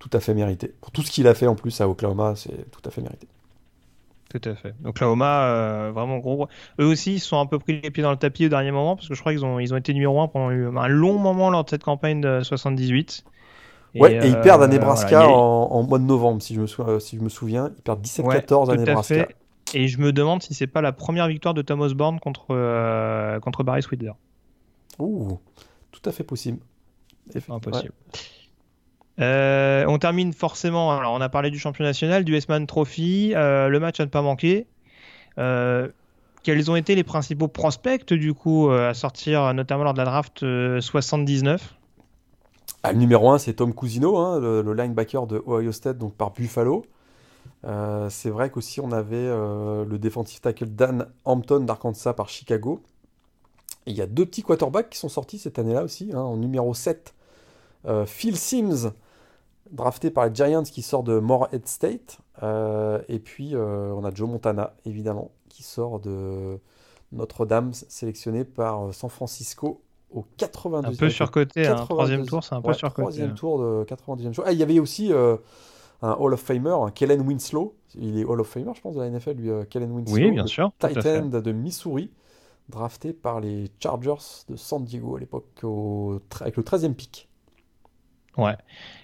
tout à fait mérité. Pour tout ce qu'il a fait en plus à Oklahoma, c'est tout à fait mérité. Tout à fait. Oklahoma, euh, vraiment gros. Eux aussi, ils sont un peu pris les pieds dans le tapis au dernier moment, parce que je crois qu'ils ont, ils ont été numéro 1 pendant un long moment lors de cette campagne de 78. Ouais, et, ils perdent à euh, Nebraska en, mois de novembre, si je me, euh, si je me souviens. Ils perdent 17-14 à Nebraska. Et je me demande si c'est pas la première victoire de Thomas Osborne contre, euh, contre Barry Swidler. Ouh, tout à fait possible. Impossible. On termine forcément. Alors, on a parlé du champion national, du S-Man Trophy, le match à ne pas manquer. quels ont été les principaux prospects du coup à sortir, notamment lors de la draft 79 ah, le numéro 1, c'est Tom Cousino, hein, le, linebacker de Ohio State, donc par Buffalo. Euh, c'est vrai qu'aussi on avait euh, le défensif tackle Dan Hampton d'Arkansas par Chicago. il y a deux petits quarterbacks qui sont sortis cette année-là aussi. Hein, en numéro 7, euh, Phil Sims, drafté par les Giants qui sort de Morehead State. et puis on a Joe Montana, évidemment, qui sort de Notre-Dame, sélectionné par San Francisco au 92e. Un peu surcoté, un hein. troisième tour, c'est un peu surcoté. Troisième tour de 90e tour. Ah, il y avait aussi euh, un Hall of Famer, Kellen Winslow. Il est Hall of Famer, je pense, de la NFL, lui, euh, Kellen Winslow. Oui, bien sûr. Titan de Missouri, drafté par les Chargers de San Diego à l'époque, avec le 13e pick. Ouais.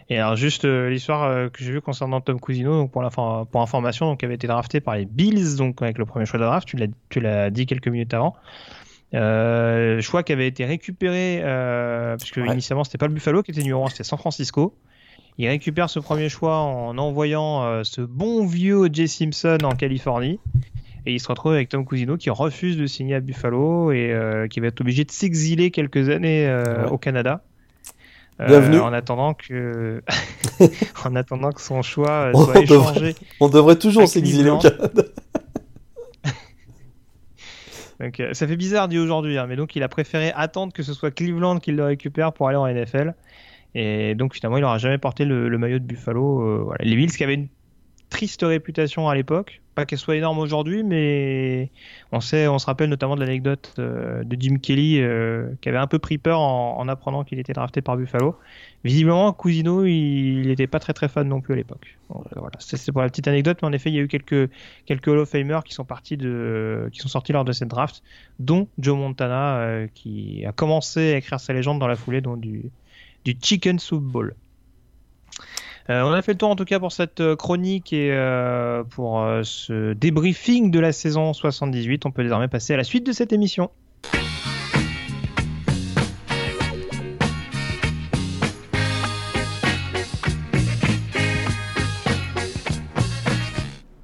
Et alors juste euh, l'histoire que j'ai vue concernant Tom Cousino, donc pour, pour information, donc avait été drafté par les Bills, donc avec le premier choix de draft. Tu l'as dit quelques minutes avant. Euh, choix qui avait été récupéré, euh, puisque initialement c'était pas le Buffalo qui était numéro 1, c'était San Francisco. Il récupère ce premier choix en envoyant euh, ce bon vieux Jay Simpson en Californie. Et il se retrouve avec Tom Cousino qui refuse de signer à Buffalo et qui va être obligé de s'exiler quelques années au Canada. Bienvenue. en attendant que, en attendant que son choix soit échangé. on devrait toujours s'exiler au Canada. Donc, euh, ça fait bizarre dit aujourd'hui, hein, mais donc il a préféré attendre que ce soit Cleveland qui le récupère pour aller en NFL. Et donc finalement, il n'aura jamais porté le, maillot de Buffalo. Euh, voilà. Les Bills qui avaient une triste réputation à l'époque, pas qu'elle soit énorme aujourd'hui, mais on sait, on se rappelle notamment de l'anecdote euh, de Jim Kelly euh, qui avait un peu pris peur en, apprenant qu'il était drafté par Buffalo. Visiblement, Cousino, il n'était pas très très fan non plus à l'époque. voilà, c'est pour la petite anecdote, mais en effet, il y a eu quelques quelques Hall of Famers qui sont partis de, qui sont sortis lors de cette draft, dont Joe Montana euh, qui a commencé à écrire sa légende dans la foulée, donc du du Chicken Soup Bowl. Euh, on a fait le tour en tout cas pour cette euh, chronique et euh, pour ce débriefing de la saison 78. On peut désormais passer à la suite de cette émission.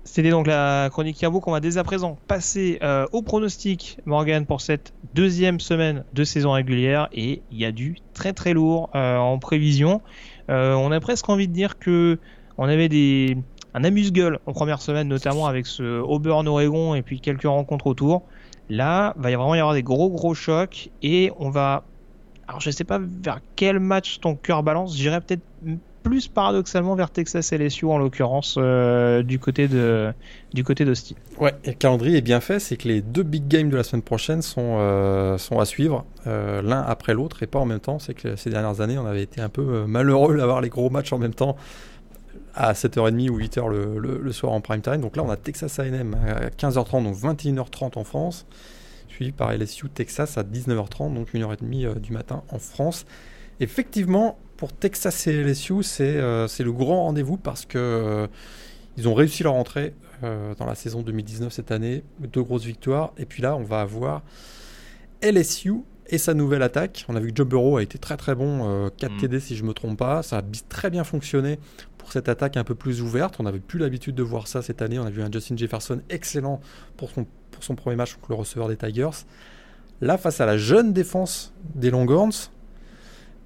C'était donc la chronique Yabo qu'on va dès à présent passer au pronostic, Morgan, pour cette deuxième semaine de saison régulière. Et il y a du très très lourd en prévision. Euh, on a presque envie de dire que on avait des un amuse-gueule en première semaine, notamment avec ce Auburn Oregon et puis quelques rencontres autour. Là, va y vraiment y avoir des gros gros chocs et on va. Alors je sais pas vers quel match ton cœur balance. J'irais peut-être plus paradoxalement vers Texas LSU en l'occurrence euh, du côté de du côté d'Austin. Ouais, le calendrier est bien fait, c'est que les deux big games de la semaine prochaine sont euh, sont à suivre euh, l'un après l'autre et pas en même temps. C'est que ces dernières années, on avait été un peu malheureux d'avoir les gros matchs en même temps à 7h30 ou 8h le, le, soir en prime time. Donc là, on a Texas A&M à 15h30, donc 21h30 en France, suivi par LSU Texas à 19h30, donc 1h30 du matin en France. Effectivement, pour Texas et LSU, euh, c'est le grand rendez-vous parce que euh, ils ont réussi leur entrée euh, dans la saison 2019 cette année, deux grosses victoires. Et puis là, on va avoir LSU et sa nouvelle attaque. On a vu que Joe Burrow a été très très bon, 4 mm. TD si je me trompe pas. Ça a très bien fonctionné pour cette attaque un peu plus ouverte. On n'avait plus l'habitude de voir ça cette année. On a vu un Justin Jefferson excellent pour son, pour son premier match contre le receveur des Tigers. Là, face à la jeune défense des Longhorns,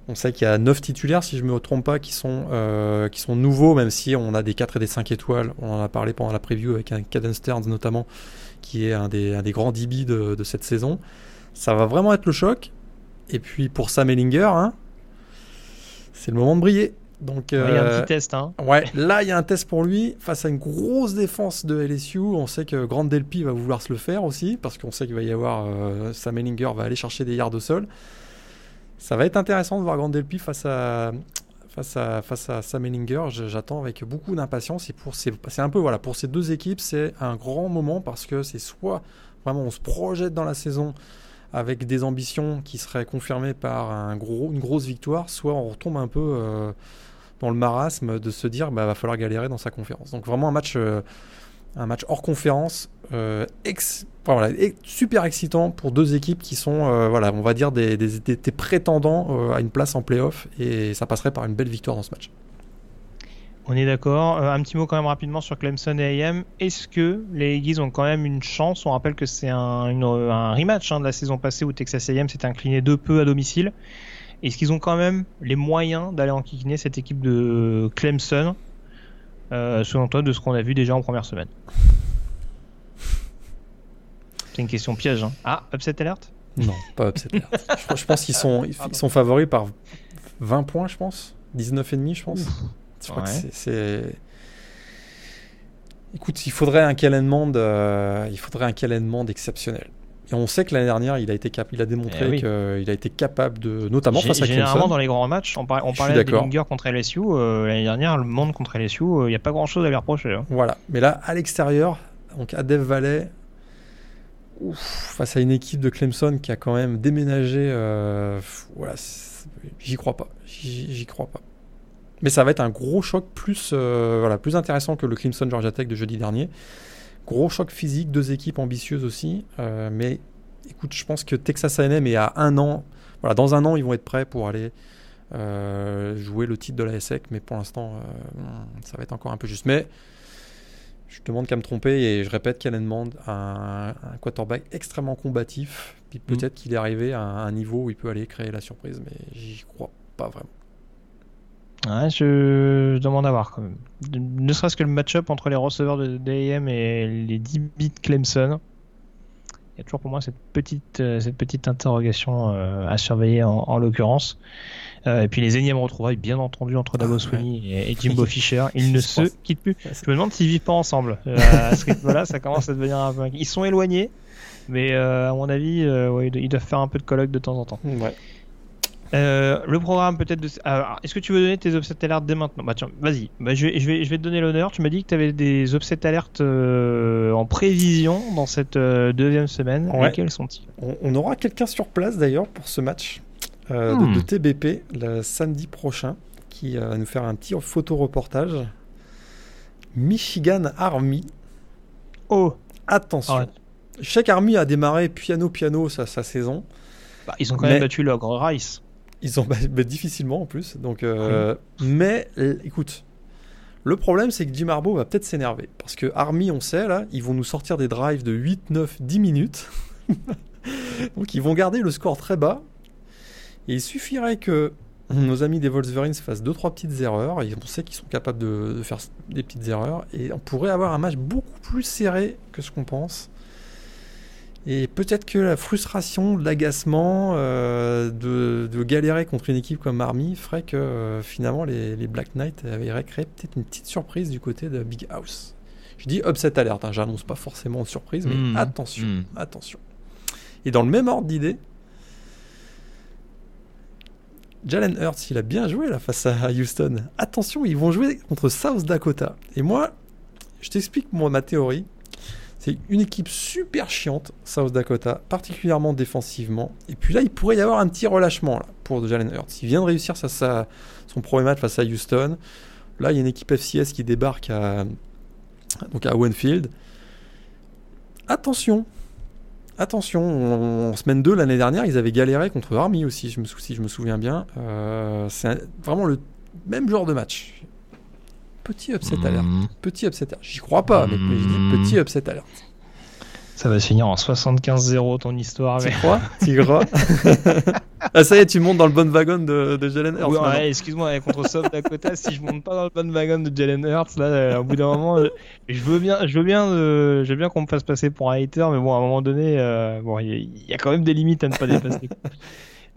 on sait qu'il y a 9 titulaires, si je ne me trompe pas, qui sont, euh, qui sont nouveaux, même si on a des 4 et des 5 étoiles. On en a parlé pendant la preview avec un Caden Stearns notamment, qui est un des, des grands DB de, cette saison. Ça va vraiment être le choc. Et puis pour Sam Ellinger, hein, c'est le moment de briller. Donc, il y a un euh, petit test. Hein. Ouais, là, il y a un test pour lui face à une grosse défense de LSU. On sait que Grand Delpy va vouloir se le faire aussi, parce qu'on sait qu'il va y avoir. Euh, Sam Ellinger va aller chercher des yards au sol. Ça va être intéressant de voir Grand Delpy face à, face à, face à Sam Ellinger. J'attends avec beaucoup d'impatience. Et pour c'est un peu voilà pour ces deux équipes, c'est un grand moment parce que c'est soit vraiment on se projette dans la saison avec des ambitions qui seraient confirmées par un gros, une grosse victoire, soit on retombe un peu euh, dans le marasme de se dire bah va falloir galérer dans sa conférence. Donc vraiment un match euh, un match hors conférence euh, super excitant pour deux équipes qui sont, euh, voilà, on va dire, des, prétendants euh, à une place en playoff et ça passerait par une belle victoire dans ce match. On est d'accord. un petit mot quand même rapidement sur Clemson et AM. Est-ce que les Eagles ont quand même une chance? On rappelle que c'est un, rematch hein, de la saison passée où Texas AM s'est incliné de peu à domicile. Est-ce qu'ils ont quand même les moyens d'aller enquiquiner cette équipe de Clemson selon toi, de ce qu'on a vu déjà en première semaine? C'est une question piège. Hein. Ah, upset alert? Non, pas upset alert. je, pense qu'ils sont, ils, sont favoris par 20 points, je pense. 19,5, je pense. Je crois que c'est. Écoute, il faudrait un Kellen euh, il faudrait un Kellen exceptionnel. Et on sait que l'année dernière, il a, été cap il a démontré eh qu'il a été capable de, notamment face à Généralement, dans les grands matchs, on, on parlait de Billinger contre LSU. Euh, l'année dernière, le monde contre LSU, euh, il n'y a pas grand chose à lui reprocher. Hein. Voilà. Mais là, à l'extérieur, donc à Dev Valley, face à une équipe de Clemson qui a quand même déménagé, euh, voilà, j'y crois pas. J'y crois pas. Mais ça va être un gros choc plus, voilà, plus intéressant que le Clemson Georgia Tech de jeudi dernier. Gros choc physique, deux équipes ambitieuses aussi. Euh, mais écoute, je pense que Texas A&M est à un an. Voilà, dans un an, ils vont être prêts pour aller euh, jouer le titre de la SEC. Mais pour l'instant, euh, ça va être encore un peu juste. Mais Je demande qu'à me tromper et je répète qu'elle demande un, un quarterback extrêmement combatif. Puis Mm. peut-être qu'il est arrivé à un niveau où il peut aller créer la surprise, mais j'y crois pas vraiment. Ouais, je, demande à voir quand même. Ne serait-ce que le match-up entre les receveurs de d'AM et les 10 bits Clemson. Il y a toujours pour moi cette petite, euh, cette petite interrogation euh, à surveiller en, en l'occurrence. Euh, et puis les énièmes retrouvailles, bien entendu, entre Dabo Ah, Sweeney et, et Jimbo Fisher. Ils ne se quittent plus. Je me demande s'ils vivent pas ensemble. Euh, à ce rythme-là, ça commence à devenir un peu. Ils sont éloignés, mais euh, à mon avis, euh, ouais, ils do- ils doivent faire un peu de colloque de temps en temps. Ouais. Euh, le programme peut-être de. Alors, Est-ce que tu veux donner tes upset alertes dès maintenant? Bah tiens, vas-y. Bah, je, vais, je, vais, je vais te donner l'honneur. Tu m'as dit que tu avais des upset alertes euh, en prévision dans cette euh, deuxième semaine. Ouais. Lesquels sont-ils? On, on aura quelqu'un sur place d'ailleurs pour ce match euh, Hmm. de, de TBP le samedi prochain qui euh, va nous faire un petit photo-reportage. Michigan Army. Oh Attention. Chaque Army a démarré piano-piano sa, sa saison. bah, Ils ont quand Mais- même battu l'ogre Rice. Ils ont bah, bah, difficilement en plus. Donc, euh, Mais l- écoute, le problème c'est que Jim Harbaugh va peut-être s'énerver. Parce que Army, on sait, là, ils vont nous sortir des drives de 8, 9, 10 minutes. donc ils vont garder le score très bas. Et il suffirait que nos amis des Wolverines fassent 2-3 petites erreurs. Et on sait qu'ils sont capables de, de faire des petites erreurs. Et on pourrait avoir un match beaucoup plus serré que ce qu'on pense. Et peut-être que la frustration, l'agacement euh, de, de galérer contre une équipe comme Army ferait que euh, finalement les, les Black Knights avaient créé peut-être une petite surprise du côté de Big House. Je dis upset alert, hein, j'annonce pas forcément de surprise, mais Mhm. attention, Mhm. attention. Et dans le même ordre d'idée, Jalen Hurts, il a bien joué là face à Houston. Attention, ils vont jouer contre South Dakota. Et moi, je t'explique ma théorie. C'est une équipe super chiante, South Dakota, particulièrement défensivement. Et puis là, il pourrait y avoir un petit relâchement là, pour Jalen Hurts. Il vient de réussir son premier match face à Houston. Là, il y a une équipe FCS qui débarque à, donc à Winfield. Attention, attention. En, semaine 2, l'année dernière, ils avaient galéré contre Army aussi, je me, si je me souviens bien. Euh, c'est vraiment le même genre de match. Petit upset alert. Mhm. Petit upset alert. J'y crois pas, mais, mais je dis petit upset alert. Ça va se finir en 75-0 ton histoire. Tu crois Tu crois Ah, ça y est, tu montes dans le bon wagon de, de Jalen Hurts. Oui, ouais, excuse-moi, ouais, contre South Dakota, si je monte pas dans le bon wagon de Jalen Hurts, là, euh, au bout d'un moment, euh, je veux bien, je veux bien, euh, je veux bien qu'on me fasse passer pour un hater, mais bon, à un moment donné, euh, bon, il y, a- il y a quand même des limites à ne pas dépasser.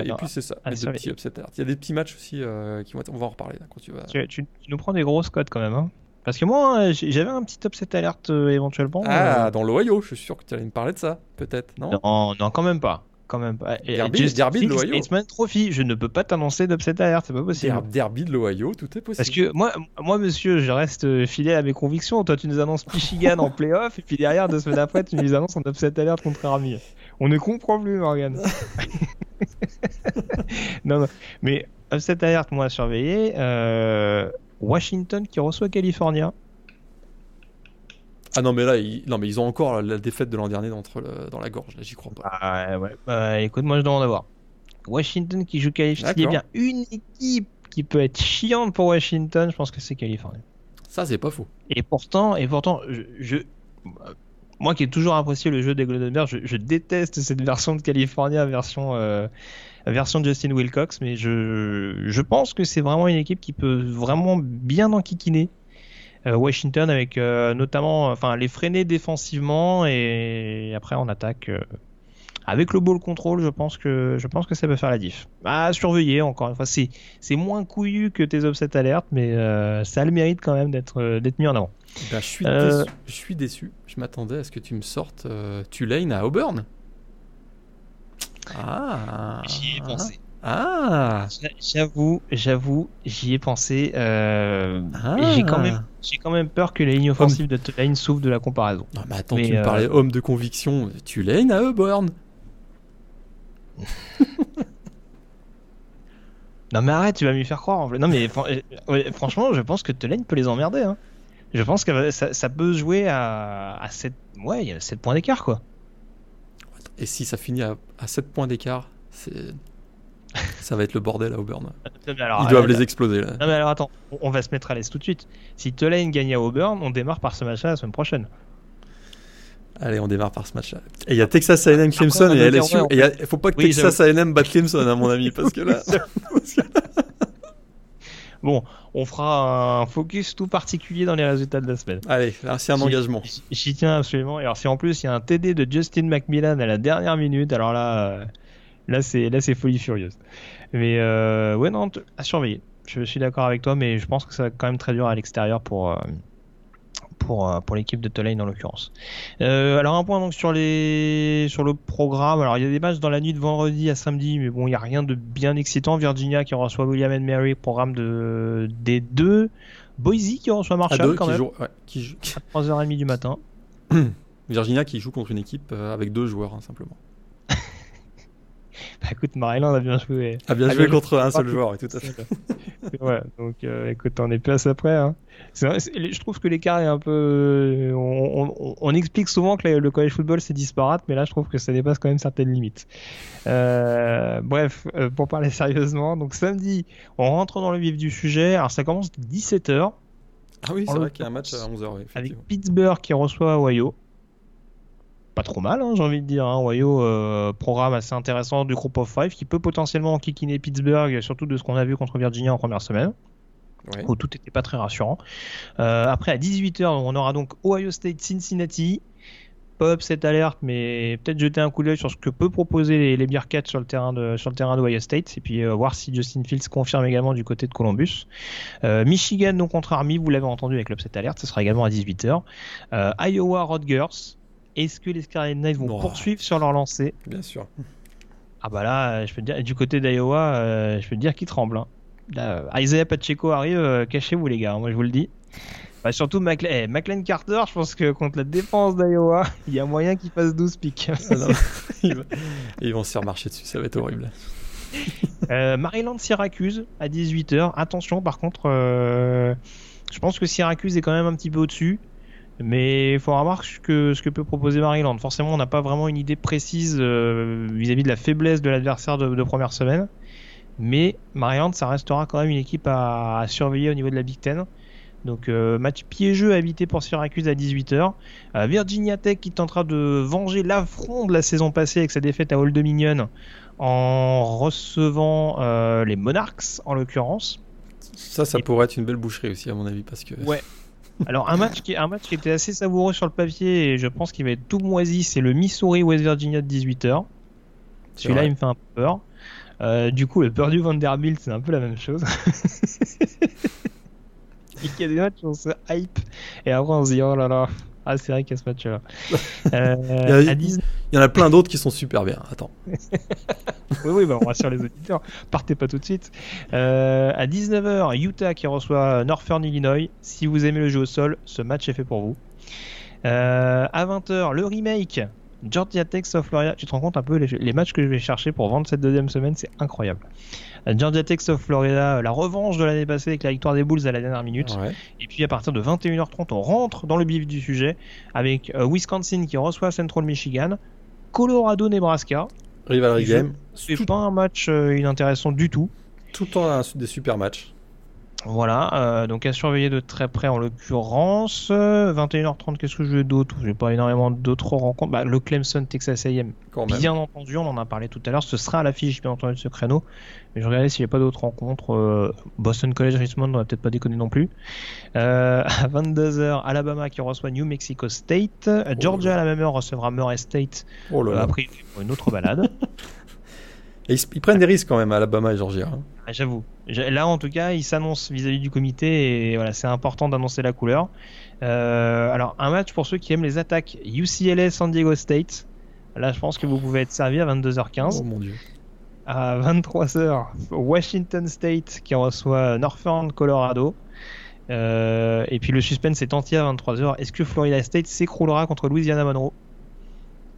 Et puis, ouais, c'est ça, vrai. petits upset. Il y a des petits matchs aussi qui vont être... On va en reparler là, quand tu vas. tu, tu- tu nous prends des grosses cotes quand même, hein. Parce que moi, euh, j'ai- j'avais un petit upset alerte euh, éventuellement. Ah, dans l'Ohio, je suis sûr que tu allais me parler de ça, peut-être, non? Euh, non, non, quand même pas. Quand même pas. Derby- Just derby de l'Ohio. Trophy, je ne peux pas t'annoncer d'upset alerte, c'est pas possible. Der- Derby de l'Ohio, tout est possible. Parce que moi, moi, monsieur, je reste euh, fidèle à mes convictions. Toi, tu nous annonces Michigan en playoff, et puis derrière, deux semaines après, tu nous annonces en upset alert contre Army. On ne comprend plus, Morgan. non, non. Mais upset alert, moi, à surveiller. euh, Washington qui reçoit California. Ah non, mais là, ils... Non, mais ils ont encore la défaite de l'an dernier dans, le- dans la gorge, là, j'y crois pas. Ah, ouais. Bah, écoute, moi, je demande à voir. Washington qui joue California. S'il y a bien une équipe qui peut être chiante pour Washington, je pense que c'est Californie. Ça, c'est pas faux. Et pourtant, et pourtant, je, je- moi qui ai toujours apprécié le jeu des Golden Bears, je, je déteste cette version de California, version, euh, version Justin Wilcox, mais je, je pense que c'est vraiment une équipe qui peut vraiment bien enquiquiner euh, Washington avec euh, notamment, enfin, les freiner défensivement et après en attaque. euh, avec le ball control, je pense que je pense que ça peut faire la diff. À surveiller encore une fois, c'est c'est moins couillu que tes upset alertes, mais ça a le mérite quand même d'être d'être mis en avant. Bah, je, suis déçu. je suis déçu. Je m'attendais à ce que tu me sortes Tulane à Auburn. Ah. J'y ai pensé. Ah. J'a- J'avoue, j'avoue, j'y ai pensé. euh, Ah. J'ai quand même, j'ai quand même peur que les lignes offensives de Tulane souffrent de la comparaison. Non, mais attends, Mais, tu me euh, parlais homme de conviction. Tulane à Auburn. Non mais arrête, tu vas m'y faire croire. En fait. Non mais euh, franchement, je pense que Tulane peut les emmerder. Hein. Je pense que ça, ça peut jouer à, à 7, ouais, il y a 7 points d'écart quoi. Et si ça finit à, à 7 points d'écart, c'est. Ça va être le bordel à Auburn. Alors, Ils doivent les exploser là. Non mais alors attends, on va se mettre à l'aise tout de suite. Si Tulane gagne à Auburn, on démarre par ce match-là la semaine prochaine. Allez, on démarre par ce match-là. Et il y a Texas A&M Clemson et LSU. Il ouais, faut pas que oui, Texas A&M batte Clemson, à mon avis, parce que là. bon, on fera un focus tout particulier dans les résultats de la semaine. Allez, là, c'est un engagement. J'y tiens absolument. Et alors, si en plus il y a un TD de Justin McMillan à la dernière minute, alors là, euh, là c'est là c'est folie furieuse. Mais euh, ouais, non, à surveiller. Je suis d'accord avec toi, mais je pense que ça va quand même très dur à l'extérieur pour. Euh, pour, euh, pour l'équipe de Tulane en l'occurrence. Euh, alors un point donc sur les sur le programme. Alors il y a des matchs dans la nuit de vendredi à samedi, mais bon il n'y a rien de bien excitant. Virginia qui reçoit William and Mary, programme de des deux. Boise qui reçoit Marshall quand même. qui joue... À 3h30 du matin. Virginia qui joue contre une équipe euh, avec deux joueurs hein, simplement. Bah écoute, Maryland a bien joué. A bien, joué, contre un seul joueur, tout à fait. ouais, donc euh, écoute, on est place après. Hein. je trouve que l'écart est un peu. On, explique souvent que le college football c'est disparate, mais là je trouve que ça dépasse quand même certaines limites. Euh, bref, euh, pour parler sérieusement, donc samedi, on rentre dans le vif du sujet. Alors ça commence à 17h. Ah oui, c'est vrai qu'il y a un match à 11h. Avec Pittsburgh qui reçoit Ohio pas trop mal, hein, j'ai envie de dire. Hein. Ohio, euh, programme assez intéressant du groupe of five qui peut potentiellement kikiner Pittsburgh, surtout de ce qu'on a vu contre Virginia en première semaine. Où tout n'était pas très rassurant. Euh, après, à 18h, on aura donc Ohio State Cincinnati. Pas cette alerte, mais peut-être jeter un coup d'œil sur ce que peut proposer les, les Bearcats sur le terrain de sur le terrain d'Ohio State et puis euh, voir si Justin Fields confirme également du côté de Columbus. Michigan donc contre Army, vous l'avez entendu avec l'upset alerte, ce sera également à 18h. Iowa Rutgers, est-ce que les Scarlet Knights vont poursuivre sur leur lancée Bien sûr. Ah bah là, je peux dire, du côté d'Iowa, euh, je peux te dire qu'il tremble. Hein. Là, euh, Isaiah Pacheco arrive, euh, cachez-vous les gars, hein, moi je vous le dis. Bah, surtout eh, McLean Carter, je pense que contre la défense d'Iowa, il y a moyen qu'il fasse 12 pics. Ah ils vont se faire marcher dessus, ça va être horrible. Maryland Syracuse à 18h. Attention par contre, je pense que Syracuse est quand même un petit peu au-dessus. Mais il faut remarquer que ce que peut proposer Maryland. Forcément, on n'a pas vraiment une idée précise euh, vis-à-vis de la faiblesse de l'adversaire de, première semaine. Mais Maryland, ça restera quand même une équipe à, surveiller au niveau de la Big Ten. Donc euh, match piégeux à éviter pour Syracuse à 18h. Euh, Virginia Tech qui tentera de venger l'affront de la saison passée avec sa défaite à Old Dominion en recevant les Monarchs en l'occurrence. Ça, ça pourrait être une belle boucherie aussi à mon avis parce que. Ouais, alors un match qui un match qui était assez savoureux sur le papier et je pense qu'il va être tout moisi, c'est le Missouri West Virginia de 18h. Celui-là il me fait un peu peur. Euh, du coup le Purdue Vanderbilt c'est un peu la même chose. il y a des matchs on se hype et après on se dit oh là là ah, c'est vrai qu'il y a ce match-là. Euh, il, y en a plein d'autres qui sont super bien. Attends. oui, oui, bah, on rassure les auditeurs. Partez pas tout de suite. Euh, à 19h, Utah qui reçoit Northern Illinois. Si vous aimez le jeu au sol, ce match est fait pour vous. Euh, à 20h, le remake. Georgia Tech of Florida. Tu te rends compte un peu les, les matchs que je vais chercher pour vendre cette deuxième semaine, c'est incroyable. Georgia Tech of Florida, la revanche de l'année passée avec la victoire des Bulls à la dernière minute. Et puis à partir de 21h30, on rentre dans le bif du sujet avec euh, Wisconsin qui reçoit Central Michigan, Colorado Nebraska. Rivalry game. C'est pas un match euh, inintéressant du tout. Tout le temps des super matchs. Voilà, euh, donc à surveiller de très près en l'occurrence. 21h30, qu'est-ce que je veux d'autre? J'ai pas énormément d'autres rencontres. Bah, le Clemson Texas A&M, bien entendu, on en a parlé tout à l'heure. Ce sera à l'affiche, bien entendu, de ce créneau. Mais je regardais s'il n'y a pas d'autres rencontres. Euh, Boston College Richmond, on va peut-être pas déconner non plus. Euh, à 22h, Alabama qui reçoit New Mexico State. Oh Georgia à la même heure recevra Murray State. Oh après, une autre balade. ils, prennent des risques quand même, Alabama et Georgia. Hein. Ah, j'avoue. Là, en tout cas, ils s'annoncent vis-à-vis du comité et voilà, c'est important d'annoncer la couleur. Euh, alors, un match pour ceux qui aiment les attaques UCLA San Diego State. Là, je pense que vous pouvez être servi à 22h15. Oh mon dieu. À 23h, Washington State qui reçoit Northern Colorado. Euh, et puis le suspense est entier à 23h. Est-ce que Florida State s'écroulera contre Louisiana Monroe?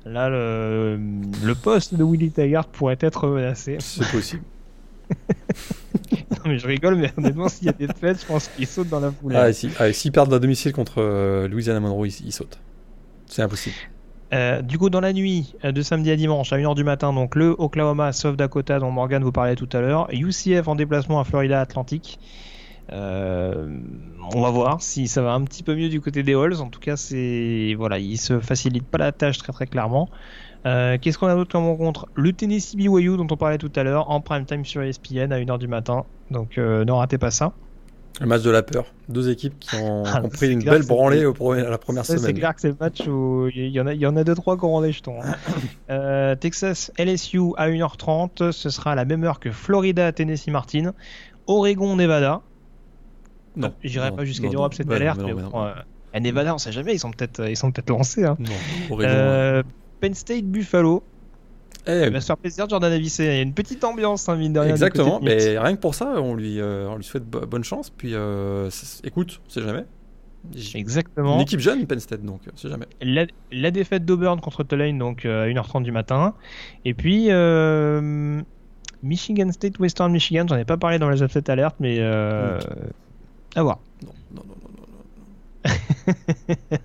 Là, le, le poste de Willie Taggart pourrait être menacé. C'est possible. non, mais je rigole, mais honnêtement, s'il y a des fêtes, je pense qu'ils sautent dans la foulée. Ah, s'ils si, perdent la domicile contre euh, Louisiana Monroe, ils, sautent. C'est impossible. Euh, du coup, dans la nuit euh, de samedi à dimanche à 1h du matin, donc le Oklahoma South Dakota dont Morgan vous parlait tout à l'heure, UCF en déplacement à Florida Atlantic. Euh, on va voir si ça va un petit peu mieux du côté des Halls. En tout cas, c'est voilà, ils se facilitent pas la tâche très très clairement. Qu'est-ce qu'on a d'autre comme rencontre? Le Tennessee BYU dont on parlait tout à l'heure en prime time sur ESPN à 1h du matin. Donc ne ratez pas ça. Le match de la peur. Deux équipes qui ont, ah, pris une belle branlée au à la première semaine. C'est clair que c'est le match où il y en a, il y en a deux trois qui auront des jetons. Hein. euh, Texas LSU à 1h30, ce sera à la même heure que Florida Tennessee Martin, Oregon Nevada. Non, j'irai pas jusqu'à dire cette alerte, mais, euh, Nevada, on sait jamais, ils sont peut-être ils sont peut-être lancés. Hein. euh, Penn State Buffalo. Eh, il va se faire plaisir, Jordan Davis. Il y a une petite ambiance, hein, mine de rien. Exactement, mais rien que pour ça, on lui, euh, on lui souhaite bonne chance. Puis euh, écoute, c'est jamais. Exactement. Une équipe jeune, Penn State, donc c'est jamais. La, défaite d'Auburn contre Tulane, donc à 1h30 du matin. Et puis Michigan State, Western Michigan, j'en ai pas parlé dans les upset alertes, mais euh, à voir. Non, non, non, non, non.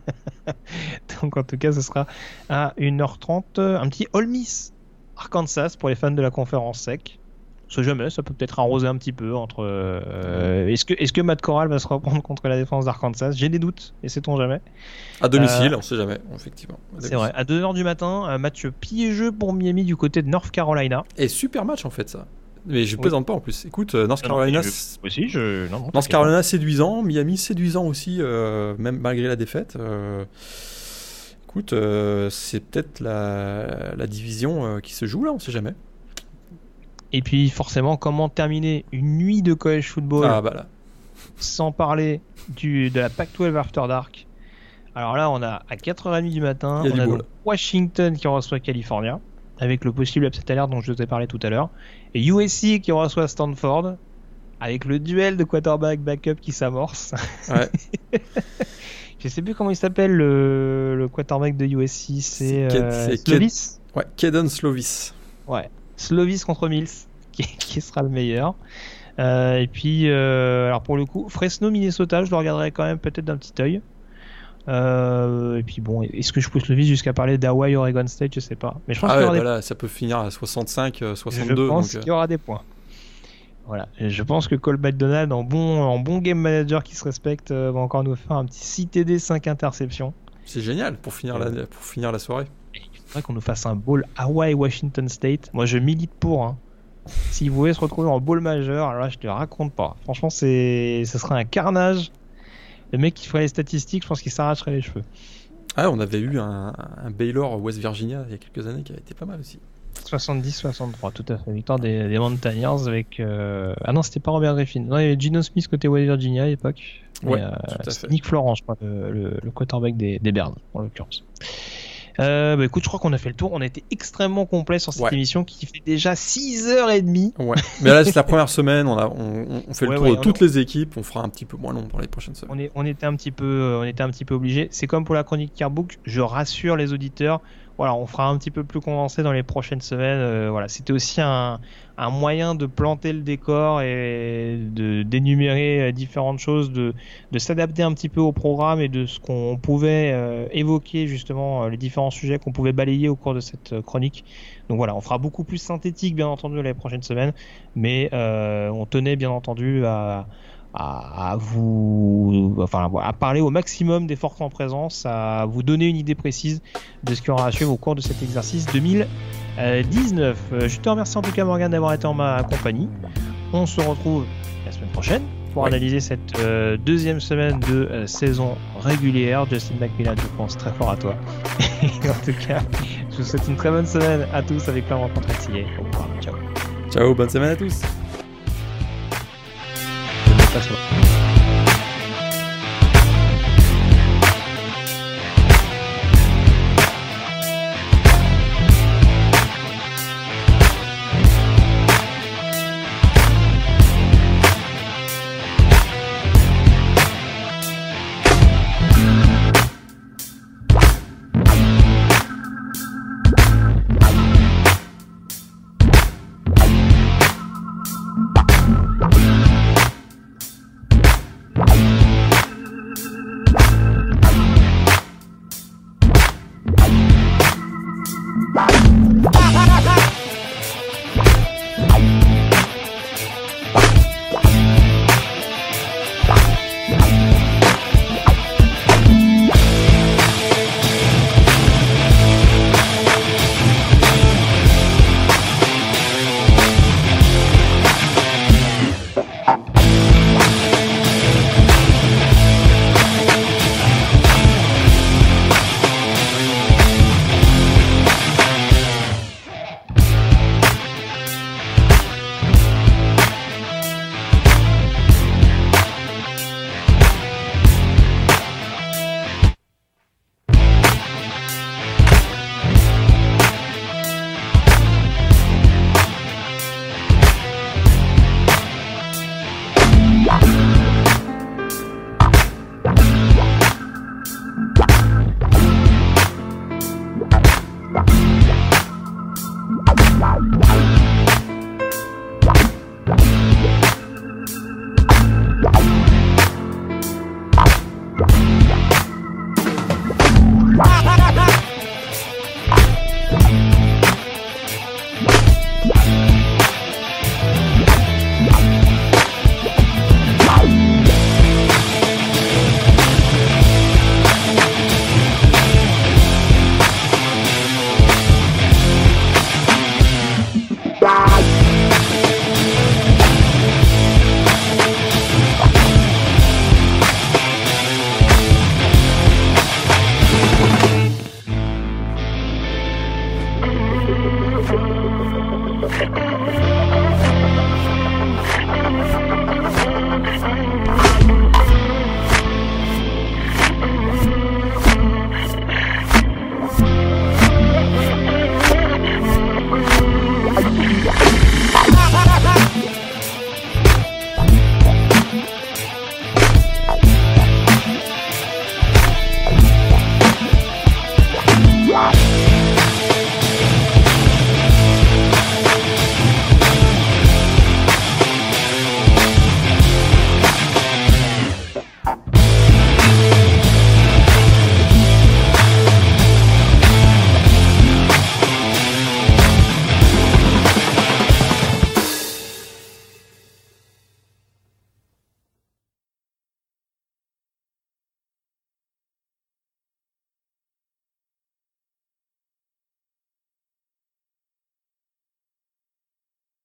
donc en tout cas, ce sera à 1h30. Un petit All Miss Arkansas pour les fans de la conférence sec. Ce jamais, ça peut peut-être arroser un petit peu entre. Euh, est-ce que, est que Matt Corral va se reprendre contre la défense d'Arkansas? J'ai des doutes, et sait-on jamais. À domicile, euh, on sait jamais, effectivement. C'est vrai, à 2h du matin, un match piégeux pour Miami du côté de North Carolina. Et super match en fait, ça. Mais je plaisante pas en plus. Écoute, euh, North Carolina. aussi, je... North Carolina séduisant, Miami séduisant aussi, même malgré la défaite écoute, euh, c'est peut-être la, division euh, qui se joue là, on sait jamais. Et puis forcément, comment terminer une nuit de college football ah, bah sans parler du, de la Pac-12 After Dark? Alors là, on a à 4h30 du matin, on a Washington qui reçoit California, avec le possible upset alert dont je vous ai parlé tout à l'heure, et USC qui reçoit Stanford, avec le duel de quarterback backup qui s'amorce. Ouais. Je sais plus comment il s'appelle le, le quarterback de USC. C'est euh, Slovis Ouais, Kedon Slovis. Ouais, Slovis contre Mills, qui, sera le meilleur. Euh, et puis, euh, alors pour le coup, Fresno, Minnesota, je le regarderai quand même peut-être d'un petit œil. Et puis bon, est-ce que je pousse le vis jusqu'à parler d'Hawaii, Oregon State Je sais pas. Mais je pense ah ouais, ça peut finir à 65, 62. Je pense qu'il y aura des points. Voilà. je pense que Cole McDonald, en bon, en bon game manager qui se respecte, euh, va encore nous faire un petit 6 TD, 5 interceptions. C'est génial pour finir, la, pour finir la soirée. il faudrait qu'on nous fasse un bowl Hawaii-Washington State. Moi, je milite pour. Hein. S'il voulait se retrouver en bowl majeur, alors là, je te raconte pas. Franchement, ce serait un carnage. Le mec qui ferait les statistiques, je pense qu'il s'arracherait les cheveux. Ah, on avait eu un, un Baylor West Virginia il y a quelques années qui avait été pas mal aussi. 70-63, tout à fait. Victoire des, des Montagnards avec. Euh... Ah non, c'était pas Robert Griffin. Non, il y avait Gino Smith côté West Virginia à l'époque. Ouais, euh, Nick Florent, je crois, le, le, le quarterback des, des Bernes, en l'occurrence. Euh, bah écoute, je crois qu'on a fait le tour. On a été extrêmement complet sur cette émission qui fait déjà 6h30. Ouais. Mais là, c'est la première semaine. On, a, on, on fait le tour de toutes les équipes. On fera un petit peu moins long pour les prochaines semaines. On, est, on était un petit peu, on était un petit peu obligé. C'est comme pour la chronique Carbook. Je rassure les auditeurs voilà, on fera un petit peu plus condensé dans les prochaines semaines. Euh, voilà, c'était aussi un, un, moyen de planter le décor et de d'énumérer euh, différentes choses, de, de s'adapter un petit peu au programme et de ce qu'on pouvait euh, évoquer justement les différents sujets qu'on pouvait balayer au cours de cette chronique. Donc voilà, on fera beaucoup plus synthétique bien entendu les prochaines semaines, mais on tenait bien entendu à à, vous, enfin, à parler au maximum des forces en présence, à vous donner une idée précise de ce qui aura à suivre au cours de cet exercice 2019. Euh, je te remercie en tout cas Morgan d'avoir été en ma compagnie. On se retrouve la semaine prochaine pour analyser cette euh, deuxième semaine de euh, saison régulière. Justin McMillan, je pense très fort à toi. en tout cas, je vous souhaite une très bonne semaine à tous avec plein de rencontres ciao. Ciao, bonne semaine à tous. たします。